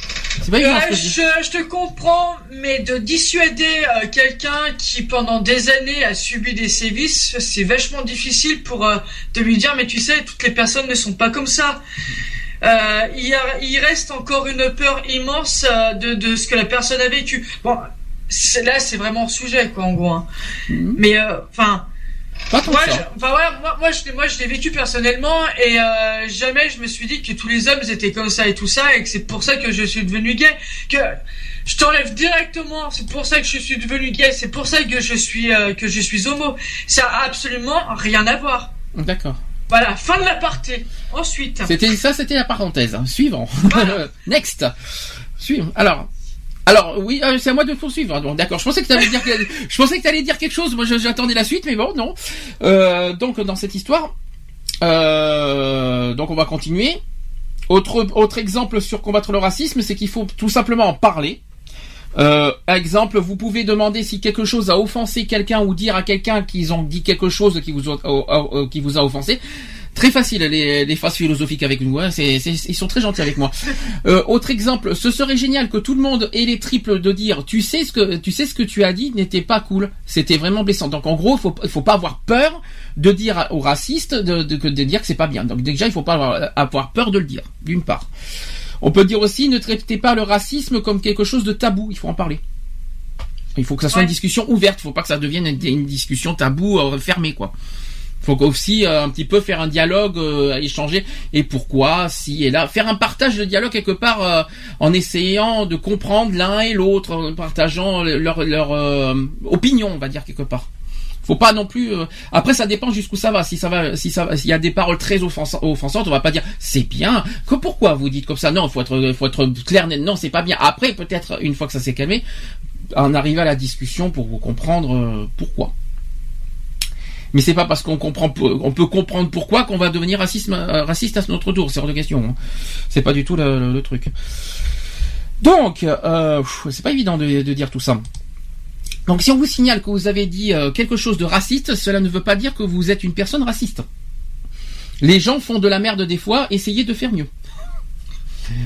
C'est pas évident. je, je, te comprends, mais de dissuader euh, quelqu'un qui pendant des années a subi des sévices, c'est vachement difficile pour euh, de lui dire mais tu sais toutes les personnes ne sont pas comme ça. Euh, il, il, reste encore une peur immense euh, de, de ce que la personne a vécu. Bon, là c'est vraiment sujet quoi en gros. Hein. Mhm. Mais enfin moi, voilà, moi, moi, je, moi, je l'ai vécu personnellement et euh, jamais je me suis dit que tous les hommes étaient comme ça et tout ça et que c'est pour ça que je suis devenu gay. Que je t'enlève directement. C'est pour ça que je suis devenu gay. C'est pour ça que je suis euh, que je suis homo. Ça a absolument rien à voir. D'accord. Voilà, fin de la partie. Ensuite. C'était ça, c'était la parenthèse. Hein. Suivant. [laughs] Next. Suivant. Alors, alors oui, euh, c'est à moi de poursuivre. D'accord. Je pensais que tu allais dire, je pensais que allais dire quelque chose. Moi, j'attendais la suite, mais bon, non. Euh, donc dans cette histoire, euh, donc on va continuer. Autre autre exemple sur combattre le racisme, c'est qu'il faut tout simplement en parler. Euh, exemple, vous pouvez demander si quelque chose a offensé quelqu'un ou dire à quelqu'un qu'ils ont dit quelque chose qui vous a offensé. Très facile les, les phases philosophiques avec nous. Hein. Ils sont très gentils avec moi. [laughs] Euh, autre exemple, ce serait génial que tout le monde ait les triples de dire tu sais ce que tu sais ce que tu as dit n'était pas cool. C'était vraiment blessant. Donc en gros, il faut faut pas avoir peur de dire aux racistes de, de, de dire que c'est pas bien. Donc déjà, il faut pas avoir, avoir peur de le dire. D'une part. On peut dire aussi ne traitez pas le racisme comme quelque chose de tabou. Il faut en parler. Il faut que ça soit une discussion ouverte. Il faut pas que ça devienne une, une discussion tabou euh, fermée quoi faut aussi euh, un petit peu faire un dialogue, euh, échanger et pourquoi, si et là, faire un partage de dialogue quelque part euh, en essayant de comprendre l'un et l'autre, en partageant leur leur opinion, on va dire quelque part. Faut pas non plus. Après, ça dépend jusqu'où ça va. Si ça va, si ça, s'il y a des paroles très offensantes, on va pas dire c'est bien. Que pourquoi vous dites comme ça? Non, faut être, faut être clair. Non, c'est pas bien. Après, peut-être une fois que ça s'est calmé, en arriver à la discussion pour comprendre pourquoi mais c'est pas parce qu'on comprend, on peut comprendre pourquoi qu'on va devenir raciste, euh, raciste à notre tour. C'est hors de question. Hein. C'est pas du tout le, truc. Donc, euh, c'est pas évident de, dire tout ça. Donc, si on vous signale que vous avez dit euh, quelque chose de raciste, cela ne veut pas dire que vous êtes une personne raciste. Les gens font de la merde des fois, essayez de faire mieux.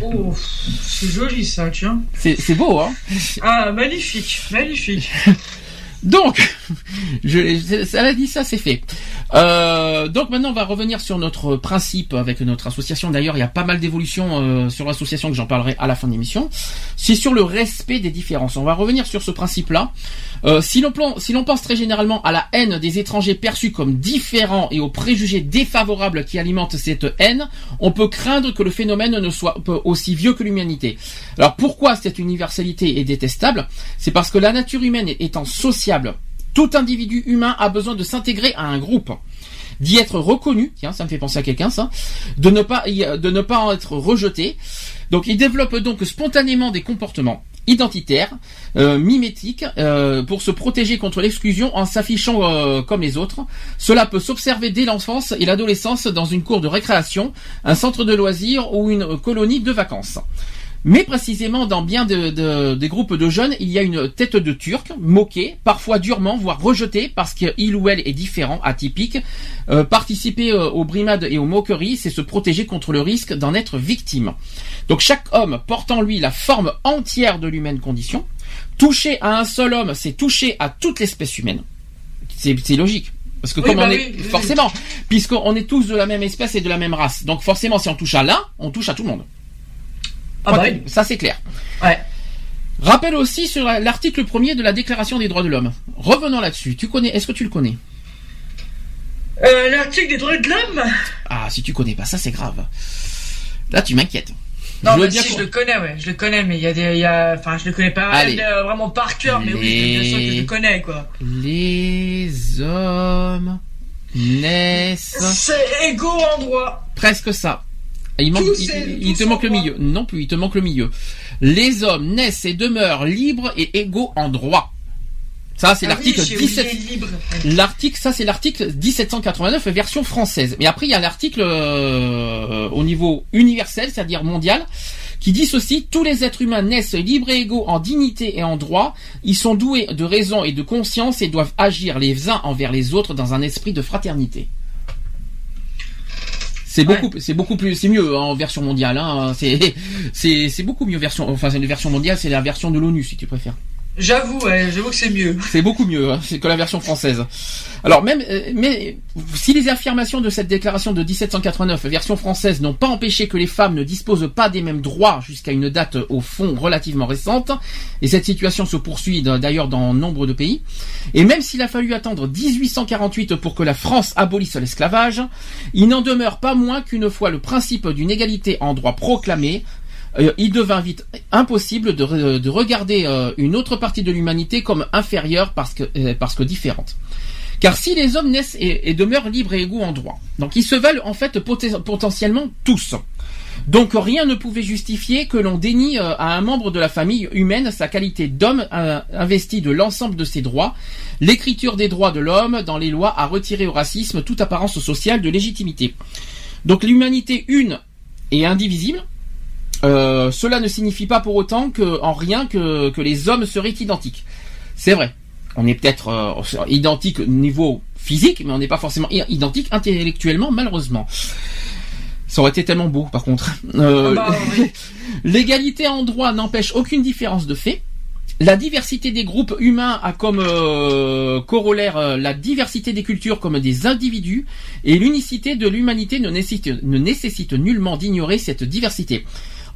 Oh, c'est joli ça, tiens. C'est beau, hein Ah, magnifique, magnifique. [laughs] Donc, [laughs] je, ça a dit ça, c'est fait. Euh, donc maintenant, on va revenir sur notre principe avec notre association. D'ailleurs, il y a pas mal d'évolutions euh, sur l'association que j'en parlerai à la fin de l'émission. C'est sur le respect des différences. On va revenir sur ce principe-là. Euh, si l'on pense très généralement à la haine des étrangers perçus comme différents et aux préjugés défavorables qui alimentent cette haine, on peut craindre que le phénomène ne soit aussi vieux que l'humanité. Alors pourquoi cette universalité est détestable? C'est parce que la nature humaine étant sociable, tout individu humain a besoin de s'intégrer à un groupe d'y être reconnu, tiens, ça me fait penser à quelqu'un ça, de ne pas de ne pas en être rejeté. Donc il développe donc spontanément des comportements identitaire, euh, mimétique, euh, pour se protéger contre l'exclusion en s'affichant euh, comme les autres. Cela peut s'observer dès l'enfance et l'adolescence dans une cour de récréation, un centre de loisirs ou une colonie de vacances. Mais précisément dans bien de, des groupes de jeunes, il y a une tête de turc, moquée, parfois durement, voire rejetée parce qu'il ou elle est différent, atypique. Euh, participer euh, aux brimades et aux moqueries, c'est se protéger contre le risque d'en être victime. Donc chaque homme porte en lui la forme entière de l'humaine condition. Toucher à un seul homme, c'est toucher à toute l'espèce humaine. C'est logique. Parce que comme bah on est forcément, puisqu'on est tous de la même espèce et de la même race, donc forcément si on touche à l'un, on touche à tout le monde. Ah bah ça c'est clair. Ouais. Rappel aussi sur l'article premier de la Déclaration des droits de l'homme. Revenons là-dessus. Tu connais Est-ce que tu le connais? Euh, L'article des droits de l'homme? Ah, si tu connais pas, ça c'est grave. Là, tu m'inquiètes. Non, mais si, je le connais, ouais, je le connais, mais il y a des, il y a, enfin, je le connais pas euh, vraiment par cœur, mais oui, bien sûr que je le connais, quoi. Les hommes naissent. C'est égaux en droit. Presque ça. Il, manque, il, te manque le milieu. Non plus, il te manque le milieu. Les hommes naissent et demeurent libres et égaux en droit. Ça, c'est ah l'article 17. L'article, ça, c'est l'article 1789 version française. Mais après, il y a l'article euh, au niveau universel, c'est-à-dire mondial, qui dit ceci tous les êtres humains naissent libres et égaux en dignité et en droit. Ils sont doués de raison et de conscience et doivent agir les uns envers les autres dans un esprit de fraternité. C'est beaucoup, c'est beaucoup plus, c'est mieux hein, en version mondiale. Hein, c'est, [laughs] c'est, c'est beaucoup mieux version. Enfin, c'est une version mondiale, c'est la version de l'ONU si tu préfères. J'avoue, j'avoue que c'est mieux. C'est beaucoup mieux hein, que la version française. Alors même, euh, mais si les affirmations de cette déclaration de 1789, version française, n'ont pas empêché que les femmes ne disposent pas des mêmes droits jusqu'à une date au fond relativement récente, et cette situation se poursuit d'ailleurs dans nombre de pays, et même s'il a fallu attendre 1848 pour que la France abolisse l'esclavage, il n'en demeure pas moins qu'une fois le principe d'une égalité en droit proclamé, euh, il devint vite impossible de, regarder euh, une autre partie de l'humanité comme inférieure parce que, euh, parce que différente. Car si les hommes naissent et, demeurent libres et égaux en droit, donc ils se veulent en fait potentiellement tous. Donc rien ne pouvait justifier que l'on dénie à un membre de la famille humaine sa qualité d'homme investi de l'ensemble de ses droits. L'écriture des droits de l'homme dans les lois a retiré au racisme toute apparence sociale de légitimité. Donc l'humanité une est indivisible, euh, cela ne signifie pas pour autant que en rien que, que les hommes seraient identiques. C'est vrai. On est peut-être euh, identique au niveau physique, mais on n'est pas forcément identique intellectuellement, malheureusement. Ça aurait été tellement beau, par contre. Euh, ah bah, [laughs] L'égalité en droit n'empêche aucune différence de fait. La diversité des groupes humains a comme corollaire la diversité des cultures comme des individus, et l'unicité de l'humanité ne nécessite, ne nécessite nullement d'ignorer cette diversité.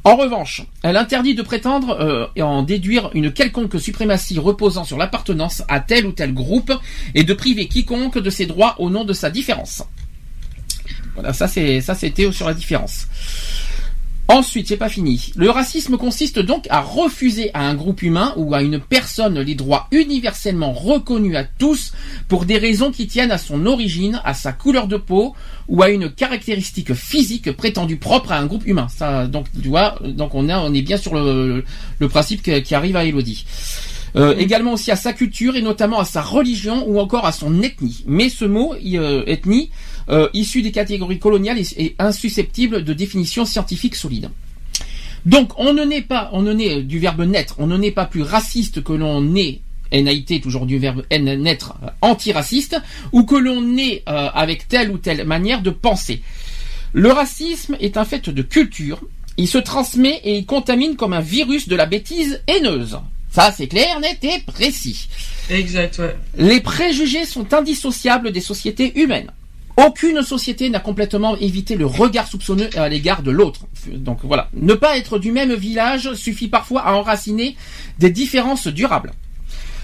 En revanche, elle interdit de prétendre euh, et en déduire une quelconque suprématie reposant sur l'appartenance à tel ou tel groupe et de priver quiconque de ses droits au nom de sa différence. Voilà, ça c'est ça c'était sur la différence. Ensuite, c'est pas fini. Le racisme consiste donc à refuser à un groupe humain ou à une personne les droits universellement reconnus à tous pour des raisons qui tiennent à son origine, à sa couleur de peau ou à une caractéristique physique prétendue propre à un groupe humain. Ça, donc, tu vois, donc on, on est bien sur le, principe qui arrive à Elodie. Euh, également aussi à sa culture et notamment à sa religion ou encore à son ethnie. Mais ce mot, euh, ethnie, euh, issu des catégories coloniales est, insusceptible de définition scientifique solide. Donc on ne naît pas, on ne naît du verbe naître, on ne naît pas plus raciste que l'on naît NAIT, toujours du verbe naître, antiraciste, ou que l'on naît avec telle ou telle manière de penser. Le racisme est un fait de culture, il se transmet et il contamine comme un virus de la bêtise haineuse. Ça, c'est clair, net et précis. Exact, ouais. Les préjugés sont indissociables des sociétés humaines. Aucune société n'a complètement évité le regard soupçonneux à l'égard de l'autre. Donc voilà. Ne pas être du même village suffit parfois à enraciner des différences durables.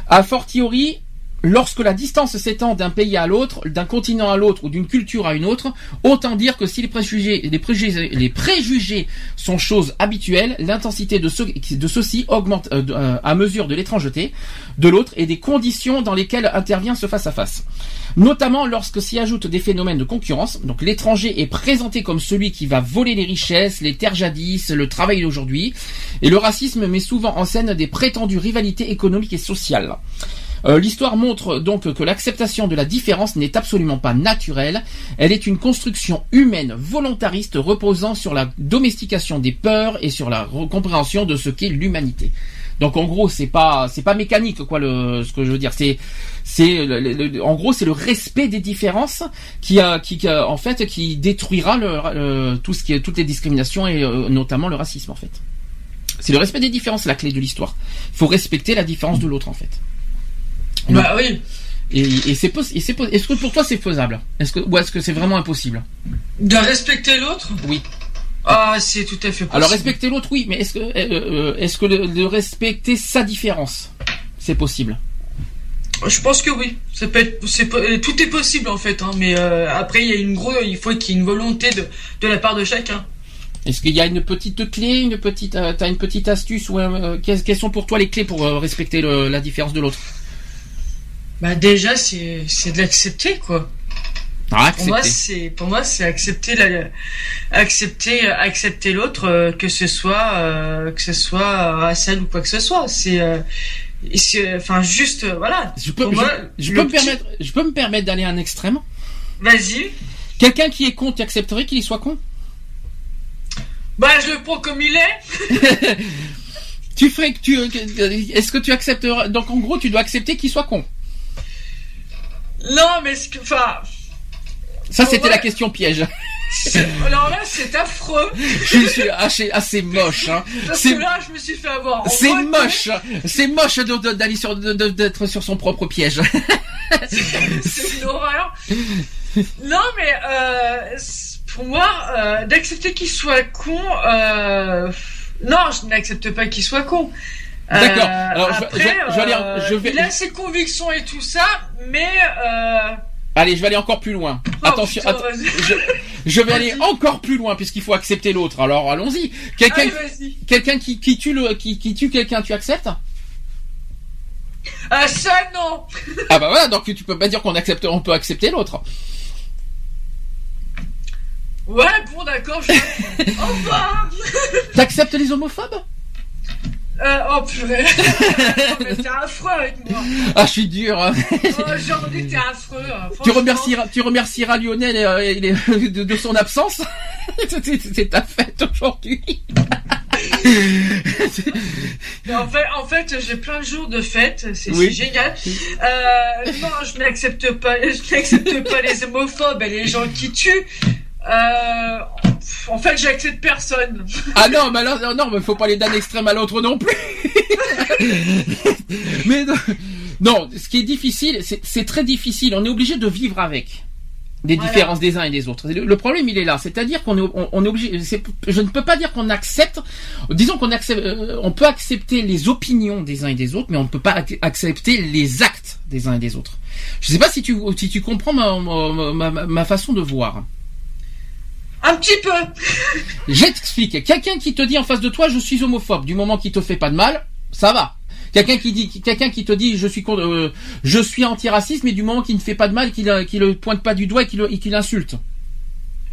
A fortiori, Lorsque la distance s'étend d'un pays à l'autre, d'un continent à l'autre ou d'une culture à une autre, autant dire que si les préjugés, sont choses habituelles, l'intensité de, ceux-ci augmente euh, euh, à mesure de l'étrangeté de l'autre et des conditions dans lesquelles intervient ce face-à-face. Notamment lorsque s'y ajoutent des phénomènes de concurrence, donc l'étranger est présenté comme celui qui va voler les richesses, les terres jadis, le travail d'aujourd'hui, et le racisme met souvent en scène des prétendues rivalités économiques et sociales. Euh, l'histoire montre donc que l'acceptation de la différence n'est absolument pas naturelle. Elle est une construction humaine volontariste reposant sur la domestication des peurs et sur la compréhension de ce qu'est l'humanité. Donc en gros, c'est pas c'est pas mécanique quoi le ce que je veux dire. C'est c'est en gros c'est le respect des différences qui a qui, en fait qui détruira le, tout ce qui est toutes les discriminations et euh, notamment le racisme en fait. C'est le respect des différences la clé de l'histoire. Il faut respecter la différence de l'autre en fait. Bah oui. Et, c'est est-ce que pour toi c'est faisable? Est-ce que ou est-ce que c'est vraiment impossible? De respecter l'autre? Oui. Ah, c'est tout à fait possible. Alors respecter l'autre, oui, mais est-ce que, euh, est-ce que de respecter sa différence, c'est possible? Je pense que oui. Ça peut être, tout est possible en fait, hein, mais euh, après il y a une grosse, il faut qu'il y ait une volonté de, de la part de chacun. Est-ce qu'il y a une petite clé, une petite, euh, t'as une petite astuce ou euh, quelles, sont pour toi les clés pour respecter la différence de l'autre? Bah déjà c'est c'est de l'accepter quoi. Ah, pour moi c'est pour moi c'est accepter la accepter accepter l'autre que ce soit que ce soit racial ou quoi que ce soit c'est enfin juste euh, voilà. Je peux, je, peux me permettre, je peux me permettre d'aller à un extrême. Vas-y. Quelqu'un qui est con, tu accepterais qu'il soit con? Bah je le prends comme il est. [laughs] tu ferais que tu, est-ce que tu accepteras Donc en gros, tu dois accepter qu'il soit con. Non, mais ce que, enfin. Ça, c'était la question piège. Alors là, c'est affreux. Je suis assez, assez moche. Hein. Parce que là, je me suis fait avoir. C'est moche. C'est moche d'aller sur, d'être sur son propre piège. [laughs] C'est une horreur. Non, mais euh, pour moi, euh, d'accepter qu'il soit con. Euh, non, je n'accepte pas qu'il soit con. D'accord. Alors, je, je, vais. Il a ses convictions et tout ça, mais. Allez, je vais aller encore plus loin. Oh, Attention, je, vais aller encore plus loin puisqu'il faut accepter l'autre. Alors allons-y. Quelqu'un, quelqu'un qui, qui, tue le, qui, qui tue quelqu'un, tu acceptes? Ah ça non. ah bah voilà, donc tu peux pas dire qu'on accepte, on peut accepter l'autre. Ouais, bon d'accord. Je... [laughs] enfin. T'acceptes les homophobes? Euh, oh purée [laughs] mais t'es affreux avec moi Ah je suis dur hein. Oh aujourd'hui t'es affreux hein. Tu remercieras, tu remercieras Lionel euh, de, son absence [laughs] C'est ta fête aujourd'hui en fait, en fait j'ai plein de jours de fête, c'est génial. Euh, non, je n'accepte pas, je n'accepte pas les homophobes et les gens qui tuent. Euh, en fait, j'accepte personne. Ah non, mais alors, non, mais faut pas aller d'un extrême à l'autre non plus. [laughs] mais non, ce qui est difficile, c'est très difficile. On est obligé de vivre avec des différences des uns et des autres. Le, problème, il est là, c'est-à-dire qu'on est, on, est obligé. je ne peux pas dire qu'on accepte. Disons qu'on accepte, euh, on peut accepter les opinions des uns et des autres, mais on ne peut pas accepter les actes des uns et des autres. Je ne sais pas si tu, si tu comprends ma, ma façon de voir. Un petit peu. J'explique. Quelqu'un qui te dit en face de toi, je suis homophobe, du moment qu'il te fait pas de mal, ça va. Quelqu'un qui dit, quelqu'un qui te dit, je suis euh, je suis antiraciste, mais du moment qu'il ne fait pas de mal, qu'il ne le pointe pas du doigt et qu'il insulte.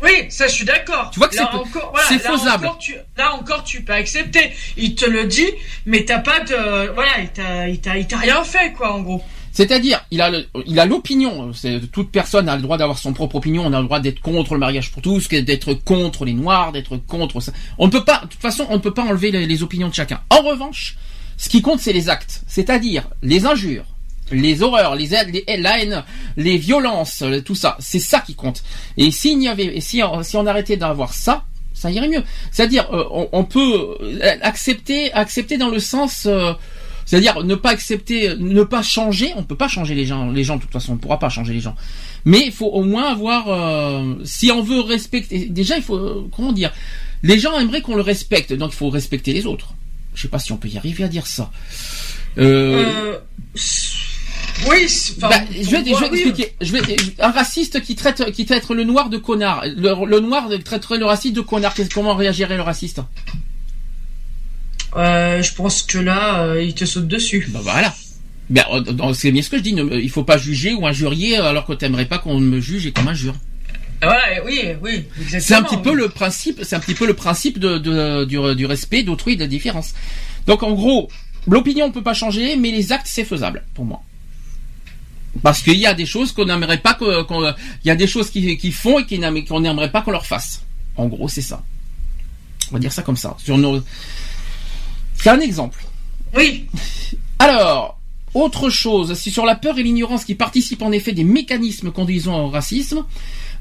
Oui, ça je suis d'accord. Tu vois que c'est faisable. là encore, tu peux accepter. Il te le dit, mais t'as pas de, voilà, il t'a, il t'a rien fait quoi, en gros. C'est-à-dire, il a, il a l'opinion. Toute personne a le droit d'avoir son propre opinion. On a le droit d'être contre le mariage pour tous, d'être contre les noirs, d'être contre ça. On ne peut pas, de toute façon, on ne peut pas enlever les, opinions de chacun. En revanche, ce qui compte, c'est les actes. C'est-à-dire les injures, les horreurs, les, les, les violences, tout ça. C'est ça qui compte. Et s'il y avait, si, si on arrêtait d'avoir ça, ça irait mieux. C'est-à-dire, euh, on, peut accepter, accepter dans le sens euh, c'est-à-dire ne pas accepter, ne pas changer. On peut pas changer les gens. Les gens de toute façon, on pourra pas changer les gens. Mais il faut au moins avoir. Euh, si on veut respecter, déjà il faut euh, comment dire. Les gens aimeraient qu'on le respecte, donc il faut respecter les autres. Je sais pas si on peut y arriver à dire ça. Euh... Oui, bah, je vais, je vais expliquer. Je vais, un raciste qui traite, qui traite le noir de connard. Le, le noir traiterait le raciste de connard. Comment réagirait le raciste? Euh, je pense que là, euh, il te saute dessus. Bah voilà. Ben, euh, c'est bien ce que je dis. il faut pas juger ou injurier alors que t'aimerais pas qu'on me juge et qu'on m'injure. Ouais, oui, oui, C'est un petit peu le principe, c'est un petit peu le principe de, du, respect d'autrui et de la différence. Donc en gros, l'opinion ne peut pas changer, mais les actes c'est faisable pour moi. Parce qu'il y a des choses qu'on n'aimerait pas qu'on, il y a des choses qui, font et qu'on n'aimerait pas qu'on leur fasse. En gros, c'est ça. On va dire ça comme ça. Sur nos, c'est un exemple. Oui. [laughs] Alors, autre chose, si sur la peur et l'ignorance qui participent en effet des mécanismes conduisant au racisme,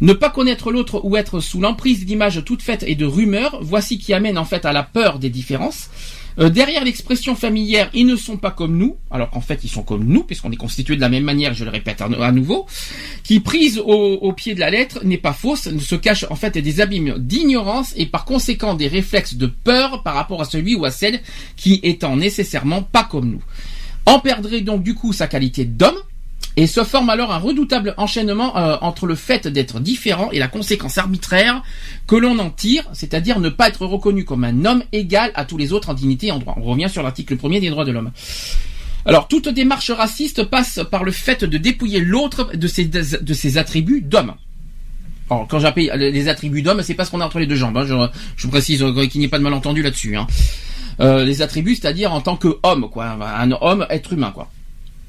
ne pas connaître l'autre ou être sous l'emprise d'images toutes faites et de rumeurs, voici qui amène en fait à la peur des différences. Euh, derrière l'expression familière, ils ne sont pas comme nous, alors qu'en fait ils sont comme nous, puisqu'on est constitué de la même manière, je le répète à nouveau, qui prise au, pied de la lettre n'est pas fausse, ne se cache en fait des abîmes d'ignorance et par conséquent des réflexes de peur par rapport à celui ou à celle qui étant nécessairement pas comme nous. En perdrait donc du coup sa qualité d'homme, et se forme alors un redoutable enchaînement euh, entre le fait d'être différent et la conséquence arbitraire que l'on en tire, c'est-à-dire ne pas être reconnu comme un homme égal à tous les autres en dignité et en droit. On revient sur l'article premier des droits de l'homme. Alors toute démarche raciste passe par le fait de dépouiller l'autre de ses, attributs d'homme. Alors, quand j'appelle les attributs d'homme, c'est pas ce qu'on a entre les deux jambes. Hein. Je, je, précise euh, qu'il n'y ait pas de malentendu là-dessus. Hein. Euh, les attributs, c'est-à-dire en tant que homme, quoi, un homme, être humain, quoi.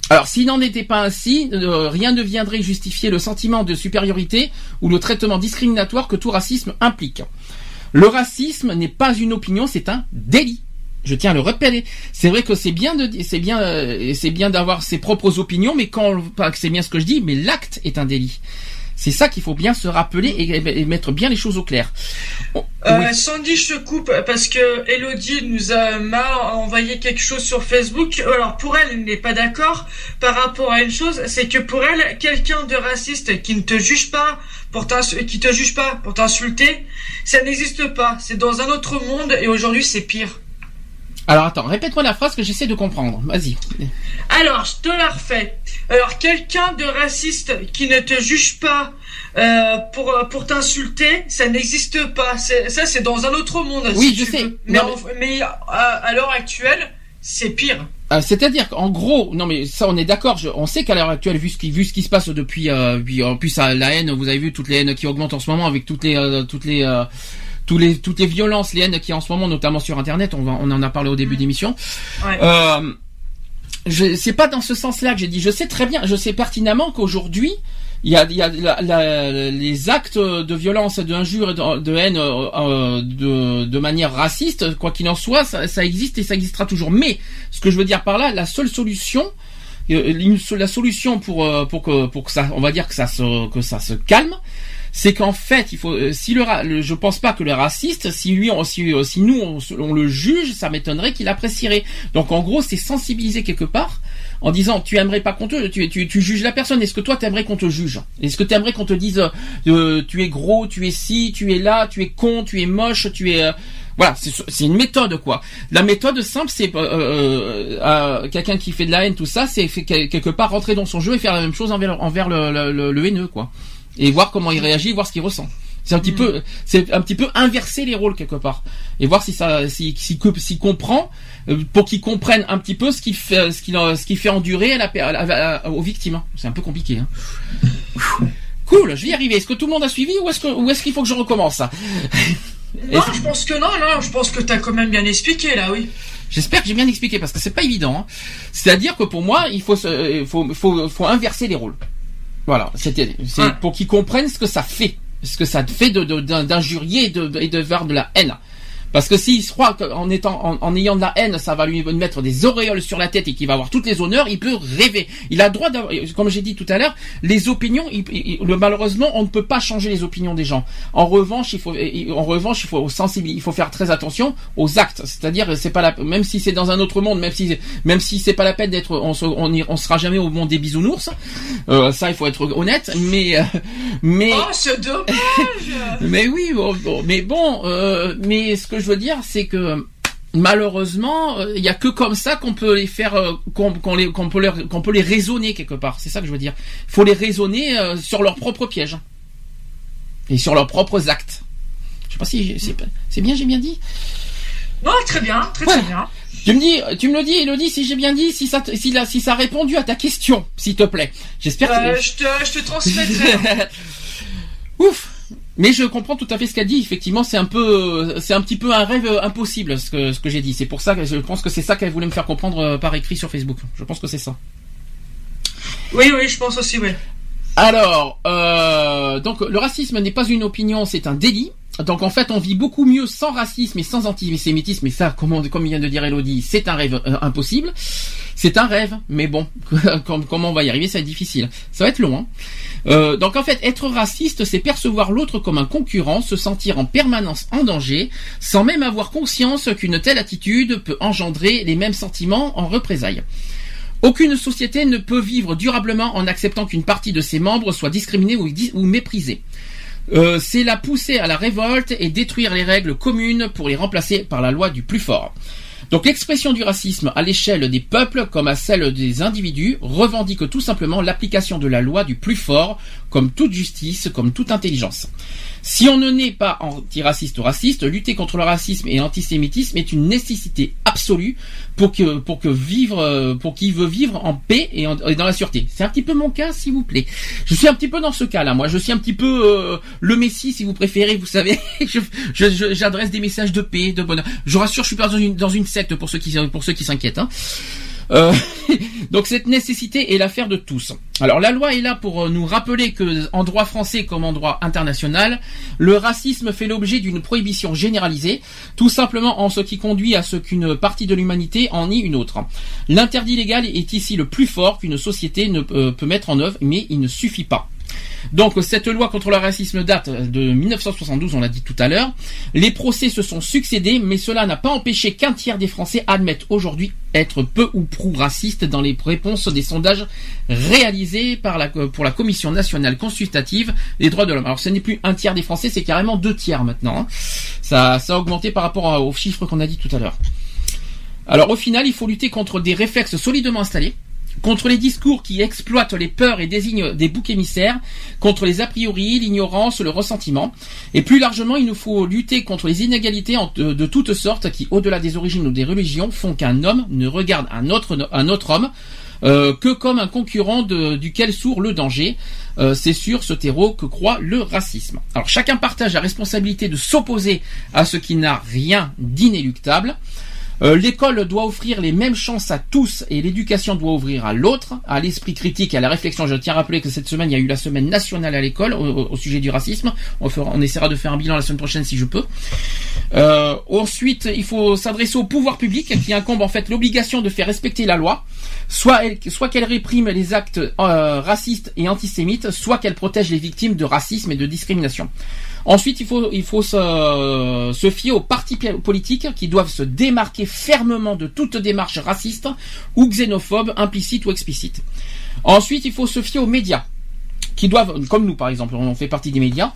Alors, s'il n'en était pas ainsi, euh, rien ne viendrait justifier le sentiment de supériorité ou le traitement discriminatoire que tout racisme implique. Le racisme n'est pas une opinion, c'est un délit. Je tiens à le répéter. C'est vrai que c'est bien de, c'est bien, euh, c'est bien d'avoir ses propres opinions, mais quand, c'est bien ce que je dis, mais l'acte est un délit. C'est ça qu'il faut bien se rappeler et, mettre bien les choses au clair. Euh, Sandy, je te coupe parce que Elodie nous a envoyé quelque chose sur Facebook. Alors pour elle, elle n'est pas d'accord par rapport à une chose, c'est que pour elle, quelqu'un de raciste qui ne te juge pas pour qui te juge pas pour t'insulter, ça n'existe pas. C'est dans un autre monde et aujourd'hui c'est pire. Alors attends, répète-moi la phrase que j'essaie de comprendre. Vas-y. Alors, je te la refais. Alors, quelqu'un de raciste qui ne te juge pas euh, pour pour t'insulter, ça n'existe pas. Ça, c'est dans un autre monde. Oui, je sais. Mais, mais, à, l'heure actuelle, c'est pire. Euh, c'est-à-dire qu'en gros, non mais ça on est d'accord, on sait qu'à l'heure actuelle, vu ce qui vu ce qui se passe depuis, euh, en plus la haine, vous avez vu toutes les haines qui augmentent en ce moment avec toutes les toutes les les, toutes les violences, les haines qui en ce moment, notamment sur Internet, on, on en a parlé au début mm. d'émission. Ouais. Euh, c'est pas dans ce sens-là que j'ai dit. Je sais très bien, je sais pertinemment qu'aujourd'hui, il y a, les actes de violence, d'injure, de, de haine euh, euh, de, manière raciste, quoi qu'il en soit, ça, existe et ça existera toujours. Mais ce que je veux dire par là, la seule solution, euh, la solution pour que ça, on va dire que ça se calme, c'est qu'en fait, il faut, euh, si le, je pense pas que le raciste, si lui, on, si, euh, si nous on, le juge, ça m'étonnerait qu'il apprécierait. Donc en gros, c'est sensibiliser quelque part en disant, tu aimerais pas qu'on te, tu, tu, tu juges la personne. Est-ce que toi t'aimerais qu'on te juge? Est-ce que tu aimerais qu'on te dise, euh, tu es gros, tu es ci, tu es là, tu es con, tu es moche, tu es voilà, c'est une méthode quoi. La méthode simple, c'est quelqu'un qui fait de la haine, tout ça, c'est quelque part rentrer dans son jeu et faire la même chose envers, envers le, le, le haineux quoi et voir comment il réagit, voir ce qu'il ressent. C'est un petit mm. peu, c'est un petit peu inverser les rôles quelque part et voir si ça, si, si, si comprend euh, pour qu'il comprenne un petit peu ce qu'il fait, ce qu'il, ce qu'il fait endurer à la, aux victimes. C'est un peu compliqué. Hein. [laughs] Cool, je vais y arriver. Est-ce que tout le monde a suivi ou est-ce que, ou est-ce qu'il faut que je recommence ça Non, je pense que non, non, je pense que tu as quand même bien expliqué là, oui. J'espère que j'ai bien expliqué parce que c'est pas évident. Hein. C'est-à-dire que pour moi, il faut, faut, faut, faut inverser les rôles. Voilà, c'était c'est pour qu'ils comprennent ce que ça fait, ce que ça fait de d'injurier et de, et de faire de la haine. Parce que s'il se croit qu'en étant, en, ayant de la haine, ça va lui mettre des auréoles sur la tête et qu'il va avoir toutes les honneurs, il peut rêver. Il a le droit d'avoir, comme j'ai dit tout à l'heure, les opinions, malheureusement, on ne peut pas changer les opinions des gens. En revanche, il faut, en revanche, il faut sensibiliser, il faut faire très attention aux actes. C'est-à-dire, c'est pas la, même si c'est dans un autre monde, même si, même si c'est pas la peine d'être, on, on, on, sera jamais au monde des bisounours. Euh, ça, il faut être honnête. Mais, euh, mais. Oh, c'est dommage. [laughs] mais oui, mais bon, euh, mais ce que je je veux dire, c'est que malheureusement, il n'y a que comme ça qu'on peut les faire, euh, qu'on les, qu'on peut, les, qu'on peut les raisonner quelque part. C'est ça que je veux dire. Il faut les raisonner euh, sur leurs propres pièges et sur leurs propres actes. Je sais pas si c'est bien, j'ai bien dit? Non, très bien, très très bien. Tu me dis, tu me le dis, Elodie, si j'ai bien dit, si ça, si, si ça a répondu à ta question, s'il te plaît. J'espère que. Euh, je te, je te transmettrai. [laughs] Ouf. Mais je comprends tout à fait ce qu'elle dit. Effectivement, c'est un peu, c'est un petit peu un rêve impossible ce que ce que j'ai dit. C'est pour ça que je pense que c'est ça qu'elle voulait me faire comprendre euh, par écrit sur Facebook. Je pense que c'est ça. Oui, oui, je pense aussi, oui. Alors, euh, donc le racisme n'est pas une opinion, c'est un délit. Donc en fait, on vit beaucoup mieux sans racisme et sans antisémitisme. Et ça, comme, comme vient de dire Elodie, c'est un rêve euh, impossible. C'est un rêve, mais bon, [laughs] comment on va y arriver, ça va être difficile. Ça va être long. Hein. Euh, donc en fait, être raciste, c'est percevoir l'autre comme un concurrent, se sentir en permanence en danger, sans même avoir conscience qu'une telle attitude peut engendrer les mêmes sentiments en représailles. Aucune société ne peut vivre durablement en acceptant qu'une partie de ses membres soit discriminée ou, méprisée. Euh, c'est la pousser à la révolte et détruire les règles communes pour les remplacer par la loi du plus fort. Donc l'expression du racisme à l'échelle des peuples comme à celle des individus revendique tout simplement l'application de la loi du plus fort comme toute justice, comme toute intelligence. Si on ne naît pas antiraciste ou raciste, lutter contre le racisme et l'antisémitisme est une nécessité absolue pour que pour que vivre pour qui veut vivre en paix et, dans la sûreté. C'est un petit peu mon cas, s'il vous plaît. Je suis un petit peu dans ce cas-là. Moi, je suis un petit peu euh, le Messie, si vous préférez. Vous savez, [laughs] j'adresse des messages de paix, de bonheur. Je rassure, je suis pas dans une dans une secte pour ceux qui pour ceux qui s'inquiètent. Hein. Euh, [laughs] donc cette nécessité est l'affaire de tous. Alors la loi est là pour euh, nous rappeler que en droit français comme en droit international, le racisme fait l'objet d'une prohibition généralisée, tout simplement en ce qui conduit à ce qu'une partie de l'humanité en nie une autre. L'interdit légal est ici le plus fort qu'une société ne euh, peut mettre en œuvre, mais il ne suffit pas. Donc cette loi contre le racisme date de 1972, on l'a dit tout à l'heure. Les procès se sont succédés, mais cela n'a pas empêché qu'un tiers des Français admettent aujourd'hui être peu ou prou racistes dans les réponses des sondages réalisés par la, pour la Commission nationale consultative des droits de l'homme. Alors ce n'est plus un tiers des Français, c'est carrément deux tiers maintenant. Hein. Ça, ça a augmenté par rapport aux chiffres qu'on a dit tout à l'heure. Alors au final, il faut lutter contre des réflexes solidement installés contre les discours qui exploitent les peurs et désignent des boucs émissaires, contre les a priori, l'ignorance, le ressentiment. Et plus largement, il nous faut lutter contre les inégalités de, toutes sortes qui, au-delà des origines ou des religions, font qu'un homme ne regarde un autre, homme euh, que comme un concurrent duquel sourd le danger. Euh, c'est sur ce terreau que croit le racisme. Alors chacun partage la responsabilité de s'opposer à ce qui n'a rien d'inéluctable. Euh, l'école doit offrir les mêmes chances à tous et l'éducation doit ouvrir à l'autre, à l'esprit critique et à la réflexion. Je tiens à rappeler que cette semaine, il y a eu la semaine nationale à l'école au, sujet du racisme. On, essaiera de faire un bilan la semaine prochaine si je peux. Euh, ensuite, il faut s'adresser au pouvoir public qui incombe en fait l'obligation de faire respecter la loi, soit soit qu'elle réprime les actes euh, racistes et antisémites, soit qu'elle protège les victimes de racisme et de discrimination. Ensuite, il faut, se, fier aux partis politiques qui doivent se démarquer fermement de toute démarche raciste ou xénophobe, implicite ou explicite. Ensuite, il faut se fier aux médias qui doivent, comme nous par exemple, on fait partie des médias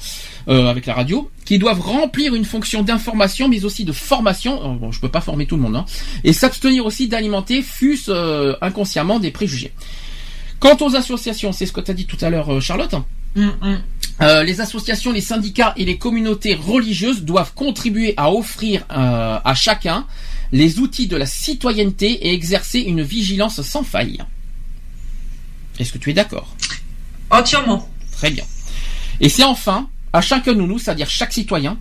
euh, avec la radio, qui doivent remplir une fonction d'information, mais aussi de formation. Euh, bon, je peux pas former tout le monde, hein, et s'abstenir aussi d'alimenter, fût-ce euh, inconsciemment, des préjugés. Quant aux associations, c'est ce que tu as dit tout à l'heure, Charlotte. Mm, mm. Euh, les associations, les syndicats et les communautés religieuses doivent contribuer à offrir euh, à chacun les outils de la citoyenneté et exercer une vigilance sans faille. Est-ce que tu es d'accord? Entièrement. Très bien. Et c'est enfin à chacun de nous, c'est-à-dire chaque citoyen,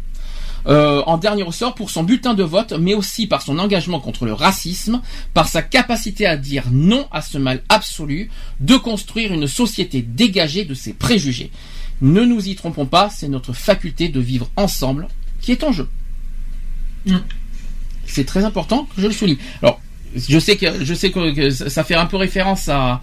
euh, en dernier ressort pour son bulletin de vote, mais aussi par son engagement contre le racisme, par sa capacité à dire non à ce mal absolu, de construire une société dégagée de ses préjugés. Ne nous y trompons pas, c'est notre faculté de vivre ensemble qui est en jeu. Mm. C'est très important que je le souligne. Alors, je sais que je sais que, ça fait un peu référence à,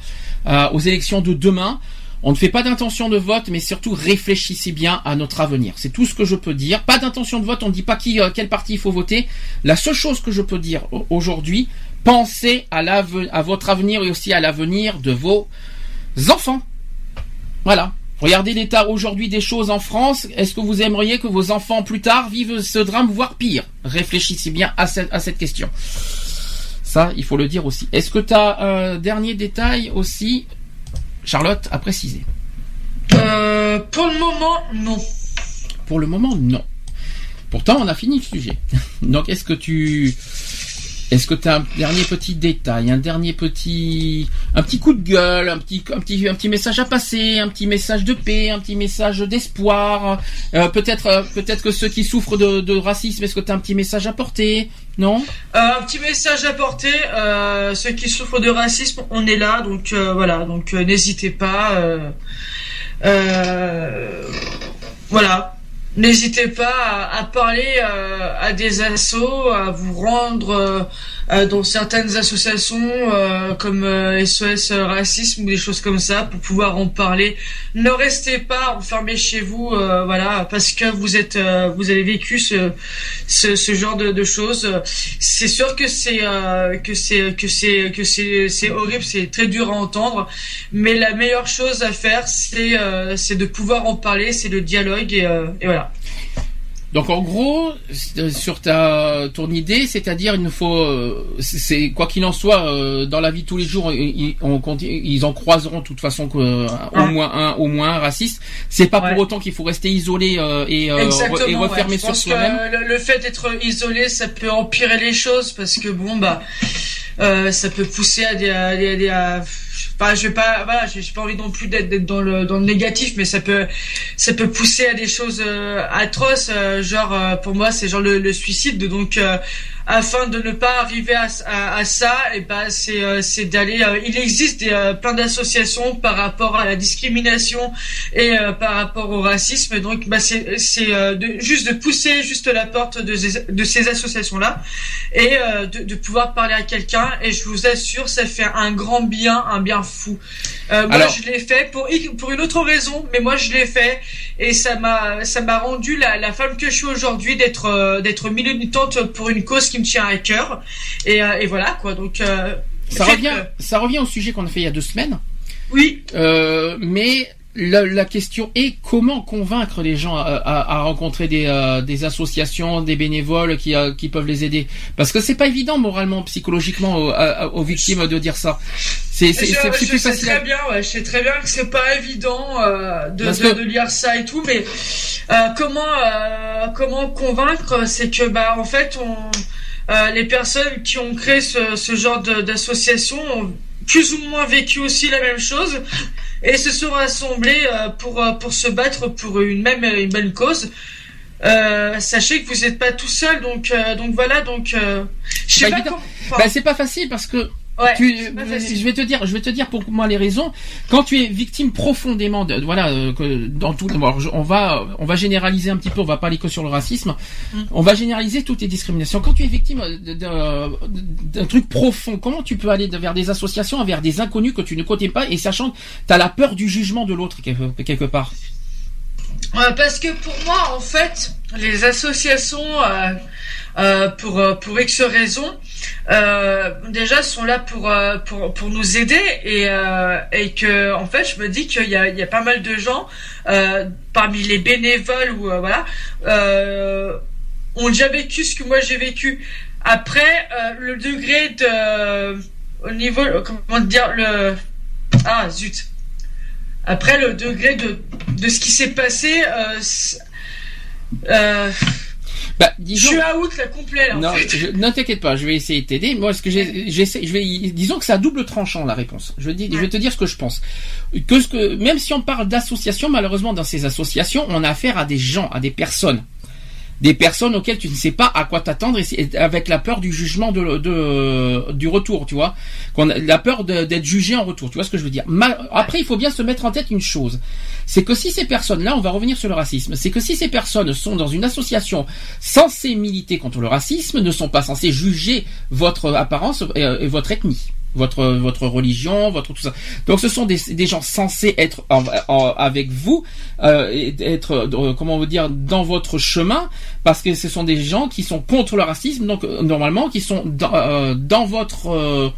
aux élections de demain. On ne fait pas d'intention de vote, mais surtout réfléchissez bien à notre avenir. C'est tout ce que je peux dire. Pas d'intention de vote, on ne dit pas qui, euh, quel parti il faut voter. La seule chose que je peux dire aujourd'hui, pensez à, à votre avenir et aussi à l'avenir de vos enfants. Voilà. Regardez l'état aujourd'hui des choses en France. Est-ce que vous aimeriez que vos enfants plus tard vivent ce drame, voire pire? Réfléchissez bien à cette, question. Ça, il faut le dire aussi. Est-ce que tu as un dernier détail aussi, Charlotte, à préciser? Euh, Pour le moment, non. Pour le moment, non. Pourtant, on a fini le sujet. [laughs] Donc, est-ce que tu est-ce que tu as un dernier petit détail, un dernier petit, un petit coup de gueule, un petit, un petit, un petit message à passer, un petit message de paix, un petit message d'espoir, euh, peut-être, euh, peut-être que ceux qui souffrent de, racisme, est-ce que tu as un petit message à porter, non? Euh, Un petit message à porter, ceux qui souffrent de racisme, on est là, donc voilà, donc n'hésitez pas, voilà, N'hésitez pas à, parler euh, à, des assos, à vous rendre, euh, dans certaines associations euh, comme SOS Racisme ou des choses comme ça pour pouvoir en parler. Ne restez pas enfermés chez vous, voilà, parce que vous êtes, vous avez vécu ce, ce, ce genre de, de choses. C'est sûr que c'est que c'est que c'est que c'est c'est horrible, c'est très dur à entendre, mais la meilleure chose à faire, c'est c'est de pouvoir en parler, c'est le dialogue et, et voilà. Donc en gros, sur ta ton idée, c'est-à-dire il nous faut, euh, c'est quoi qu'il en soit, euh, dans la vie de tous les jours, ils, on, ils en croiseront de toute façon que, euh, au moins un, au moins un raciste. C'est pas pour autant qu'il faut rester isolé et, et refermé sur soi-même. Le, le, fait d'être isolé, ça peut empirer les choses parce que bon bah, ça peut pousser à des, à des, à Enfin, je vais pas, voilà, j'ai pas envie non plus d'être dans le dans le négatif, mais ça peut ça peut pousser à des choses euh, atroces. Euh, genre, euh, pour moi, c'est genre le, le suicide. Donc, afin de ne pas arriver à, à, ça, et ben c'est euh, c'est d'aller. Euh, il existe des, euh, plein d'associations par rapport à la discrimination et par rapport au racisme. Donc bah c'est c'est de, juste de pousser juste la porte de, de ces associations là et de, de pouvoir parler à quelqu'un. Et je vous assure, ça fait un grand bien, un bien fou. moi, je l'ai fait pour pour une autre raison, mais moi je l'ai fait et ça m'a ça m'a rendu la, la femme que je suis aujourd'hui d'être d'être militante pour une cause qui me tient à cœur. Et, euh, et voilà quoi. Donc euh, ça revient, ça revient au sujet qu'on a fait il y a deux semaines. Oui. Euh, mais la, question est comment convaincre les gens à, rencontrer des, des, associations, des bénévoles qui, qui peuvent les aider? Parce que c'est pas évident moralement, psychologiquement aux, victimes de dire ça. C'est plus facile. Très bien, ouais, je sais très bien que c'est pas évident de, de, de, lire ça et tout, mais comment comment convaincre, c'est que bah en fait on euh, les personnes qui ont créé ce, ce genre d'association ont plus ou moins vécu aussi la même chose et se sont rassemblés euh, pour euh, pour se battre pour une même une bonne cause. sachez que vous n'êtes pas tout seul, donc donc voilà, donc je sais bah, pas. Bah, c'est pas facile parce que je vais te dire, je vais te dire pour moi les raisons. Quand tu es victime profondément, de, voilà, euh, que dans tout, on va, on va généraliser un petit peu, on va pas aller que sur le racisme. Mm. On va généraliser toutes les discriminations. Quand tu es victime d'un truc profond, comment tu peux aller vers des associations, vers des inconnus que tu ne connais pas et sachant que tu as la peur du jugement de l'autre quelque part? parce que pour moi, en fait, les associations. Euh, euh, pour euh, pour X raisons, euh, déjà sont là pour euh, pour pour nous aider et et que en fait je me dis qu'il y a il y a pas mal de gens parmi les bénévoles ou voilà ont déjà vécu ce que moi j'ai vécu. Après le degré de au niveau comment dire le ah zut après le degré de de ce qui s'est passé euh, bah, disons, je suis out la complet là. Non, ne t'inquiète pas, je vais essayer de t'aider. Moi, ce que j'ai, j'essaie, je vais, disons que c'est à double tranchant la réponse. Je vais, je vais te dire ce que je pense. Que ce que, même si on parle d'associations, malheureusement dans ces associations, on a affaire à des gens, à des personnes des personnes auxquelles tu ne sais pas à quoi t'attendre avec la peur du jugement du retour, tu vois, la peur d'être jugé en retour, tu vois ce que je veux dire. après, il faut bien se mettre en tête une chose, c'est que si ces personnes-là, on va revenir sur le racisme, c'est que si ces personnes sont dans une association censée militer contre le racisme, ne sont pas censées juger votre apparence et votre ethnie votre votre religion, votre tout ça. Donc ce sont des, des gens censés être avec vous, euh, être euh, comment vous dire dans votre chemin, parce que ce sont des gens qui sont contre le racisme, donc euh, normalement qui sont dans, euh, dans votre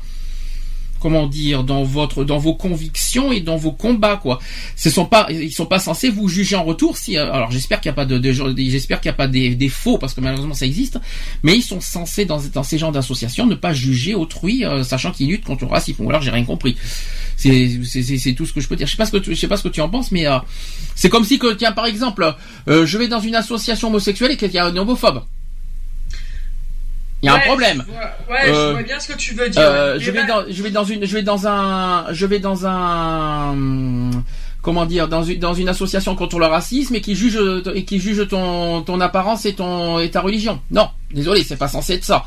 comment dire dans votre dans vos convictions et dans vos combats quoi. Ce sont pas ils sont pas censés vous juger en retour si euh, alors j'espère qu'il n'y a pas de, de j'espère qu'il y a pas des, des, faux parce que malheureusement ça existe mais ils sont censés dans, dans ces genres d'associations ne pas juger autrui euh, sachant qu'ils luttent contre le racisme ou alors j'ai rien compris. C'est c'est tout ce que je peux dire. Je sais pas ce que tu, je sais pas ce que tu en penses mais euh, c'est comme si que tiens par exemple je vais dans une association homosexuelle et qu'il y a un homophobe. Il y a un problème. ouais, je euh, vois bien ce que tu veux dire. Euh, je vais dans, je vais dans une, je vais dans un, je vais dans un, comment dire, dans une, dans une association contre le racisme et qui juge, et qui juge ton, ton apparence et ton, et ta religion. Non, désolé, c'est pas censé être ça.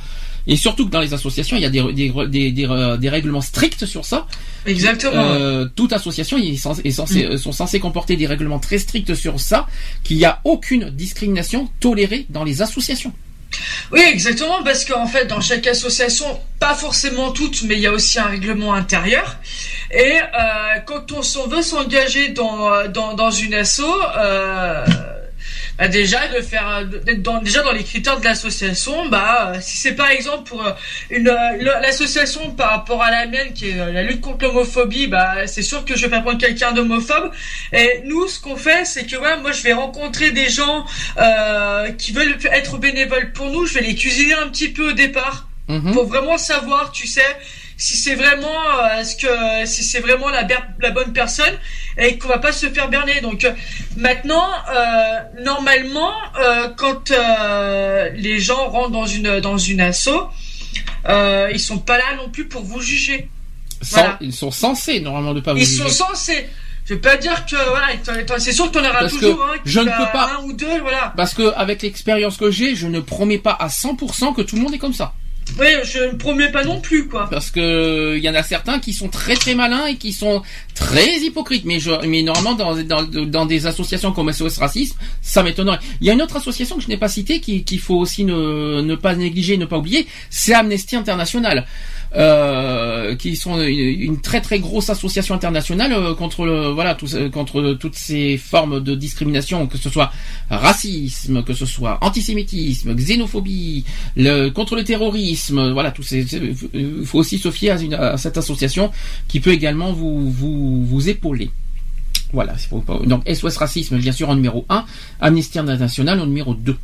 Et surtout que dans les associations, il y a des, des, des, des, règlements stricts sur ça. Exactement. Euh, toute association est censée, est censée, mm. sont censés comporter des règlements très stricts sur ça, qu'il n'y a aucune discrimination tolérée dans les associations. Oui, exactement, parce qu'en fait, dans chaque association, pas forcément toutes, mais il y a aussi un règlement intérieur. Et euh, quand on, veut s'engager dans, dans, dans une asso, euh, bah, déjà de faire d'être dans, déjà dans les critères de l'association bah si c'est par exemple pour euh, une euh, l'association par rapport à la mienne qui est euh, la lutte contre l'homophobie bah c'est sûr que je vais pas prendre quelqu'un d'homophobe. Et nous ce qu'on fait c'est que ouais moi je vais rencontrer des gens euh, qui veulent être bénévoles pour nous. Je vais les cuisiner un petit peu au départ. Mhm. pour vraiment savoir tu sais si c'est vraiment euh, ce que si c'est vraiment la, la bonne personne et qu'on va pas se faire berner. Donc euh, maintenant, euh, normalement, quand les gens rentrent dans une dans une asso, ils sont pas là non plus pour vous juger. Ils sont censés normalement de pas vous ils juger. Ils sont censés. Je veux pas dire que voilà, c'est sûr que en auras toujours un, je ne peux pas un ou deux, voilà. Parce que avec l'expérience que j'ai, je ne promets pas à 100% que tout le monde est comme ça. Oui, je ne promets pas non plus, quoi. Parce que il y en a certains qui sont très très malins et qui sont très hypocrites. Mais, je, mais normalement, dans, dans, dans des associations comme SOS Racisme, ça m'étonnerait. Il y a une autre association que je n'ai pas citée, qu'il faut aussi ne, ne pas négliger, ne pas oublier, c'est Amnesty International. Euh, qui sont une, très très grosse association internationale euh, contre le, voilà contre toutes ces formes de discrimination, que ce soit racisme, que ce soit antisémitisme, xénophobie, le, contre le terrorisme, voilà tout ces, il faut aussi se fier à, une, à cette association qui peut également vous vous, vous épauler. Voilà, donc SOS Racisme, bien sûr, en numéro 1, Amnesty International en numéro 2.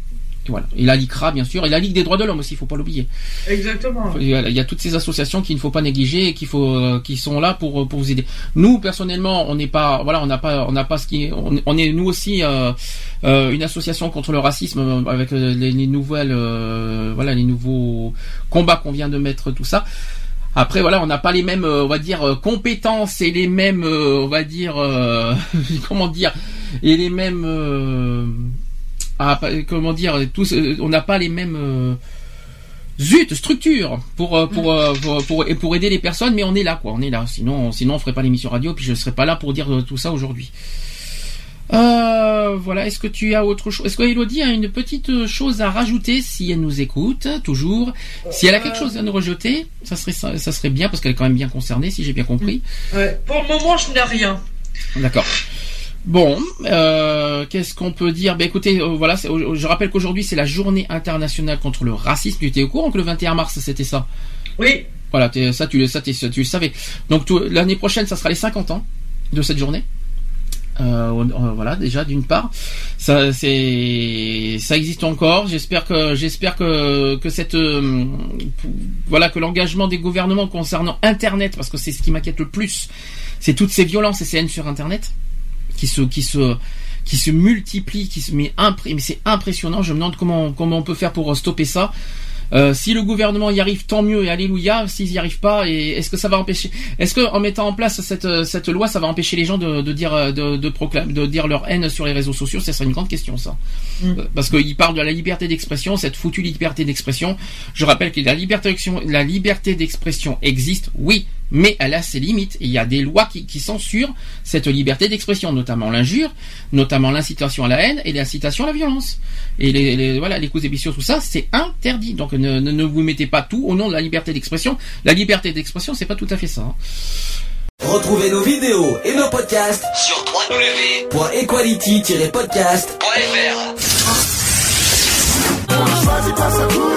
Voilà. Et la LICRA, bien sûr, et la Ligue des droits de l'homme aussi, il faut pas l'oublier. Exactement. Il y, a, toutes ces associations qu'il ne faut pas négliger et qu'il faut, euh, qui sont là pour pour vous aider. Nous, personnellement, on n'est pas, voilà, on n'a pas, on n'a pas ce qui, on, est nous aussi euh, euh, une association contre le racisme avec les, nouvelles, voilà, les nouveaux combats qu'on vient de mettre, tout ça. Après voilà, on n'a pas les mêmes, on va dire, compétences et les mêmes, on va dire, [laughs] comment dire, et les mêmes comment dire, tous, euh, on n'a pas les mêmes euh, zut structures pour euh, pour, pour, pour aider les personnes, mais on est là quoi, on est là. Sinon sinon on ferait pas l'émission radio, puis je serais pas là pour dire tout ça aujourd'hui. voilà, est-ce que tu as autre chose Est-ce que Elodie a une petite chose à rajouter si elle nous écoute toujours? Si elle a quelque chose à nous rejeter, ça serait ça, serait bien parce qu'elle est quand même bien concernée, si j'ai bien compris. Pour le moment, je n'ai rien. D'accord. Bon, euh, qu'est-ce qu'on peut dire? Ben écoutez, euh, voilà, je rappelle qu'aujourd'hui c'est la journée internationale contre le racisme. Tu étais au courant que le 21 mars c'était ça? Oui. Voilà, ça tu, ça, tu le savais. Donc l'année prochaine, ça sera les 50 ans de cette journée. Euh, voilà déjà d'une part ça c'est ça existe encore j'espère que j'espère que que cette voilà que l'engagement des gouvernements concernant internet parce que c'est ce qui m'inquiète le plus c'est toutes ces violences et ces haines sur internet qui se qui se qui se multiplient, qui se mais, mais c'est impressionnant. Je me demande comment comment on peut faire pour stopper ça. Euh, si le gouvernement y arrive, tant mieux et alléluia. S'ils y arrivent pas, et est-ce que ça va empêcher Est-ce que en mettant en place cette cette loi, ça va empêcher les gens de, de dire de, de proclamer, de dire leur haine sur les réseaux sociaux? Ça serait une grande question, ça. Mm. Euh, parce qu'ils parlent de la liberté d'expression, cette foutue liberté d'expression. Je rappelle que la liberté la liberté d'expression existe, oui, mais elle a ses limites. Et il y a des lois qui, qui censurent cette liberté d'expression, notamment l'injure, notamment l'incitation à la haine et l'incitation à la violence. Et les, les voilà, les coups d'émission, tout ça, c'est interdit. Donc ne, ne, vous mettez pas tout au nom de la liberté d'expression. La liberté d'expression, c'est pas tout à fait ça. Hein. Retrouvez nos vidéos et nos podcasts sur www.equality-podcast.fr.